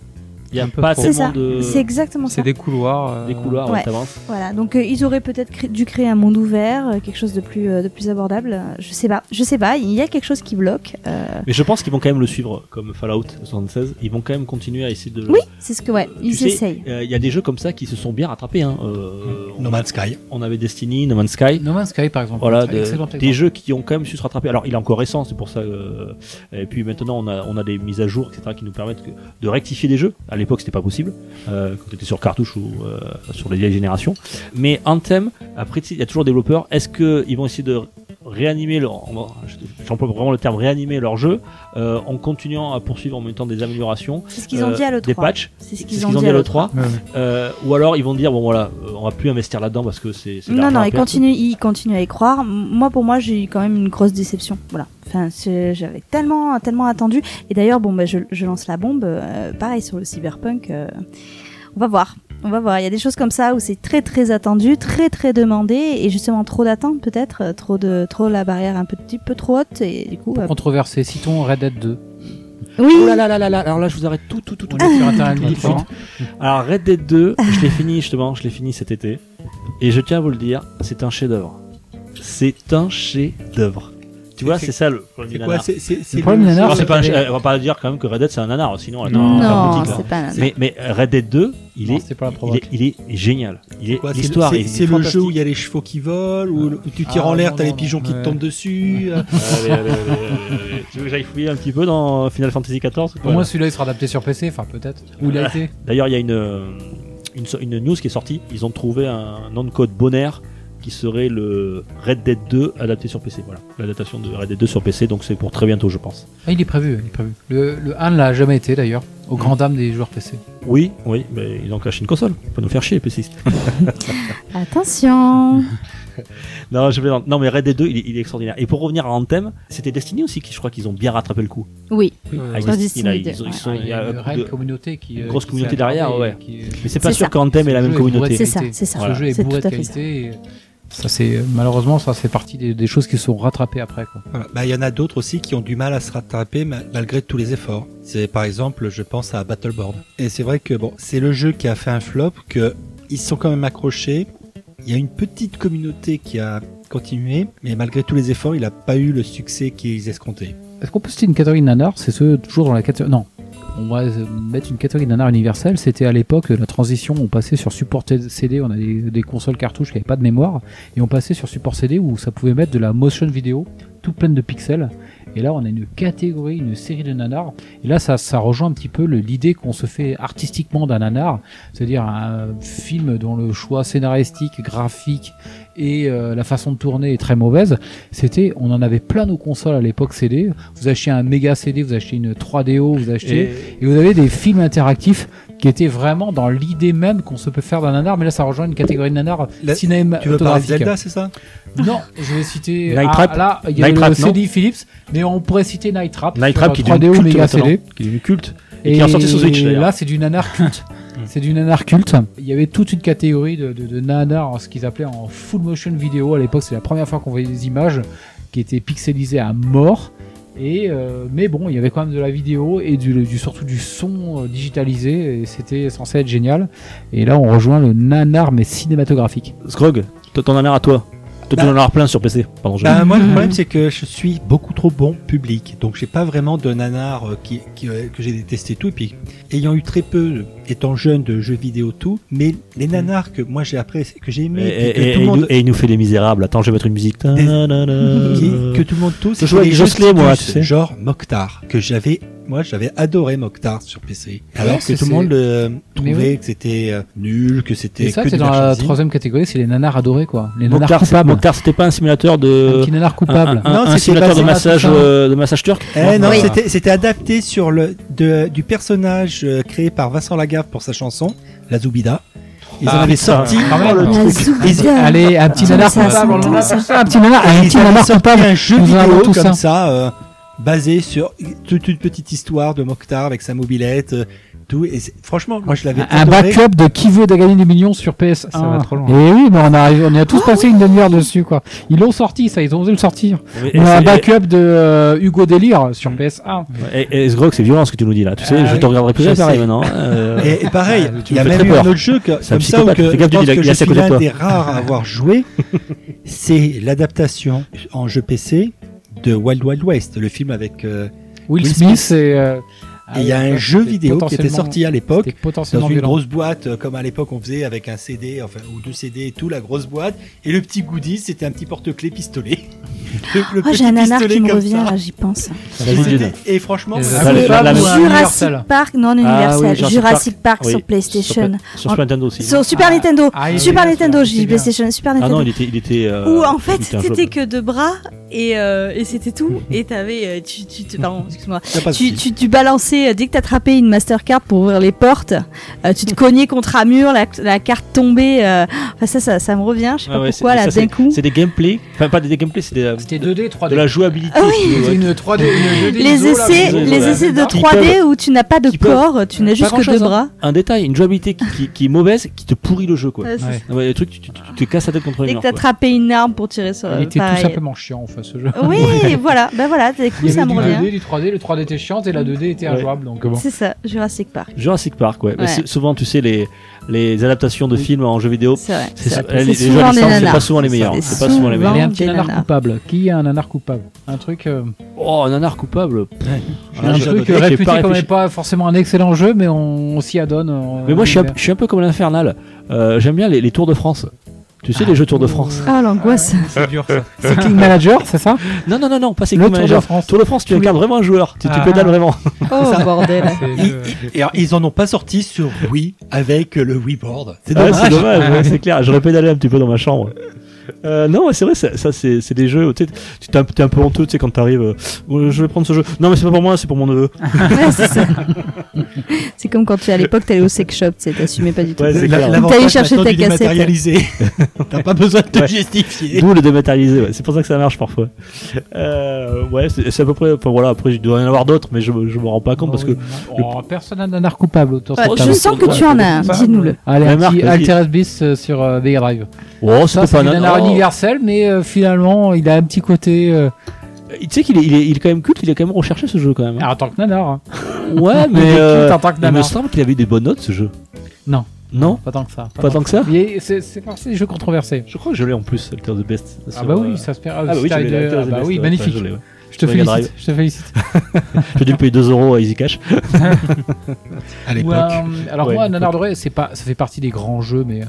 [SPEAKER 2] Il n'y a pas
[SPEAKER 5] c'est
[SPEAKER 2] tellement
[SPEAKER 5] ça,
[SPEAKER 2] de
[SPEAKER 5] c'est exactement ça.
[SPEAKER 6] C'est des couloirs. euh,
[SPEAKER 2] des couloirs,
[SPEAKER 5] Ouais. Voilà, donc euh, ils auraient peut-être cré- dû créer un monde ouvert, euh, quelque chose de plus euh, de plus abordable. euh, Je sais pas, je sais pas, il y a quelque chose qui bloque. euh,
[SPEAKER 2] Mais je pense qu'ils vont quand même le suivre, comme Fallout 76. Ils vont quand même continuer à essayer de.
[SPEAKER 5] Oui, c'est ce que ouais, ils essayent.
[SPEAKER 2] euh, Il y a des jeux comme ça qui se sont bien rattrapés. Hein. Euh,
[SPEAKER 4] No Man's Sky.
[SPEAKER 2] on avait Destiny, No Man's Sky.
[SPEAKER 3] No Man's Sky, par exemple.
[SPEAKER 2] Voilà, de- des jeux qui ont quand même su se rattraper. Alors, il est encore récent, c'est pour ça. euh, et puis maintenant, on a, on a des mises à jour, etc., qui nous permettent que- de rectifier des jeux. À l'époque, c'était pas possible euh, quand tu étais sur cartouche ou euh, sur les vieilles générations. Mais Anthem, après, il y a toujours des développeurs. Est-ce qu'ils vont essayer de réanimer leur, j'emploie vraiment le terme réanimer leur jeu euh, en continuant à poursuivre en même temps des améliorations,
[SPEAKER 5] C'est ce qu'ils ont
[SPEAKER 2] euh,
[SPEAKER 5] dit à l'E3.
[SPEAKER 2] des patchs,
[SPEAKER 5] C'est ce qu'ils ont dit à l'E3.
[SPEAKER 3] Ouais, ouais.
[SPEAKER 2] euh, ou alors ils vont dire bon voilà, on va plus investir là-dedans parce que c'est
[SPEAKER 5] Non, non, ils continuent, ils continuent à y croire. Moi, pour moi, j'ai eu quand même une grosse déception. Voilà. Enfin, j'avais tellement, tellement attendu. Et d'ailleurs, bon, bah, je, je lance la bombe. euh, pareil sur le cyberpunk. euh, on va voir. On va voir. Il y a des choses comme ça où c'est très, très attendu, très, très demandé, et justement trop d'attentes peut-être, euh, trop de, trop la barrière un petit peu trop haute, et du coup. euh,
[SPEAKER 3] Controversé. Citons Red Dead 2.
[SPEAKER 5] oui.
[SPEAKER 2] Oh là là là là là, alors là je vous arrête tout tout tout tout.
[SPEAKER 3] On est sur Internet
[SPEAKER 2] tout
[SPEAKER 3] Military.
[SPEAKER 2] suite. Alors Red Dead 2, je l'ai fini justement, je l'ai fini cet été. Et je tiens à vous le dire, c'est un chef-d'œuvre. C'est un chef-d'œuvre. Tu vois,
[SPEAKER 4] C'est-
[SPEAKER 2] ça le problème
[SPEAKER 4] C'est
[SPEAKER 2] du
[SPEAKER 4] quoi
[SPEAKER 2] nanar.
[SPEAKER 4] C'est
[SPEAKER 3] problème du nanar,
[SPEAKER 2] Non, pas un on va pas dire quand même que Red Dead c'est un nanar, sinon on est
[SPEAKER 5] Non,
[SPEAKER 2] là.
[SPEAKER 5] c'est pas un.
[SPEAKER 2] Mais, mais Red Dead 2, il
[SPEAKER 3] Non,
[SPEAKER 2] est, il est,
[SPEAKER 3] provoque.
[SPEAKER 2] il est génial. Il est
[SPEAKER 4] quoi, c'est le-
[SPEAKER 2] l'histoire.
[SPEAKER 4] c'est-
[SPEAKER 2] est
[SPEAKER 4] C'est le jeu où il y a les chevaux qui volent, où, tu tires
[SPEAKER 3] Ah,
[SPEAKER 4] en l'air,
[SPEAKER 3] non,
[SPEAKER 4] t'as les
[SPEAKER 3] non,
[SPEAKER 4] pigeons
[SPEAKER 3] non,
[SPEAKER 4] qui te tombent dessus. euh.
[SPEAKER 2] Allez, allez, allez, allez, allez. Tu veux que j'aille fouiller un petit peu dans Final Fantasy XIV ou
[SPEAKER 3] Au moins
[SPEAKER 2] là
[SPEAKER 3] celui-là il sera adapté sur PC, enfin peut-être. Où il a été
[SPEAKER 2] D'ailleurs, il y a une, euh, une, news qui est sortie. Ils ont trouvé un nom de code Bonaire qui serait le Red Dead 2 adapté sur PC. Voilà, l'adaptation de Red Dead 2 sur PC. Donc c'est pour très bientôt, je pense.
[SPEAKER 3] Ah, il est prévu, il est prévu. Le, le 1 l'a jamais été d'ailleurs, au grand dam des joueurs PC.
[SPEAKER 2] Oui, oui, mais ils ont caché une console. Faut nous faire chier, les PC.
[SPEAKER 5] Attention.
[SPEAKER 2] non, je plaisante. non, mais Red Dead 2, il est, il est extraordinaire. Et pour revenir à Anthem, c'était Destiny aussi qui, je crois qu'ils ont bien rattrapé le coup.
[SPEAKER 5] Oui.
[SPEAKER 2] Avec
[SPEAKER 5] Sur
[SPEAKER 2] Destiny, là,
[SPEAKER 5] Destiny
[SPEAKER 2] ils, ont-
[SPEAKER 5] 2,
[SPEAKER 2] ils sont- il y a
[SPEAKER 3] une
[SPEAKER 2] de-
[SPEAKER 3] communauté qui. euh,
[SPEAKER 2] grosse
[SPEAKER 3] qui
[SPEAKER 2] communauté derrière, ouais.
[SPEAKER 3] qui-
[SPEAKER 2] Mais c'est pas sûr qu'Anthem ait la même communauté.
[SPEAKER 5] C'est ça, c'est ça.
[SPEAKER 3] Ce jeu est
[SPEAKER 5] C'est
[SPEAKER 3] bourré de qualité. Ça c'est malheureusement ça fait partie des, des choses qui sont rattrapées après quoi.
[SPEAKER 4] Voilà. Bah, il y en a d'autres aussi qui ont du mal à se rattraper ma- malgré tous les efforts. C'est par exemple, je pense à Battleborn. Et c'est vrai que bon, c'est le jeu qui a fait un flop, que ils sont quand même accrochés. Il y a une petite communauté qui a continuer, mais malgré tous les efforts, il n'a pas eu le succès qu'ils escomptaient.
[SPEAKER 3] Est-ce qu'on peut citer une catégorie nanar C'est ceux toujours dans la catégorie. Non. On va mettre une catégorie de nanar universelle. C'était à l'époque la transition. On passait sur support CD. On a des, consoles cartouches qui n'avaient pas de mémoire. Et on passait sur support CD où ça pouvait mettre de la motion vidéo, toute pleine de pixels. Et là, on a une catégorie, une série de nanars. Et là, ça, ça rejoint un petit peu l'idée qu'on se fait artistiquement d'un nanar. C'est-à-dire un film dont le choix scénaristique, graphique et euh, la façon de tourner est très mauvaise. C'était, on en avait plein nos consoles à l'époque CD. Vous achetez un méga CD, vous achetez une 3DO, vous achetez et, vous avez des films interactifs qui étaient vraiment dans l'idée même qu'on se peut faire d'un nanar. Mais là, ça rejoint une catégorie de nanar
[SPEAKER 4] Là,
[SPEAKER 3] cinématographique.
[SPEAKER 4] Tu veux parler de Zelda, c'est ça?
[SPEAKER 3] Non, je vais citer.
[SPEAKER 2] Night
[SPEAKER 3] ah,
[SPEAKER 2] Trap.
[SPEAKER 3] là, il y a
[SPEAKER 2] Night
[SPEAKER 3] le
[SPEAKER 2] Trap,
[SPEAKER 3] CD Philips, mais on pourrait citer Night Trap.
[SPEAKER 2] Night Trap qui est
[SPEAKER 3] 3DO
[SPEAKER 2] devenu culte
[SPEAKER 3] méga
[SPEAKER 2] maintenant,
[SPEAKER 3] CD.
[SPEAKER 2] qui est culte. Et qui est ressorti sur Switch,
[SPEAKER 3] là, c'est du nanar culte. c'est du nanar culte. Il y avait toute une catégorie de, de, de nanar, ce qu'ils appelaient en full motion vidéo. À l'époque, c'est la première fois qu'on voyait des images qui étaient pixelisées à mort. Et euh, mais bon, il y avait quand même de la vidéo et du, du- surtout du son euh, digitalisé. Et c'était censé être génial. Et là, on rejoint le nanar mais cinématographique.
[SPEAKER 2] Scrog, as l'air à toi. Toi, tu
[SPEAKER 4] Bah-
[SPEAKER 2] en l'air plein sur PC. Pardon, je-
[SPEAKER 4] Bah, moi, le problème, c'est que je suis beaucoup trop bon public. Donc, j'ai pas vraiment de nanar euh, qui, qui, euh, que j'ai détesté tout. Et puis, ayant eu très peu, étant jeune, de jeux vidéo tout, mais les nanars que moi j'ai apprécié, que j'ai aimé,
[SPEAKER 2] et-
[SPEAKER 4] que
[SPEAKER 2] et-
[SPEAKER 4] tout le
[SPEAKER 2] et
[SPEAKER 4] monde,
[SPEAKER 2] nous- et il nous fait les misérables. Attends, je vais mettre une musique.
[SPEAKER 4] Des- que tout le monde tous,
[SPEAKER 2] Je
[SPEAKER 4] les
[SPEAKER 2] Jocelyn, moi, tu sais.
[SPEAKER 4] genre Mokhtar, que j'avais, moi, j'avais adoré Mokhtar sur PC.
[SPEAKER 3] Ouais,
[SPEAKER 4] Alors que tout le monde euh, trouvait
[SPEAKER 3] oui.
[SPEAKER 4] que c'était euh, nul, que c'était
[SPEAKER 3] ça, c'est dans la troisième catégorie, c'est les nanars adorés, quoi. Les nanars
[SPEAKER 2] Mokhtar,
[SPEAKER 3] coupables.
[SPEAKER 2] Mokhtar, c'était pas un simulateur
[SPEAKER 3] Un
[SPEAKER 2] de.
[SPEAKER 3] petit nanar
[SPEAKER 2] Un,
[SPEAKER 3] coupable.
[SPEAKER 2] un-
[SPEAKER 4] Non,
[SPEAKER 2] un simulateur de massage, euh, de massage turc.
[SPEAKER 4] Eh non,
[SPEAKER 3] Oui.
[SPEAKER 4] c'était adapté sur le de, du personnage euh, créé par Vincent Pour sa chanson La Zoubida. Ils en
[SPEAKER 2] Ah,
[SPEAKER 4] avaient sorti.
[SPEAKER 3] Ah. Allez, un petit nanar coupable. un, petit nanar, un
[SPEAKER 4] Et
[SPEAKER 3] petit nanar coupable.
[SPEAKER 4] un jeu vidéo comme ça, euh, basé sur toute une petite histoire de Mokhtar avec sa mobilette, euh, tout. Et c'est- franchement, moi je l'avais
[SPEAKER 3] Un
[SPEAKER 4] adoré.
[SPEAKER 3] backup de qui veut gagner des millions sur PS1.
[SPEAKER 6] Ça va trop loin.
[SPEAKER 3] Et oui, mais on a, on a tous passé une demi-heure dessus, quoi. Ils l'ont sorti, ça, ils ont osé le sortir. On a un
[SPEAKER 2] et-
[SPEAKER 3] backup de euh, Hugo Délire sur PS1.
[SPEAKER 2] Et, et c'est violent ce que tu nous dis là. Tu sais,
[SPEAKER 3] Ah
[SPEAKER 2] je
[SPEAKER 3] oui,
[SPEAKER 2] te regarderai plus pareil maintenant. euh.
[SPEAKER 4] Et, et pareil,
[SPEAKER 2] Ah, tu
[SPEAKER 4] il y a même eu un autre jeu que, comme ça où que, je pense que je suis l'un des rares à avoir joué. C'est l'adaptation en jeu PC de Wild Wild West, le film avec. euh,
[SPEAKER 3] Will
[SPEAKER 4] Will
[SPEAKER 3] Smith
[SPEAKER 4] Smith.
[SPEAKER 3] et. Euh,
[SPEAKER 4] et il y a un jeu vidéo qui était sorti à l'époque. Dans une
[SPEAKER 3] violent.
[SPEAKER 4] grosse boîte euh, comme à l'époque on faisait avec un CD enfin ou deux CD et tout la grosse boîte et le petit goodies c'était un petit porte-clés pistolet le, le
[SPEAKER 5] Oh, j'ai un nanar qui me revient,
[SPEAKER 4] ça.
[SPEAKER 5] là, j'y pense.
[SPEAKER 4] Et franchement ça,
[SPEAKER 3] Ah,
[SPEAKER 2] la- la-
[SPEAKER 5] Jurassic
[SPEAKER 3] Universal.
[SPEAKER 5] Park, non,
[SPEAKER 2] Ah oui,
[SPEAKER 5] Universal.
[SPEAKER 2] Jurassic
[SPEAKER 5] Jurassic Park
[SPEAKER 2] Oui.
[SPEAKER 5] sur PlayStation.
[SPEAKER 2] Sur, sur
[SPEAKER 5] En-
[SPEAKER 2] Nintendo aussi.
[SPEAKER 5] Sur Super
[SPEAKER 3] Ah.
[SPEAKER 5] Nintendo.
[SPEAKER 3] Ah,
[SPEAKER 5] Super Nintendo, j'ai. PlayStation, Super
[SPEAKER 2] Ah
[SPEAKER 5] Nintendo.
[SPEAKER 2] non, il était. Il était euh,
[SPEAKER 5] Où en fait
[SPEAKER 2] était
[SPEAKER 5] c'était que deux bras et, euh, et c'était tout et t'avais euh, tu tu pardon excuse-moi tu, tu, tu balançais euh, dès que t'attrapais une Mastercard pour ouvrir les portes euh, tu te cognais contre un mur la, la carte tombait euh, enfin ça, ça ça me revient je sais
[SPEAKER 2] Ah
[SPEAKER 5] pas
[SPEAKER 2] ouais,
[SPEAKER 5] pourquoi là d'un coup
[SPEAKER 2] C'est des gameplays. Enfin, pas des, des gameplays, c'est des, euh,
[SPEAKER 3] C'était 2D, 3D.
[SPEAKER 2] de la jouabilité.
[SPEAKER 5] Ah oui.
[SPEAKER 2] si tu veux,
[SPEAKER 3] C'était
[SPEAKER 2] ouais.
[SPEAKER 3] une 3D, une 2D
[SPEAKER 5] les
[SPEAKER 3] là,
[SPEAKER 5] essais les essais de
[SPEAKER 2] qui
[SPEAKER 5] 3D où tu n'as pas de
[SPEAKER 2] peuvent-
[SPEAKER 5] corps tu n'as juste que deux
[SPEAKER 2] hein.
[SPEAKER 5] bras
[SPEAKER 2] Un détail, une jouabilité qui, qui, qui est mauvaise, qui te pourrit le jeu quoi.
[SPEAKER 5] Ouais,
[SPEAKER 3] Ouais.
[SPEAKER 2] le truc, tu, tu, tu te casses la tête contre le
[SPEAKER 5] dès
[SPEAKER 2] mur.
[SPEAKER 5] que
[SPEAKER 2] quoi.
[SPEAKER 5] t'attrapais une arme pour tirer sur
[SPEAKER 3] Il était tout simplement chiant, enfin, ce jeu.
[SPEAKER 5] oui voilà ben voilà du coup
[SPEAKER 3] Il y
[SPEAKER 5] ça me revient
[SPEAKER 3] 2D, du 3D, le 3D était chiant et la 2D était
[SPEAKER 2] Ouais.
[SPEAKER 3] Injouable, donc bon.
[SPEAKER 5] c'est ça Jurassic Park
[SPEAKER 2] Jurassic Park, ouais. Souvent, tu sais, les, les adaptations de
[SPEAKER 3] Oui.
[SPEAKER 2] films en jeux vidéo,
[SPEAKER 5] c'est
[SPEAKER 2] les, les
[SPEAKER 5] C'est
[SPEAKER 2] pas souvent les meilleurs.
[SPEAKER 5] C'est
[SPEAKER 2] pas souvent les meilleurs.
[SPEAKER 3] Allez, un
[SPEAKER 5] des
[SPEAKER 3] petit nanar coupable. Qui a un nanar coupable Un truc, euh,
[SPEAKER 2] Oh, un nanar coupable.
[SPEAKER 3] un
[SPEAKER 2] j'ai-
[SPEAKER 3] truc euh, réputé comme pas forcément un excellent jeu, mais on, s'y adonne.
[SPEAKER 2] Mais moi, je suis, un, un peu comme l'infernal. Euh, J'aime bien les Tours de France. Tu sais, les jeux Tour de France.
[SPEAKER 5] ah l'angoisse
[SPEAKER 6] C'est dur ça.
[SPEAKER 3] Cycling Manager, c'est ça?
[SPEAKER 2] Non, non, non, non, pas Tour
[SPEAKER 3] de
[SPEAKER 2] Manager.
[SPEAKER 3] France.
[SPEAKER 2] Tour de France, tu incarnes vraiment un joueur. Tu, tu
[SPEAKER 3] Ah.
[SPEAKER 2] pédales vraiment.
[SPEAKER 5] oh bordel
[SPEAKER 4] et alors, ils en ont pas sorti sur Wii avec le Wii Board c'est
[SPEAKER 2] Ouais,
[SPEAKER 4] dommage
[SPEAKER 2] c'est dommage, ouais, c'est clair. J'aurais pédalé un petit peu dans ma chambre. Euh, non, c'est vrai, ça, ça, c'est c'est des jeux. Tu t'es un, t'es un peu honteux, tu sais, quand t'arrives. euh, je vais prendre ce jeu. Non, mais c'est pas pour moi, c'est pour mon neveu.
[SPEAKER 5] Ouais, c'est comme quand tu à l'époque t'allais au sex shop, tu t'assumais pas du tout.
[SPEAKER 2] Ouais,
[SPEAKER 5] T'allais chercher ta cassette.
[SPEAKER 4] t'as pas besoin de te
[SPEAKER 2] Ouais.
[SPEAKER 4] justifier
[SPEAKER 2] D'où le dématérialisé, ouais. c'est pour ça que ça marche parfois. Euh, ouais, c'est c'est à peu près. Enfin voilà, après, il doit y en avoir d'autres, mais je, me- je me rends pas compte parce que.
[SPEAKER 3] Oh, personne n'a un coupable autour de
[SPEAKER 5] je sens que tu en as un, dis-nous-le.
[SPEAKER 3] Allez. Altered Beast euh, sur Mega Drive.
[SPEAKER 2] Oh,
[SPEAKER 3] c'est
[SPEAKER 2] pas
[SPEAKER 3] un
[SPEAKER 2] oh.
[SPEAKER 3] universel, mais euh, finalement, il a un petit côté. euh,
[SPEAKER 2] Tu sais qu'il est, il est, il est quand même culte, il est quand même recherché ce jeu quand même. hein.
[SPEAKER 3] en tant que nanar. hein.
[SPEAKER 2] Ouais, mais. euh,
[SPEAKER 3] culte en tant que
[SPEAKER 2] il me semble qu'il avait des bonnes notes ce jeu. Non
[SPEAKER 3] Pas tant que ça.
[SPEAKER 2] Pas tant que ça?
[SPEAKER 3] Mais c'est c'est parti des jeux controversés.
[SPEAKER 2] Je crois que je l'ai en plus, Alter the Best.
[SPEAKER 3] Ah bah
[SPEAKER 2] euh,
[SPEAKER 3] oui, ça se perd.
[SPEAKER 2] Ah bah oui, the
[SPEAKER 3] bah oui, magnifique.
[SPEAKER 2] Je
[SPEAKER 3] te félicite. Je te félicite.
[SPEAKER 2] J'ai dû payer 2 euros à Easy Cash.
[SPEAKER 4] À l'époque.
[SPEAKER 3] Ouais, euh, alors
[SPEAKER 2] Ouais,
[SPEAKER 3] moi. Nanar Doré, c'est pas, ça fait partie des grands jeux, mais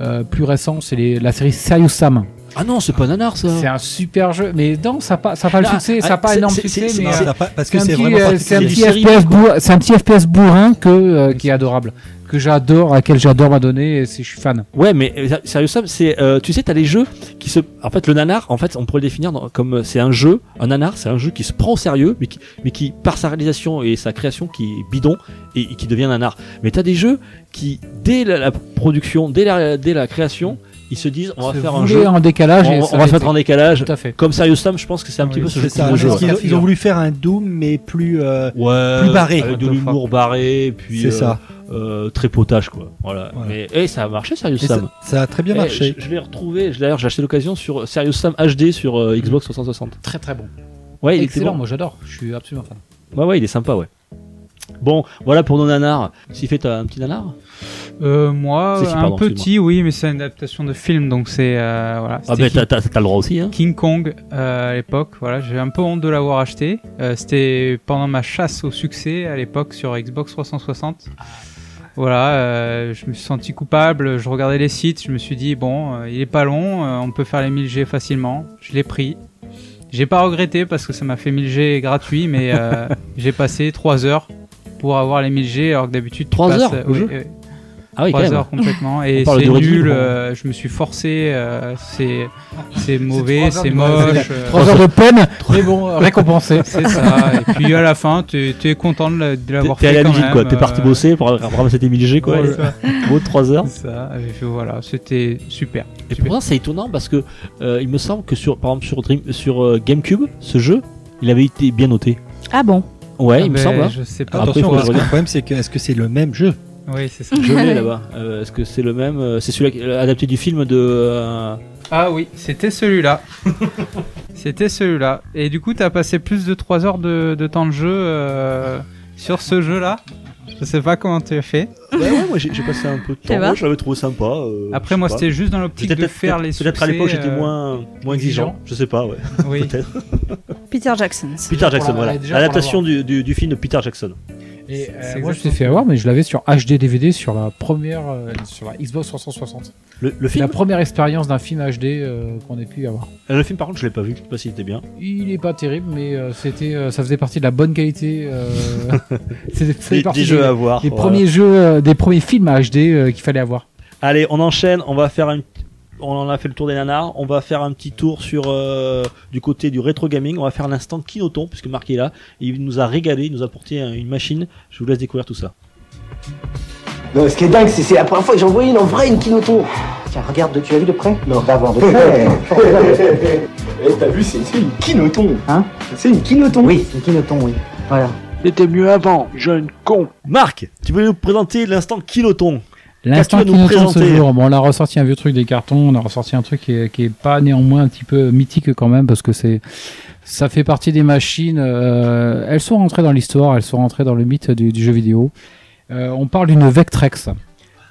[SPEAKER 3] euh, plus récent, c'est les- la série Serious Sam.
[SPEAKER 2] Ah non, c'est pas nanar ça.
[SPEAKER 3] C'est un super jeu, mais non, ça pas, ça pas le succès,
[SPEAKER 2] ah,
[SPEAKER 3] ça pas énorme succès,
[SPEAKER 2] c'est-
[SPEAKER 3] mais euh,
[SPEAKER 4] parce
[SPEAKER 3] c'est
[SPEAKER 4] que
[SPEAKER 3] un
[SPEAKER 4] c'est
[SPEAKER 3] petit,
[SPEAKER 4] vraiment
[SPEAKER 3] c'est un petit FPS bourrin, c'est un petit FPS bourrin que qui est adorable, que j'adore, à laquelle j'adore m'adonner, et je suis fan.
[SPEAKER 2] Ouais, mais euh, sérieux Sam, euh, tu sais, t'as les jeux qui se, en fait, le nanar, en fait, on pourrait le définir comme euh, c'est un jeu, un nanar, c'est un jeu qui se prend au sérieux, mais qui, mais qui par sa réalisation et sa création, qui est bidon et, et qui devient nanar. Mais t'as des jeux qui, dès la, la production, dès la, dès la création, ils se disent, on va faire un jeu,
[SPEAKER 3] en décalage,
[SPEAKER 2] on, va se mettre en décalage.
[SPEAKER 3] Tout à fait.
[SPEAKER 2] Comme Serious Sam, je pense que c'est un
[SPEAKER 3] Oui,
[SPEAKER 2] petit peu ce
[SPEAKER 4] ça.
[SPEAKER 2] de jeu.
[SPEAKER 4] Ont, ils ont voulu faire un Doom, mais plus. euh,
[SPEAKER 2] Ouais,
[SPEAKER 4] plus barré.
[SPEAKER 2] avec de l'humour barré, et puis
[SPEAKER 4] c'est
[SPEAKER 2] euh,
[SPEAKER 4] ça.
[SPEAKER 2] euh, très potage quoi. Voilà.
[SPEAKER 4] Voilà.
[SPEAKER 2] Mais et ça a marché Serious
[SPEAKER 4] Et ça,
[SPEAKER 2] Sam.
[SPEAKER 4] ça a très bien
[SPEAKER 2] Eh,
[SPEAKER 4] marché.
[SPEAKER 2] Je, je l'ai retrouvé. je- D'ailleurs, j'ai acheté l'occasion sur Serious Sam HD sur euh, Xbox 360.
[SPEAKER 3] Très très bon.
[SPEAKER 2] Ouais,
[SPEAKER 3] Excellent,
[SPEAKER 2] bon.
[SPEAKER 3] moi j'adore, je suis absolument fan.
[SPEAKER 2] Ouais, ouais, il est sympa, ouais. Bon, voilà pour nos nanars. S'il fait t'as un petit nanar
[SPEAKER 6] Euh, moi, un petit, oui, mais c'est une adaptation de film, donc c'est euh, voilà.
[SPEAKER 2] Ah ben
[SPEAKER 6] King,
[SPEAKER 2] t'as, le droit aussi, hein.
[SPEAKER 6] King Kong euh, à l'époque. Voilà, j'ai un peu honte de l'avoir acheté. Euh, C'était pendant ma chasse au succès à l'époque sur Xbox 360. Voilà, je me suis senti coupable. Je regardais les sites, je me suis dit bon, il est pas long, on peut faire les 1000G facilement. Je l'ai pris. J'ai pas regretté parce que ça m'a fait 1000G gratuit, mais j'ai passé 3 heures pour avoir les 1000G alors que d'habitude tu
[SPEAKER 2] Trois
[SPEAKER 6] passes-
[SPEAKER 2] heures au
[SPEAKER 6] oui,
[SPEAKER 2] jeu
[SPEAKER 6] euh,
[SPEAKER 2] Ah oui, quand
[SPEAKER 6] trois
[SPEAKER 2] même.
[SPEAKER 6] heures complètement et c'est nul. euh, je me suis forcé, euh, c'est c'est mauvais,
[SPEAKER 3] heures
[SPEAKER 6] c'est moche. euh,
[SPEAKER 3] 3 heures de peine, mais bon, euh, récompensé.
[SPEAKER 6] c'est ça. Et puis à la fin, tu es content de la-
[SPEAKER 2] T'es,
[SPEAKER 6] l'avoir
[SPEAKER 2] t'es
[SPEAKER 6] fait
[SPEAKER 2] allé à l'usine,
[SPEAKER 6] même.
[SPEAKER 2] quoi. T'es parti
[SPEAKER 6] euh,
[SPEAKER 2] bosser pour ramasser tes 1000 G, quoi.
[SPEAKER 6] ouais,
[SPEAKER 2] et-
[SPEAKER 6] ça.
[SPEAKER 2] Au bout de 3 heures.
[SPEAKER 6] Ça, et puis voilà, c'était super.
[SPEAKER 2] Et
[SPEAKER 6] Super.
[SPEAKER 2] pourtant, c'est étonnant parce que euh, il me semble que sur, par exemple, sur, Dream, sur euh, GameCube, ce jeu, il avait été bien noté.
[SPEAKER 5] Ah bon?
[SPEAKER 2] Ouais,
[SPEAKER 6] Ah
[SPEAKER 2] il me semble. hein.
[SPEAKER 6] Je sais pas.
[SPEAKER 2] Après,
[SPEAKER 4] Attention, parce que le problème, c'est que est-ce que c'est le même jeu?
[SPEAKER 6] Oui, c'est ça.
[SPEAKER 2] Je l'ai là-bas. Euh, est-ce que c'est le même euh, C'est celui est adapté du film de. euh,
[SPEAKER 6] Ah oui, c'était celui-là. c'était celui-là. Et du coup, t'as passé plus de 3 heures de, de temps de jeu euh, sur ce jeu-là? Je sais pas comment tu as fait.
[SPEAKER 2] Ouais, ouais, moi j'ai, passé un peu de temps. Moi, je l'avais trouvé sympa. euh,
[SPEAKER 6] Après, moi, c'était juste dans l'optique
[SPEAKER 2] Peut-être,
[SPEAKER 6] de faire les
[SPEAKER 2] peut-être
[SPEAKER 6] succès.
[SPEAKER 2] à l'époque j'étais
[SPEAKER 6] euh,
[SPEAKER 2] moins, moins exigeant.
[SPEAKER 6] exigeant.
[SPEAKER 2] Je sais pas, ouais.
[SPEAKER 6] Oui.
[SPEAKER 2] Peut-être.
[SPEAKER 5] Peter Jackson.
[SPEAKER 2] Peter Jackson, voilà. L'adaptation du, du, du film de Peter Jackson.
[SPEAKER 3] Et euh, moi je
[SPEAKER 6] exactement
[SPEAKER 3] t'ai fait avoir, mais je l'avais sur HD DVD sur la première, euh, sur la Xbox 360.
[SPEAKER 2] Le, film
[SPEAKER 3] la première expérience d'un film HD euh, qu'on ait pu avoir.
[SPEAKER 2] Euh, Le film, par contre, je l'ai pas vu. Je sais pas s'il était bien.
[SPEAKER 3] Il est pas terrible, mais euh, c'était, euh, ça faisait partie de la bonne qualité. Euh, c'était-
[SPEAKER 2] Des, jeux
[SPEAKER 3] des,
[SPEAKER 2] à voir.
[SPEAKER 3] des
[SPEAKER 2] voilà.
[SPEAKER 3] premiers jeux, euh, des premiers films à HD euh, qu'il fallait avoir.
[SPEAKER 2] Allez, on enchaîne. On va faire une. On en a fait le tour des nanars. On va faire un petit tour sur euh, du côté du rétro gaming. On va faire l'instant Kinoton puisque Marc est là. Il nous a régalé. Il nous a apporté un- une machine. Je vous laisse découvrir tout ça.
[SPEAKER 10] Non, ce qui est dingue, c'est c'est la première fois que j'en vois une en vrai, une Kinoton. Tiens, regarde, tu as vu de près Non, d'avant, de près. Eh, t'as vu, c'est c'est une Kinoton. Hein C'est une Kinoton. Oui, une Kinoton, oui. Voilà.
[SPEAKER 9] C'était mieux avant, jeune con.
[SPEAKER 2] Marc, tu veux nous présenter l'instant Kinoton
[SPEAKER 3] L'instant qui
[SPEAKER 2] nous
[SPEAKER 3] tombe ce
[SPEAKER 2] présenter
[SPEAKER 3] jour, bon, on a ressorti un vieux truc des cartons, on a ressorti un truc qui est, qui est pas néanmoins un petit peu mythique quand même parce que c'est ça fait partie des machines. euh, elles sont rentrées dans l'histoire, elles sont rentrées dans le mythe du, du jeu vidéo. Euh, on parle d'une Vectrex.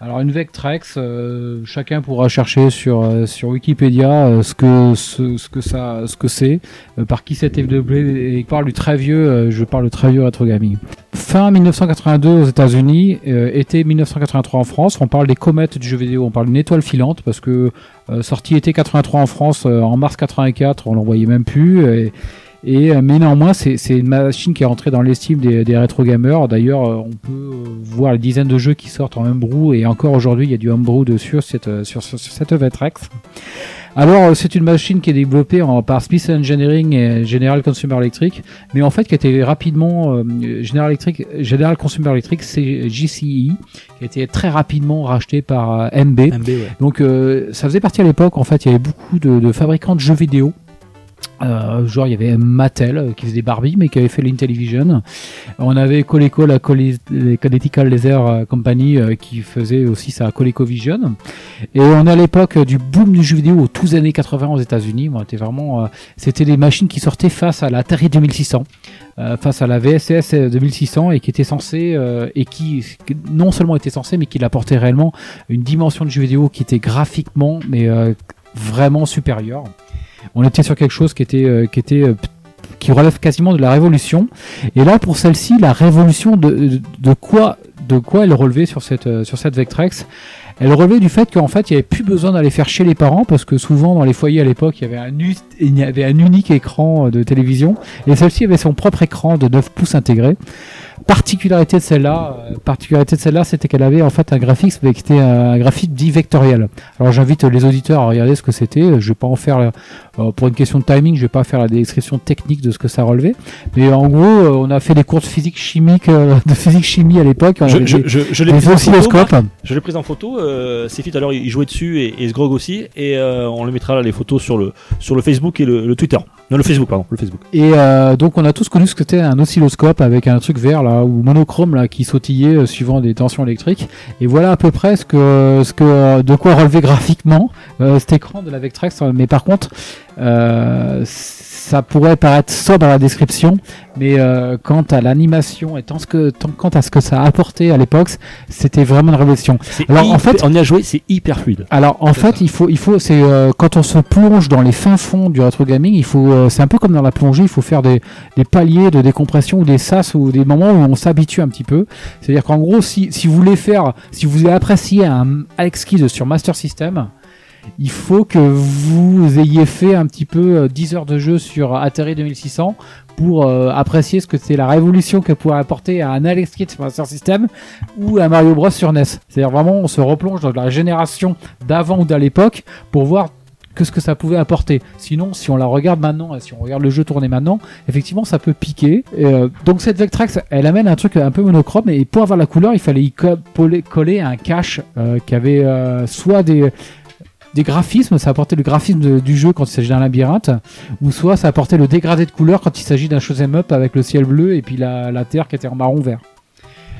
[SPEAKER 3] Alors une Vectrex, euh, chacun pourra chercher sur euh, sur Wikipédia euh, ce que ce, que ça ce que c'est, par qui c'était développé et parle du très vieux, je parle du très vieux retro gaming. Fin 1982 aux États-Unis, été 1983 en France. On parle des comètes du jeu vidéo, on parle d'une étoile filante parce que sortie été 83 en France en mars 84, on l'en voyait même plus. Et, et, euh, mais néanmoins, c'est une machine qui est entrée dans l'estime des, des rétro gamers. D'ailleurs, euh, on peut euh, voir les dizaines de jeux qui sortent en homebrew et encore aujourd'hui, il y a du homebrew dessus sur cette sur, sur- sur cette Vectrex. Alors, c'est une machine qui est développée en, par Smith Engineering et General Consumer Electric, mais en fait qui a été rapidement euh, General Electric, General Consumer Electric, c'est JCE, qui a été très rapidement racheté par euh, MB.
[SPEAKER 2] MB, ouais.
[SPEAKER 3] Donc, euh, ça faisait partie à l'époque. En fait, il y avait beaucoup de, de fabricants de jeux vidéo Euh, genre il y avait Mattel euh, qui faisait Barbie mais qui avait fait l'Intellivision. On avait Coleco, la les Connecticut Laser euh, Company euh, qui faisait aussi sa ColecoVision. Et on est à l'époque du boom du jeu vidéo aux tous années 80 aux États-Unis. Bon, c'était vraiment, c'était des machines qui sortaient face à l'Atari 2600, euh, face à la VSS 2600 et qui étaient censées euh, et qui non seulement étaient censées mais qui apportaient réellement une dimension de jeu vidéo qui était graphiquement mais vraiment supérieure. On était sur quelque chose qui était euh, qui était euh, qui relève quasiment de la révolution. Et là, pour celle-ci, la révolution de, de, quoi de quoi elle relevait sur cette euh, sur cette Vectrex? Elle relevait du fait qu'en fait, il n'y avait plus besoin d'aller faire chez les parents parce que souvent dans les foyers à l'époque, il y avait un il y avait un unique écran de télévision et celle-ci avait son propre écran de 9 pouces intégré. Particularité de celle-là, euh, particularité de celle-là, c'était qu'elle avait en fait un graphisme mais qui était un graphisme dit vectoriel. Alors j'invite les auditeurs à regarder ce que c'était. Je vais pas en faire euh, pour une question de timing, je vais pas faire la description technique de ce que ça relevait. Mais en gros, euh, on a fait des cours de physique chimique, de physique chimie à l'époque.
[SPEAKER 2] Je,
[SPEAKER 3] avait
[SPEAKER 2] je,
[SPEAKER 3] des-
[SPEAKER 2] je, je l'ai pris en photo. Je l'ai pris en photo. Sefi tout à l'heure il jouait dessus et, et Sgrog aussi. Et on le mettra là les photos sur le sur le Facebook et le, le Twitter. Non le Facebook pardon le Facebook.
[SPEAKER 3] Et donc on a tous connu ce que c'était un oscilloscope avec un truc vert là ou monochrome là qui sautillait euh, suivant des tensions électriques. Et voilà à peu près ce que ce que de quoi relever graphiquement euh, cet écran de la Vectrex. Mais par contre, euh, ça pourrait paraître sobre à la description, mais euh, quant à l'animation et tant ce que tant, quant à ce que ça a apporté à l'époque, c'était vraiment une révolution. Alors, en
[SPEAKER 2] hyper-
[SPEAKER 3] fait-
[SPEAKER 2] on y a joué c'est hyper fluide.
[SPEAKER 3] Alors en fait, il faut, il faut, c'est euh, quand on se plonge dans les fins fonds du rétro gaming, il faut, c'est un peu comme dans la plongée, il faut faire des, des paliers de décompression ou des sas ou des moments où on s'habitue un petit peu. C'est-à-dire qu'en gros, si, si vous voulez faire, si vous voulez apprécier un Alex Kidd sur Master System, il faut que vous ayez fait un petit peu euh, 10 heures de jeu sur Atari 2600 pour euh, apprécier ce que c'est la révolution que pourrait apporter un Alex Kidd sur Master System ou un Mario Bros sur NES. C'est-à-dire vraiment on se replonge dans la génération d'avant ou d'à l'époque pour voir que ce que ça pouvait apporter. Sinon, si on la regarde maintenant, et si on regarde le jeu tourner maintenant, effectivement, ça peut piquer. Euh, donc cette Vectrex, elle amène un truc un peu monochrome, et pour avoir la couleur, il fallait y co- coller- un cache euh, qui avait euh, soit des des graphismes, ça apportait le graphisme de- du jeu quand il s'agit d'un labyrinthe, ou soit ça apportait le dégradé de couleur quand il s'agit d'un shoot'em up avec le ciel bleu et puis la, la terre qui était en marron vert.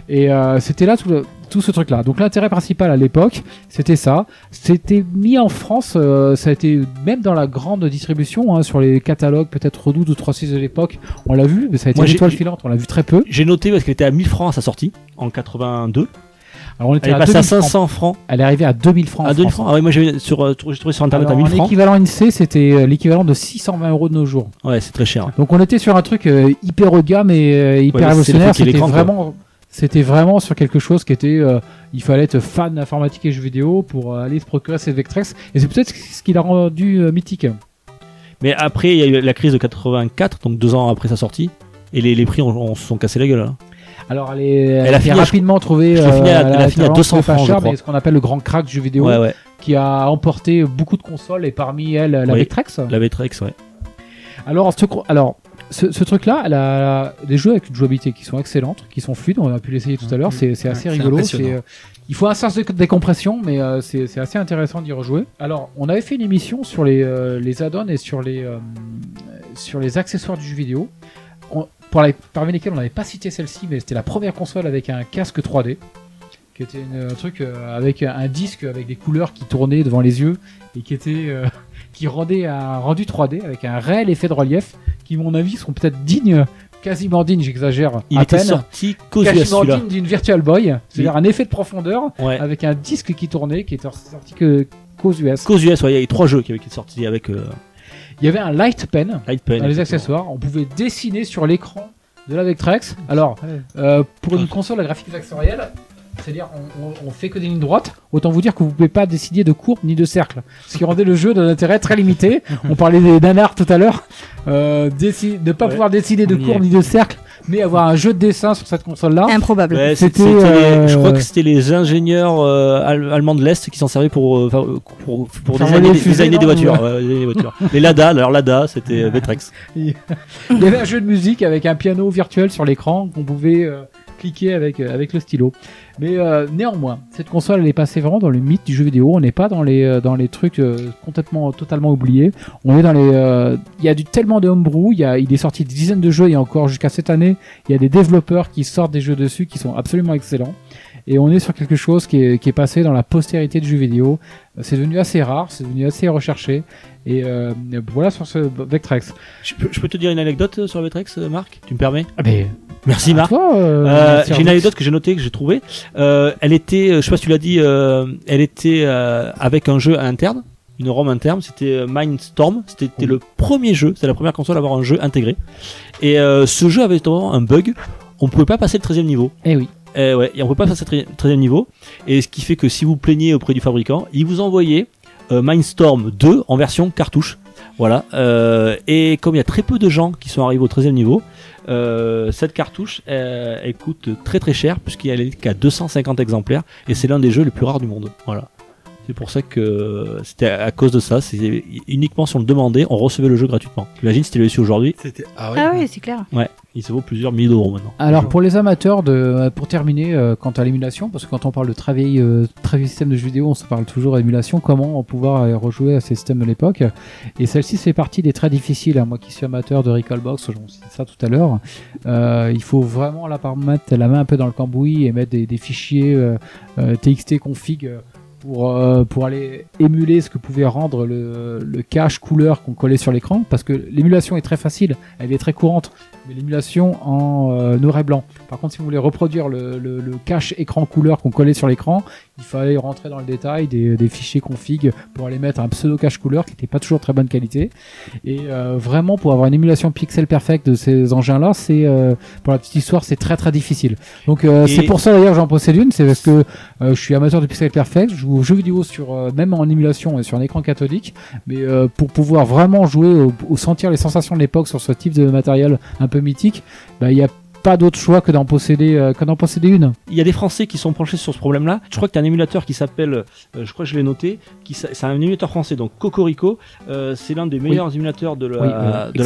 [SPEAKER 3] Et euh, c'était là tout, le- tout ce truc-là. Donc l'intérêt principal à l'époque, c'était ça. C'était mis en France, euh, ça a été même dans la grande distribution, hein, sur les catalogues peut-être Redoute ou 3.6 de l'époque, on l'a vu, mais ça a été
[SPEAKER 2] Moi,
[SPEAKER 3] une étoile filante, on l'a vu très peu.
[SPEAKER 2] J'ai noté parce qu'elle était à 1000 francs à sa sortie en 82.
[SPEAKER 3] Alors on était
[SPEAKER 2] Elle est
[SPEAKER 3] à
[SPEAKER 2] passée à
[SPEAKER 3] 2000 francs.
[SPEAKER 2] 500 francs.
[SPEAKER 3] Elle est arrivée à 2000 francs.
[SPEAKER 2] À 2000
[SPEAKER 3] France.
[SPEAKER 2] francs. Ah ouais, moi j'ai sur euh, j'ai trouvé sur internet
[SPEAKER 3] Alors,
[SPEAKER 2] à 1000
[SPEAKER 3] en
[SPEAKER 2] francs.
[SPEAKER 3] équivalent INSEE, c'était euh, l'équivalent de 620 euros de nos jours.
[SPEAKER 2] Ouais, c'est très cher.
[SPEAKER 3] Donc on était sur un truc euh, hyper haut de gamme et euh, hyper
[SPEAKER 2] Ouais,
[SPEAKER 3] révolutionnaire. C'était vraiment, c'était vraiment sur quelque chose qui était, euh, il fallait être fan d'informatique et jeux vidéo pour aller se procurer cette Vectrex. Et c'est peut-être ce qui l'a rendu mythique.
[SPEAKER 2] Mais après il y a eu la crise de 84, donc deux ans après sa sortie, et les, les prix ont, sont cassés la gueule. hein.
[SPEAKER 3] Alors elle, est, elle,
[SPEAKER 2] Elle a fini
[SPEAKER 3] rapidement euh,
[SPEAKER 2] elle a fini à
[SPEAKER 3] vraiment
[SPEAKER 2] 200
[SPEAKER 3] trouvée pas
[SPEAKER 2] francs, je
[SPEAKER 3] cher,
[SPEAKER 2] crois.
[SPEAKER 3] mais ce qu'on appelle le grand crack du jeu vidéo,
[SPEAKER 2] Ouais, ouais.
[SPEAKER 3] qui a emporté beaucoup de consoles et parmi elles la
[SPEAKER 2] Oui.
[SPEAKER 3] Vectrex.
[SPEAKER 2] La Vectrex, ouais.
[SPEAKER 3] Alors, ce, alors, ce, ce truc-là, elle a des jeux avec une jouabilité qui sont excellentes, qui sont fluides. On a pu l'essayer tout à l'heure. C'est c'est assez rigolo. euh, il faut un sens de décompression, mais euh, c'est c'est assez intéressant d'y rejouer. Alors, on avait fait une émission sur les, euh, les add-ons et sur les, euh, sur les accessoires du jeu vidéo. On- pour les- parmi lesquels on n'avait pas cité celle-ci, mais c'était la première console avec un casque 3D, qui était une- un truc euh, avec un disque avec des couleurs qui tournaient devant les yeux et qui était euh, qui rendait un rendu 3D avec un réel effet de relief, qui, à mon avis, sont peut-être dignes, quasiment dignes, j'exagère,
[SPEAKER 2] Il
[SPEAKER 3] à
[SPEAKER 2] était
[SPEAKER 3] peine,
[SPEAKER 2] sorti
[SPEAKER 3] quasiment dignes d'une Virtual Boy, c'est-à-dire
[SPEAKER 2] Oui.
[SPEAKER 3] un effet de profondeur
[SPEAKER 2] Ouais.
[SPEAKER 3] avec un disque qui tournait, qui était sorti que qu'aux US.
[SPEAKER 2] Qu'aux US, ouais, il y a eu trois jeux qui avaient été sortis avec euh,
[SPEAKER 3] Il y avait un light pen
[SPEAKER 2] Light Pen.
[SPEAKER 3] dans les accessoires. On pouvait dessiner sur l'écran de la Vectrex. Alors, euh, pour
[SPEAKER 2] Ah.
[SPEAKER 3] une console à graphique vectoriel, c'est-à-dire on, on, on fait que des lignes droites, autant vous dire que vous pouvez pas décider de courbe ni de cercle. Ce qui rendait le jeu d'un intérêt très limité. on parlait des nanars tout à l'heure. Euh, ne pas
[SPEAKER 2] Ouais.
[SPEAKER 3] pouvoir décider de courbe ni de cercle, mais avoir un jeu de dessin sur cette console-là.
[SPEAKER 5] Improbable.
[SPEAKER 2] Ouais,
[SPEAKER 3] C'était,
[SPEAKER 2] c'était, c'était les-
[SPEAKER 3] euh,
[SPEAKER 2] je crois que c'était les ingénieurs euh, al- allemands de l'Est qui s'en servaient pour, euh, pour, pour
[SPEAKER 3] Faire
[SPEAKER 2] designer, des-
[SPEAKER 3] les fusées,
[SPEAKER 2] designer des
[SPEAKER 3] non
[SPEAKER 2] voitures. ouais, des voitures. les Lada, alors Lada, c'était euh, Vectrex.
[SPEAKER 3] Il y avait un jeu de musique avec un piano virtuel sur l'écran qu'on pouvait euh, cliquer avec euh, avec le stylo. Mais euh, néanmoins, cette console elle est passée vraiment dans le mythe du jeu vidéo. On n'est pas dans les euh, dans les trucs euh, complètement totalement oubliés. On est dans les euh, il y a du tellement de homebrew, il y a il est sorti des dizaines de jeux et encore jusqu'à cette année, il y a des développeurs qui sortent des jeux dessus qui sont absolument excellents. Et on est sur quelque chose qui est, qui est passé dans la postérité du jeu vidéo. C'est devenu assez rare, c'est devenu assez recherché. Et voilà sur ce Vectrex.
[SPEAKER 2] Je peux, je peux te dire une anecdote sur Vectrex, Marc? Tu me permets?
[SPEAKER 3] Ah ben,
[SPEAKER 2] Merci, Marc.
[SPEAKER 3] euh,
[SPEAKER 2] Euh, j'ai une anecdote que j'ai notée, que j'ai trouvée. Euh, elle était, je sais pas si tu l'as dit, euh, elle était avec un jeu interne, une ROM interne. C'était Mindstorm. C'était le premier jeu. C'était la première console à avoir un jeu intégré. Et ce jeu avait vraiment un bug. On pouvait pas passer le 13e niveau.
[SPEAKER 3] Eh oui.
[SPEAKER 2] Eh ouais, et on peut pas passer le 13e niveau. Et ce qui fait que si vous plaignez auprès du fabricant, il vous envoyait Mindstorm 2 en version cartouche. Voilà. Euh, et comme il y a très peu de gens qui sont arrivés au 13e niveau, euh, cette cartouche, euh, elle coûte très très cher puisqu'elle est qu'à 250 exemplaires et c'est l'un des jeux les plus rares du monde. Voilà. C'est pour ça que c'était à cause de ça. C'est uniquement si on le demandait, on recevait le jeu gratuitement. Imagine si tu l'avais su aujourd'hui.
[SPEAKER 4] C'était
[SPEAKER 5] Ah oui, c'est clair.
[SPEAKER 2] Ouais, il se vaut plusieurs milliers d'euros maintenant.
[SPEAKER 3] Alors pour les amateurs de, euh, pour terminer, euh, quant à l'émulation, parce que quand on parle de travail, euh, travail système de jeux vidéo, on se parle toujours d'émulation. Comment pouvoir euh, rejouer à ces systèmes de l'époque? Et celle-ci c'est partie des très difficiles. hein. Moi qui suis amateur de Recalbox, j'en cite ça tout à l'heure. Euh, il faut vraiment là par mettre la main un peu dans le cambouis et mettre des, des fichiers euh, euh, TXT config. Pour, euh, pour aller émuler ce que pouvait rendre le, le cache couleur qu'on collait sur l'écran, parce que l'émulation est très facile, elle est très courante, mais l'émulation en euh, noir et blanc. Par contre, si vous voulez reproduire le, le, le cache écran couleur qu'on collait sur l'écran, il fallait rentrer dans le détail des, des fichiers config pour aller mettre un pseudo cache couleur qui n'était pas toujours très bonne qualité. Et euh, vraiment, pour avoir une émulation pixel perfect de ces engins-là, c'est euh, pour la petite histoire, c'est très très difficile. Donc euh, c'est pour ça d'ailleurs que j'en possède une, c'est parce que euh, je suis amateur de pixel perfect, je aux jeux vidéo sur euh, même en émulation et sur un écran cathodique, mais euh, pour pouvoir vraiment jouer au sentir les sensations de l'époque sur ce type de matériel un peu mythique, bah, il n'y a pas d'autre choix que d'en posséder euh, que d'en posséder une.
[SPEAKER 2] Il y a des Français qui sont penchés sur ce problème-là. Je crois que tu as un émulateur qui s'appelle, euh, je crois que je l'ai noté, qui c'est un émulateur français, donc Cocorico. Euh, c'est l'un des meilleurs émulateurs de la,
[SPEAKER 3] Oui,
[SPEAKER 2] de la. Tu,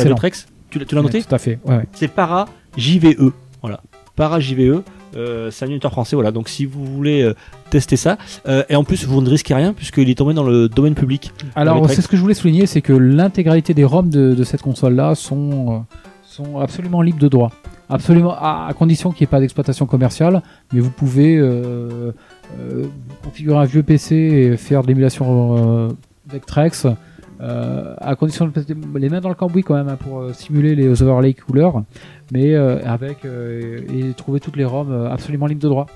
[SPEAKER 2] l'as- noté?
[SPEAKER 3] Ouais, Tout à fait. Ouais, ouais.
[SPEAKER 2] C'est Para JVE. Voilà. Para JVE. Euh, c'est un français, voilà. Donc si vous voulez euh, tester ça, euh, et en plus vous ne risquez rien puisqu'il est tombé dans le domaine public.
[SPEAKER 3] Alors c'est ce que je voulais souligner, c'est que l'intégralité des ROM de, de cette console-là sont euh, sont absolument libres de droit. Absolument, à, à condition qu'il n'y ait pas d'exploitation commerciale, mais vous pouvez configurer un vieux PC et faire de l'émulation Vectrex, euh, à condition de mettre les mains dans le cambouis quand même hein, pour euh, simuler les overlay couleurs, mais euh, avec euh, et trouver toutes les ROM absolument libres de droit.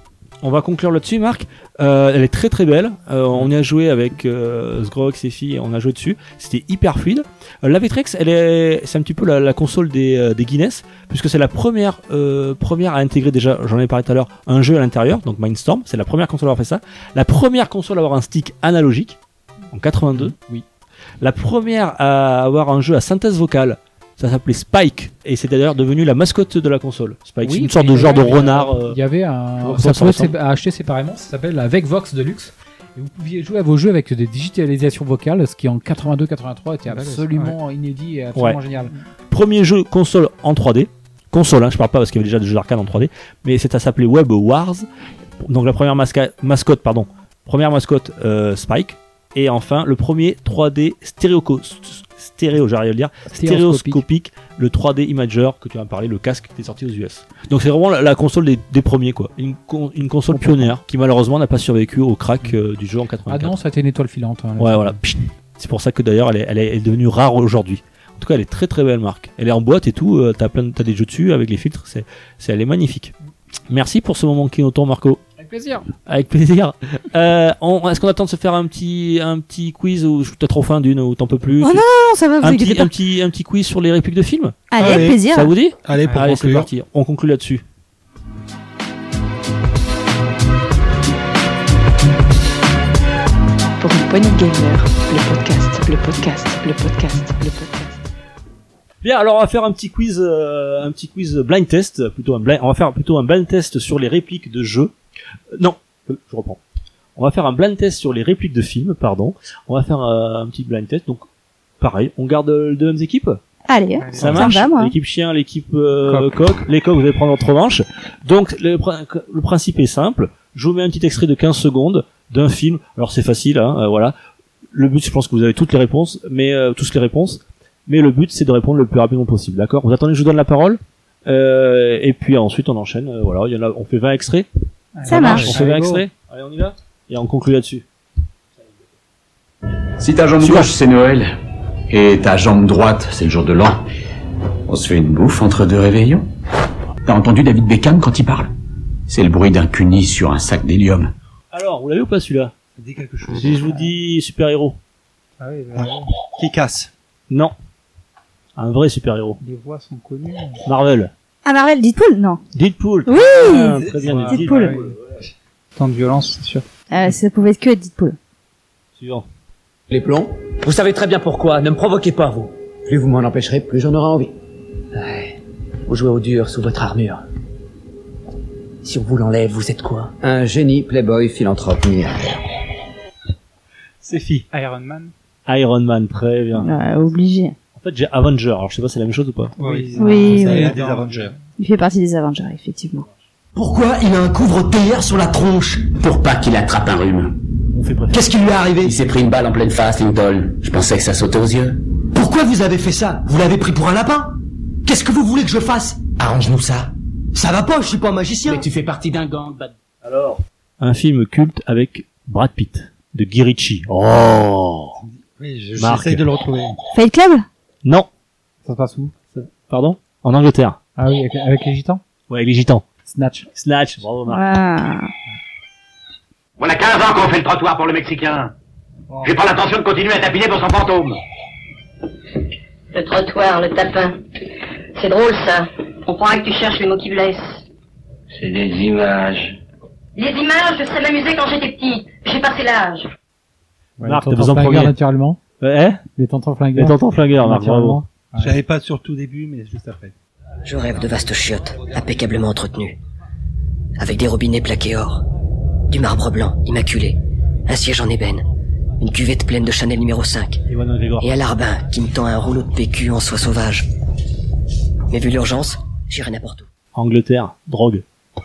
[SPEAKER 2] On va conclure là-dessus, Marc. Elle est très très belle. On y a joué avec euh, Sgrox et filles, on a joué dessus. C'était hyper fluide. La Vectrex, elle est, c'est un petit peu la, la console des, des Guinness, puisque c'est la première, première à intégrer déjà, j'en ai parlé tout à l'heure, un jeu à l'intérieur, donc Mindstorm. C'est la première console à avoir fait ça. La première console à avoir un stick analogique en 82.
[SPEAKER 3] Oui.
[SPEAKER 2] La première à avoir un jeu à synthèse vocale. Ça s'appelait Spike et c'est d'ailleurs devenu la mascotte de la console. Spike, c'est
[SPEAKER 3] Oui,
[SPEAKER 2] une sorte de genre de renard.
[SPEAKER 3] euh, Il y avait un. Ça
[SPEAKER 2] ça
[SPEAKER 3] pouvait acheter séparément. Ça s'appelle la Vecvox Deluxe. Et vous pouviez jouer à vos jeux avec des digitalisations vocales, ce qui en 82-83 était absolument inédit et absolument
[SPEAKER 2] Ouais.
[SPEAKER 3] génial.
[SPEAKER 2] premier jeu console en 3D. Console, hein, je parle pas parce qu'il y avait déjà des jeux d'arcade en 3D, mais c'est à s'appeler Web Wars. Donc la première masca- mascotte, pardon, première mascotte euh, Spike, et enfin le premier 3D stéréoco- stéréo, j'arrive à le dire, stéréoscopique, le 3D Imager que tu as parlé, le casque qui est sorti aux US. Donc c'est vraiment la, la console des, des premiers quoi, une, con- une console pionnière qui malheureusement n'a pas survécu au crack euh, du jeu en
[SPEAKER 3] Ah
[SPEAKER 2] 84.
[SPEAKER 3] non, ça a été une étoile filante. hein,
[SPEAKER 2] Ouais,
[SPEAKER 3] là.
[SPEAKER 2] voilà. C'est pour ça que d'ailleurs, elle est, elle, est, elle est devenue rare aujourd'hui. En tout cas, elle est très très belle marque. Elle est en boîte et tout. euh, T'as plein, t'as des jeux dessus avec les filtres. C'est, c'est, elle est magnifique. Merci pour ce moment Kinoton, Marco.
[SPEAKER 3] Avec plaisir.
[SPEAKER 2] Avec plaisir. Euh, on- est-ce qu'on attend de se faire un petit, un petit quiz ou t'as trop faim d'une ou t'en peux plus?
[SPEAKER 5] Oh
[SPEAKER 2] Tu-
[SPEAKER 5] non, ça va, vous
[SPEAKER 2] un
[SPEAKER 5] inquiétez
[SPEAKER 2] petit, un
[SPEAKER 5] pas.
[SPEAKER 2] petit, un petit quiz sur les répliques de films?
[SPEAKER 5] Allez,
[SPEAKER 4] Allez,
[SPEAKER 5] avec plaisir.
[SPEAKER 2] Ça vous dit?
[SPEAKER 4] Allez, pour
[SPEAKER 2] Allez, c'est
[SPEAKER 4] conclure.
[SPEAKER 2] parti. On conclut là-dessus.
[SPEAKER 1] Pour une poignée de gamer, le podcast, le podcast, le podcast, le podcast.
[SPEAKER 2] Bien, alors on va faire un petit quiz, euh, un petit quiz blind test, plutôt un blind, on va faire plutôt un blind test sur les répliques de jeux. Euh, non, euh, je reprends. On va faire un blind test sur les répliques de films, pardon. On va faire euh, un petit blind test, donc pareil, on garde euh, les deux mêmes équipes?
[SPEAKER 5] Allez,
[SPEAKER 2] Ça marche.
[SPEAKER 5] va, moi.
[SPEAKER 2] L'équipe chien, l'équipe euh, coq. Les coqs, vous allez prendre votre revanche. Donc, le, prin- le principe est simple. Je vous mets un petit extrait de 15 secondes d'un film. Alors, c'est facile, hein, euh, voilà. Le but, je pense que vous avez toutes les réponses, mais euh, tous les réponses. Mais le but, c'est de répondre le plus rapidement possible, d'accord? Vous attendez que je vous donne la parole euh, Et puis ensuite, on enchaîne. euh, voilà, il y en a, on fait 20 extraits.
[SPEAKER 5] Ça marche.
[SPEAKER 2] On fait 20
[SPEAKER 6] Allez, go.
[SPEAKER 2] extraits. Allez, on y va? Et on conclut là-dessus.
[SPEAKER 11] Si ta jambe
[SPEAKER 2] Super.
[SPEAKER 11] gauche c'est Noël et ta jambe droite c'est le jour de l'an, on se fait une bouffe entre deux réveillons. T'as entendu David Beckham quand il parle? C'est le bruit d'un cuni sur un sac d'hélium.
[SPEAKER 2] Alors, vous l'avez ou pas celui-là?
[SPEAKER 4] Ça dit quelque chose.
[SPEAKER 2] Si je vous dis super-héros.
[SPEAKER 6] Ah oui, bah,
[SPEAKER 4] Qui casse?
[SPEAKER 2] Non. Un vrai super-héros.
[SPEAKER 6] les voix sont connues.
[SPEAKER 2] Marvel.
[SPEAKER 5] Ah, Marvel, Deadpool Non.
[SPEAKER 2] Deadpool.
[SPEAKER 5] Oui
[SPEAKER 2] Ah, Très bien.
[SPEAKER 5] Deadpool.
[SPEAKER 6] Ah oui. Tant de violence, c'est sûr.
[SPEAKER 5] Euh, ça pouvait être que Deadpool.
[SPEAKER 2] Suivant.
[SPEAKER 12] Les plombs Vous savez très bien pourquoi, ne me provoquez pas, vous. Plus vous m'en empêcherez, plus j'en aurai envie. Ouais. Vous jouez au dur sous votre armure. Si on vous l'enlève, vous êtes quoi? Un génie, playboy, philanthrope, milliardaire.
[SPEAKER 2] C'est fi.
[SPEAKER 6] Iron Man.
[SPEAKER 2] Iron Man, très bien.
[SPEAKER 5] Ouais, obligé.
[SPEAKER 2] En fait, j'ai Avenger. Alors, je sais pas si c'est la même chose ou pas.
[SPEAKER 6] Oui.
[SPEAKER 5] Oui, oui.
[SPEAKER 4] des Avengers.
[SPEAKER 5] Il fait partie des Avengers, effectivement.
[SPEAKER 12] Pourquoi il a un couvre-théière sur la tronche?
[SPEAKER 11] Pour pas qu'il attrape un rhume.
[SPEAKER 2] On fait préféré.
[SPEAKER 12] Qu'est-ce qui lui est arrivé?
[SPEAKER 11] Il s'est pris une balle en pleine face, Lincoln. Je pensais que ça sautait aux yeux.
[SPEAKER 12] Pourquoi vous avez fait ça? Vous l'avez pris pour un lapin? Qu'est-ce que vous voulez que je fasse? Arrange-nous ça. Ça va pas, je suis pas un magicien.
[SPEAKER 11] Mais tu fais partie d'un gang, bad.
[SPEAKER 2] Alors. Un film culte avec Brad Pitt. De Guy Ritchie. Oh.
[SPEAKER 4] Oui, je-
[SPEAKER 2] Marc.
[SPEAKER 4] j'essaye de le retrouver.
[SPEAKER 5] Fight Club?
[SPEAKER 2] Non.
[SPEAKER 3] Ça se passe où?
[SPEAKER 2] Pardon? En Angleterre.
[SPEAKER 3] Ah oui, avec, avec les gitans?
[SPEAKER 2] Ouais, avec les gitans.
[SPEAKER 3] Snatch.
[SPEAKER 2] Snatch. Bravo, Marc.
[SPEAKER 5] Ah.
[SPEAKER 11] Voilà 15 ans qu'on fait le trottoir pour le Mexicain. J'ai pas l'intention de continuer à tapiner pour son fantôme.
[SPEAKER 13] Le trottoir, le tapin. C'est drôle ça. On croirait que tu cherches les mots qui blessent.
[SPEAKER 11] C'est des images.
[SPEAKER 13] Les images, je sais m'amuser quand j'étais petit. J'ai passé l'âge.
[SPEAKER 2] Marc,
[SPEAKER 3] les
[SPEAKER 2] t'as besoin de
[SPEAKER 3] flingueurs, naturellement.
[SPEAKER 2] Eh?
[SPEAKER 3] Les tontons
[SPEAKER 2] Les
[SPEAKER 3] flingueurs.
[SPEAKER 2] tontons flingueurs, Marc. Bravo.
[SPEAKER 3] naturellement.
[SPEAKER 4] J'avais pas sur tout début, mais juste après.
[SPEAKER 13] Je rêve de vastes chiottes, impeccablement entretenues. Avec des robinets plaqués or. Du marbre blanc, immaculé. Un siège en ébène. Une cuvette pleine de Chanel numéro 5.
[SPEAKER 2] Ewan McGregor.
[SPEAKER 13] Et un larbin qui me tend un rouleau de PQ en soie sauvage. Mais vu l'urgence, j'irai n'importe où.
[SPEAKER 2] Angleterre. Drogue.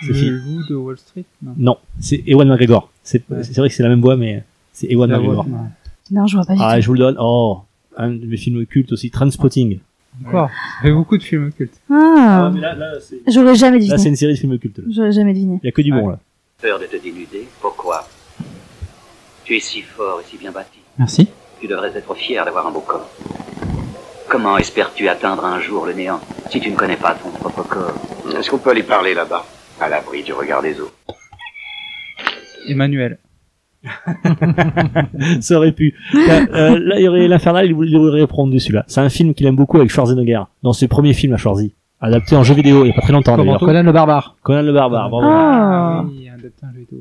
[SPEAKER 2] C'est
[SPEAKER 6] Le loup de Wall Street. Non?
[SPEAKER 2] Non. C'est Ewan McGregor. C'est,
[SPEAKER 6] Ouais.
[SPEAKER 2] vrai que c'est la même voix, mais c'est Ewan McGregor.
[SPEAKER 6] voix, non.
[SPEAKER 5] Je vois pas du
[SPEAKER 2] Ah,
[SPEAKER 5] tout.
[SPEAKER 2] je vous le donne. Oh. Un de mes films cultes aussi. Transpotting.
[SPEAKER 6] Encore. Ça fait beaucoup de films cultes.
[SPEAKER 5] Ah.
[SPEAKER 2] là, là, c'est,
[SPEAKER 5] J'aurais jamais
[SPEAKER 2] là, c'est
[SPEAKER 5] deviné.
[SPEAKER 2] une série de films cultes. là.
[SPEAKER 5] J'aurais jamais deviné.
[SPEAKER 2] Il y a que du bon, là.
[SPEAKER 11] Peur de te dénuder Pourquoi Tu es si fort et si bien bâti.
[SPEAKER 3] Merci.
[SPEAKER 11] Tu devrais être fier d'avoir un beau corps. Comment espères-tu atteindre un jour le néant si tu ne connais pas ton propre corps? Est-ce qu'on peut aller parler là-bas À l'abri du regard des autres?
[SPEAKER 6] Emmanuel.
[SPEAKER 2] Ça aurait pu. Là, euh, là, il y aurait l'Infernal, il il aurait répondu celui-là. C'est un film qu'il aime beaucoup avec Schwarzenegger. Dans ses premiers films à Schwarzy. Adapté en jeu vidéo, il y a pas très longtemps d'ailleurs.
[SPEAKER 3] Conan le barbare.
[SPEAKER 2] Conan le barbare, bravo.
[SPEAKER 5] Ah.
[SPEAKER 6] Oui, un adapté un jeu vidéo.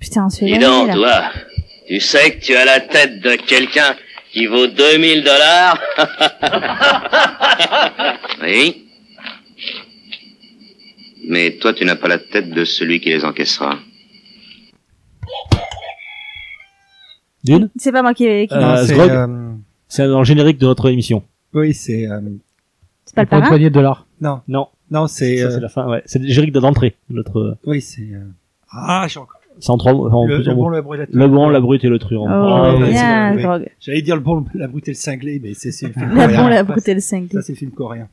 [SPEAKER 5] Putain,
[SPEAKER 14] Dis
[SPEAKER 5] celui-là.
[SPEAKER 14] donc,
[SPEAKER 5] là.
[SPEAKER 14] toi, tu sais que tu as la tête de quelqu'un qui vaut 2000 dollars? Oui. Mais toi, tu n'as pas la tête de celui qui les encaissera.
[SPEAKER 2] D'une
[SPEAKER 5] C'est pas moi qui, qui
[SPEAKER 2] Euh,
[SPEAKER 4] Non, c'est, euh,
[SPEAKER 2] C'est dans le générique de notre émission.
[SPEAKER 4] oui, c'est, euh,
[SPEAKER 5] C'est pas le
[SPEAKER 3] une
[SPEAKER 5] parrain
[SPEAKER 3] poignée de dollars.
[SPEAKER 4] non,
[SPEAKER 2] Non,
[SPEAKER 4] non, c'est, euh,
[SPEAKER 2] c'est la fin, ouais. C'est le générique d'entrée de notre...
[SPEAKER 4] oui, c'est, euh, ah, j'ai encore.
[SPEAKER 2] C'est en trois mots. enfin, en
[SPEAKER 4] Le, le bon,
[SPEAKER 2] mots.
[SPEAKER 4] le
[SPEAKER 2] Le bon, la brute et le truand.
[SPEAKER 5] Oh,
[SPEAKER 4] ouais,
[SPEAKER 5] drogue.
[SPEAKER 4] J'allais dire le bon, la brute et le cinglé, mais c'est, c'est le film
[SPEAKER 5] La
[SPEAKER 4] coréen.
[SPEAKER 5] bon, la brute et le 5
[SPEAKER 4] Ça, c'est le film coréen.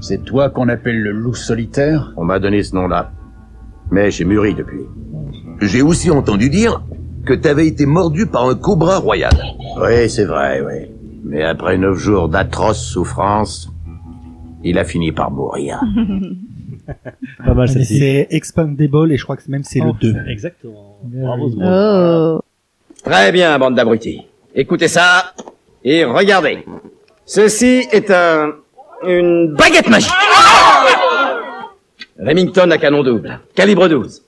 [SPEAKER 11] C'est toi qu'on appelle le loup solitaire?
[SPEAKER 15] On m'a donné ce nom-là. Mais j'ai mûri depuis. J'ai aussi entendu dire que t'avais été mordu par un cobra royal. Oui, c'est vrai, oui. Mais après neuf jours d'atroces souffrances, il a fini par mourir.
[SPEAKER 2] Pas mal celle-ci.
[SPEAKER 4] C'est Expandable et je crois que même c'est
[SPEAKER 3] Oh.
[SPEAKER 4] le 2.
[SPEAKER 2] Exactement. Bravo.
[SPEAKER 5] Oh.
[SPEAKER 14] Très bien, bande d'abrutis. Écoutez ça et regardez. Ceci est un... une baguette magique. Remington à canon double, calibre 12.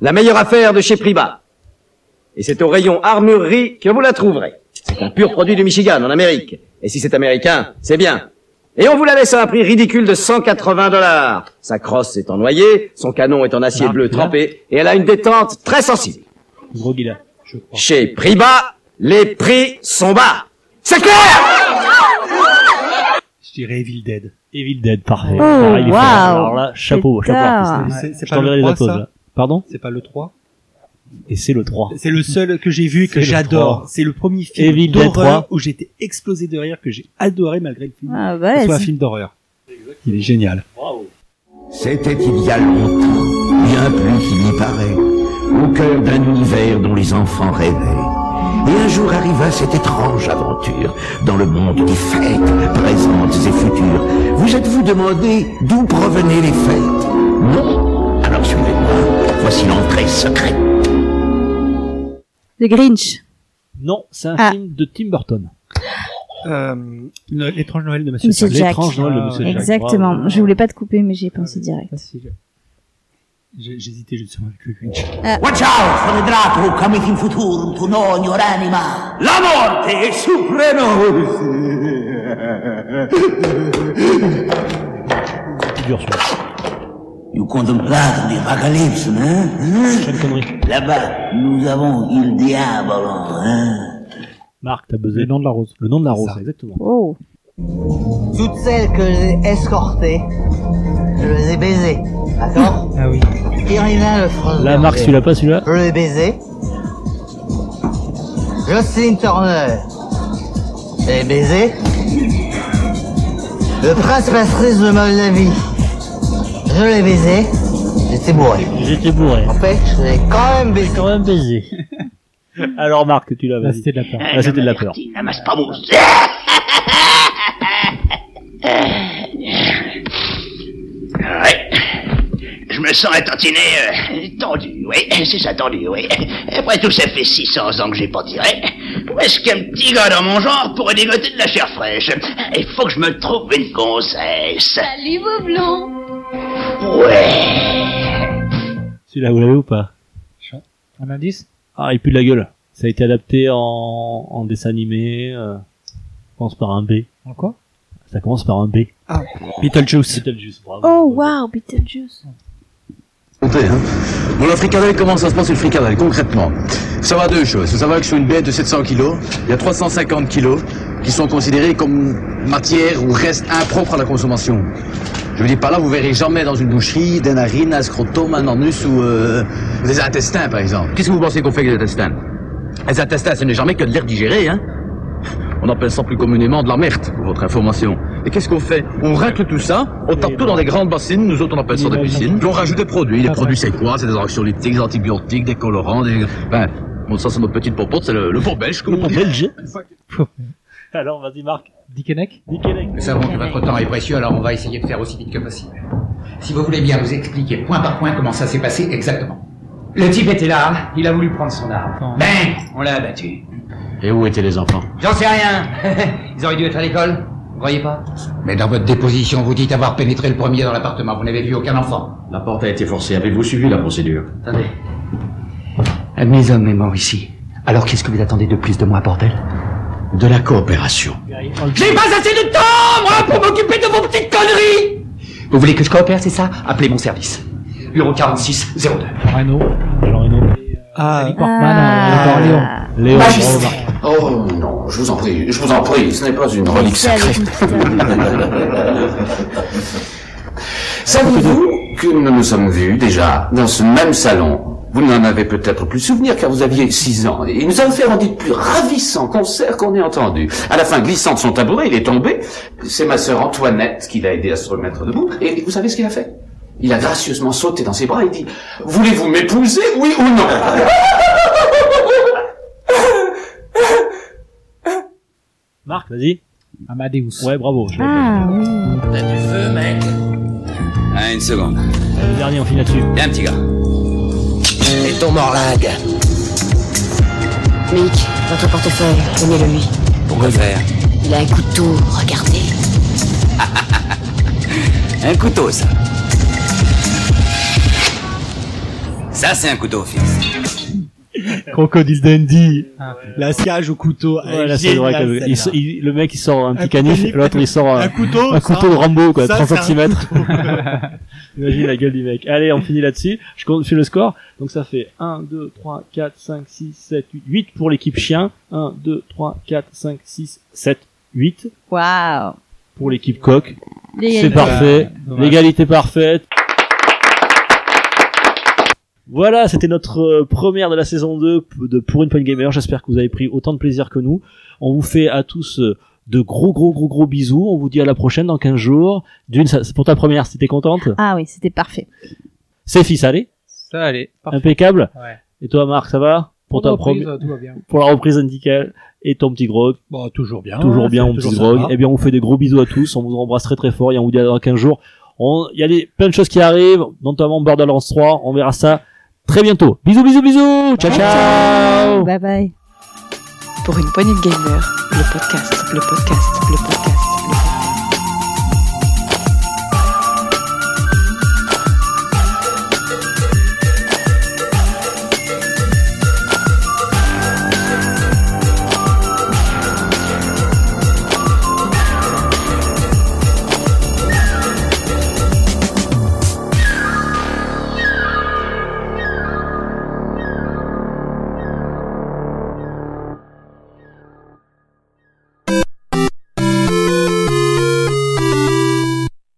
[SPEAKER 14] La meilleure affaire de chez Priba. Et c'est au rayon armurerie que vous la trouverez. C'est un pur produit du Michigan, en Amérique. Et si c'est américain, c'est bien. Et on vous la laisse à un prix ridicule de 180 dollars. Sa crosse est en noyer, son canon est en acier
[SPEAKER 2] Marc,
[SPEAKER 14] bleu trempé, et elle a une détente très sensible. Chez Priba, les prix sont bas.
[SPEAKER 15] C'est clair
[SPEAKER 9] Je dirais Evil Dead.
[SPEAKER 2] Evil Dead, parfait.
[SPEAKER 9] Oh,
[SPEAKER 2] Pareil, il est fort.
[SPEAKER 9] waouh.
[SPEAKER 2] Alors là, chapeau, chapeau. Artiste.
[SPEAKER 9] C'est- c'est
[SPEAKER 2] Je
[SPEAKER 9] pas
[SPEAKER 2] t'enverrai
[SPEAKER 9] le
[SPEAKER 2] les
[SPEAKER 9] 3,
[SPEAKER 2] applaudissements,
[SPEAKER 9] ça
[SPEAKER 2] là. Pardon?
[SPEAKER 9] C'est pas le 3
[SPEAKER 2] Et c'est le 3.
[SPEAKER 9] C'est le seul que j'ai vu que
[SPEAKER 2] C'est le
[SPEAKER 9] j'adore.
[SPEAKER 2] 3.
[SPEAKER 9] C'est le premier film
[SPEAKER 2] Evil Dead 3.
[SPEAKER 9] d'horreur où j'étais explosé de rire que j'ai adoré malgré le film.
[SPEAKER 5] Ah,
[SPEAKER 9] Que ce soit un
[SPEAKER 5] balèze.
[SPEAKER 9] film d'horreur. Il est génial.
[SPEAKER 15] C'était il y a longtemps, bien plus qu'il n'y paraît, au cœur d'un univers dont les enfants rêvaient. Et un jour arriva cette étrange aventure dans le monde des fêtes, présentes et futures. Vous êtes-vous demandé d'où provenaient les fêtes? Non? Alors suivez-moi, voici l'entrée secrète.
[SPEAKER 5] The Grinch.
[SPEAKER 2] Non, c'est un
[SPEAKER 5] Ah.
[SPEAKER 2] film de Tim Burton.
[SPEAKER 9] Euh, le- L'étrange Noël de Monsieur,
[SPEAKER 5] Monsieur
[SPEAKER 9] Jack.
[SPEAKER 2] L'étrange Noël de Monsieur Jack.
[SPEAKER 5] Exactement.
[SPEAKER 2] Bravo.
[SPEAKER 5] Je voulais pas te couper, mais j'y ai pensé direct.
[SPEAKER 9] J'ai- J'hésitais justement avec le Grinch.
[SPEAKER 16] Watch out for the drato coming in futurum to know your anima. La morte è
[SPEAKER 2] C'est dur, celui-là.
[SPEAKER 16] You contemplate l'Apocalypse, hein? hein? Là-bas, nous avons il diavolo, hein?
[SPEAKER 2] Marc, t'as buzzé. Le nom de la rose. Le nom de la rose, exactement.
[SPEAKER 5] Oh.
[SPEAKER 17] Toutes celles que j'ai escortées, je les ai baisées. D'accord
[SPEAKER 2] Ah oui.
[SPEAKER 17] Irina le France.
[SPEAKER 2] Là, Marc, celui-là pas, celui-là
[SPEAKER 17] Je l'ai baisé. Jocelyn Turner. Je l'ai baisé. Le prince Patrice de Moldavie. Je l'ai baisé. J'étais bourré.
[SPEAKER 2] J'étais bourré.
[SPEAKER 17] En fait, je l'ai quand même baisé.
[SPEAKER 2] Quand même baisé. Alors, Marc, tu l'as, vas-y.
[SPEAKER 3] c'était de la peur.
[SPEAKER 2] Là, c'était de la peur.
[SPEAKER 16] N'amasse pas mon Ouais. Je me sens étantiné, euh, tendu, oui, c'est ça, tendu, oui. Après tout, ça fait 600 ans que j'ai pas tiré. Où est-ce qu'un petit gars dans mon genre pourrait dégoter de la chair fraîche Il faut que je me trouve une gonzesse.
[SPEAKER 18] Salut, Boublon
[SPEAKER 16] Ouais.
[SPEAKER 2] Celui-là, vous l'avez ou pas?
[SPEAKER 3] Un indice?
[SPEAKER 2] Ah, il pue de la gueule. Ça a été adapté en, en dessin animé. Euh, ça commence par un B.
[SPEAKER 3] En quoi?
[SPEAKER 2] Ça commence par un B.
[SPEAKER 9] Ah, Beetlejuice.
[SPEAKER 2] Beetlejuice, bravo.
[SPEAKER 5] Oh, wow, Beetlejuice.
[SPEAKER 19] Hein. Bon, la fricadelle, comment ça se passe une fricadelle, concrètement? Ça va deux choses. Il faut savoir que sur une bête de 700 kilos, il y a 350 kilos qui sont considérés comme matière ou reste impropre à la consommation. Je veux dire par là, vous verrez jamais dans une boucherie des narines, un scrotum, un anus ou euh, des intestins, par exemple. Qu'est-ce que vous pensez qu'on fait avec les intestins? Les intestins, ce n'est jamais que de l'air digéré, hein on appelle ça plus communément de la merde, pour votre information. Et qu'est-ce qu'on fait On racle tout ça, on tape tout dans des grandes bassines, nous autres on appelle ça des piscines, puis on rajoute des produits. Les produits c'est quoi? C'est des anxiolytiques, des antibiotiques, des colorants, des... Ben, bon ça c'est notre petite popote, c'est le, le pot belge, comme on dit.
[SPEAKER 2] belge Alors, vas-y, Marc.
[SPEAKER 3] Dickeneck
[SPEAKER 2] Dickeneck.
[SPEAKER 12] Nous savons que votre temps est précieux, alors on va essayer de faire aussi vite que possible. Si vous voulez bien vous expliquer point par point comment ça s'est passé exactement. Le type était là, il a voulu prendre son arme. Ben, on l'a abattu.
[SPEAKER 20] Et où étaient les enfants
[SPEAKER 12] J'en sais rien. Ils auraient dû être à l'école, vous croyez pas Mais dans votre déposition, vous dites avoir pénétré le premier dans l'appartement, vous n'avez vu aucun enfant.
[SPEAKER 20] La porte a été forcée. Avez-vous suivi la procédure
[SPEAKER 12] Attendez. Un de mes hommes est mort ici. Alors qu'est-ce que vous attendez de plus de moi, bordel?
[SPEAKER 20] De la coopération.
[SPEAKER 12] J'ai pas assez de temps, moi, pour m'occuper de vos petites conneries Vous voulez que je coopère, c'est ça? Appelez mon service. Bureau 46 02.
[SPEAKER 3] Renault.
[SPEAKER 9] Ah,
[SPEAKER 3] Portman, euh, Léon.
[SPEAKER 20] Oh non, je vous en prie, je vous en prie, ce n'est pas une relique sacrée. Savez-vous que nous nous sommes vus déjà dans ce même salon? Vous n'en avez peut-être plus souvenir car vous aviez six ans. Et nous avons fait un des plus ravissants concerts qu'on ait entendu. À la fin, glissant de son tabouret, il est tombé. C'est ma sœur Antoinette qui l'a aidé à se remettre debout. Et vous savez ce qu'il a fait? Il a gracieusement sauté dans ses bras et dit « Voulez-vous m'épouser, oui ou non ?»
[SPEAKER 2] Marc, vas-y.
[SPEAKER 3] Amadeus.
[SPEAKER 2] Ouais, bravo. je l'ai
[SPEAKER 5] Ah, oui.
[SPEAKER 16] T'as du feu, mec Ah, une seconde.
[SPEAKER 2] Le dernier, on finit là-dessus.
[SPEAKER 16] Viens, petit gars. Et ton morlague
[SPEAKER 21] Mick, votre portefeuille, donnez-le lui.
[SPEAKER 16] Pourquoi faire?
[SPEAKER 21] Il a un couteau, regardez.
[SPEAKER 16] Un couteau, ça. Ça, c'est un couteau, fils.
[SPEAKER 2] Crocodile Dundee.
[SPEAKER 4] La sciage au couteau.
[SPEAKER 2] c'est vrai
[SPEAKER 4] géniale,
[SPEAKER 2] que il- il- le mec il sort un petit
[SPEAKER 4] Un
[SPEAKER 2] canif,
[SPEAKER 4] canif,
[SPEAKER 2] l'autre il sort un,
[SPEAKER 4] un couteau,
[SPEAKER 2] un
[SPEAKER 4] ça,
[SPEAKER 2] couteau de Rambo quoi,
[SPEAKER 4] ça,
[SPEAKER 2] 30
[SPEAKER 4] c'est un
[SPEAKER 2] cm. Imagine la gueule du mec. Allez, on finit là-dessus. Je compte sur le score. Donc ça fait 1, 2, 3, 4, 5, 6, 7, 8. 8 pour l'équipe chien. 1, 2, 3, 4, 5, 6, 7, 8
[SPEAKER 5] Waouh.
[SPEAKER 2] pour l'équipe coq.
[SPEAKER 5] L'égalité.
[SPEAKER 2] C'est parfait.
[SPEAKER 6] Ah.
[SPEAKER 2] L'égalité parfaite. Voilà, c'était notre euh, première de la saison 2 p- de Pour une Point Gamer. J'espère que vous avez pris autant de plaisir que nous. On vous fait à tous euh, de gros gros gros gros bisous. On vous dit à la prochaine dans 15 jours. D'une, ça- c'est pour ta première, si t'es contente.
[SPEAKER 5] Ah oui, c'était parfait.
[SPEAKER 2] C'est fils, allez.
[SPEAKER 6] Ça allait. Parfait.
[SPEAKER 2] Impeccable.
[SPEAKER 6] Ouais.
[SPEAKER 2] Et toi, Marc, ça va? Pour ta
[SPEAKER 3] reprise,
[SPEAKER 2] première,
[SPEAKER 3] tout va bien.
[SPEAKER 2] pour la reprise indicale et ton petit grog.
[SPEAKER 4] Bon, toujours bien.
[SPEAKER 2] Toujours bien, mon petit grog. Eh bien, on vous fait des gros bisous à tous. On vous embrasse très très fort et on vous dit à dans 15 jours. On- Il y a des, plein de choses qui arrivent, notamment Borderlands 3. On verra ça très bientôt. Bisous, bisous, bisous. Ciao, ciao.
[SPEAKER 5] Bye bye.
[SPEAKER 1] Pour une poignée de gamer, le podcast, le podcast, le podcast.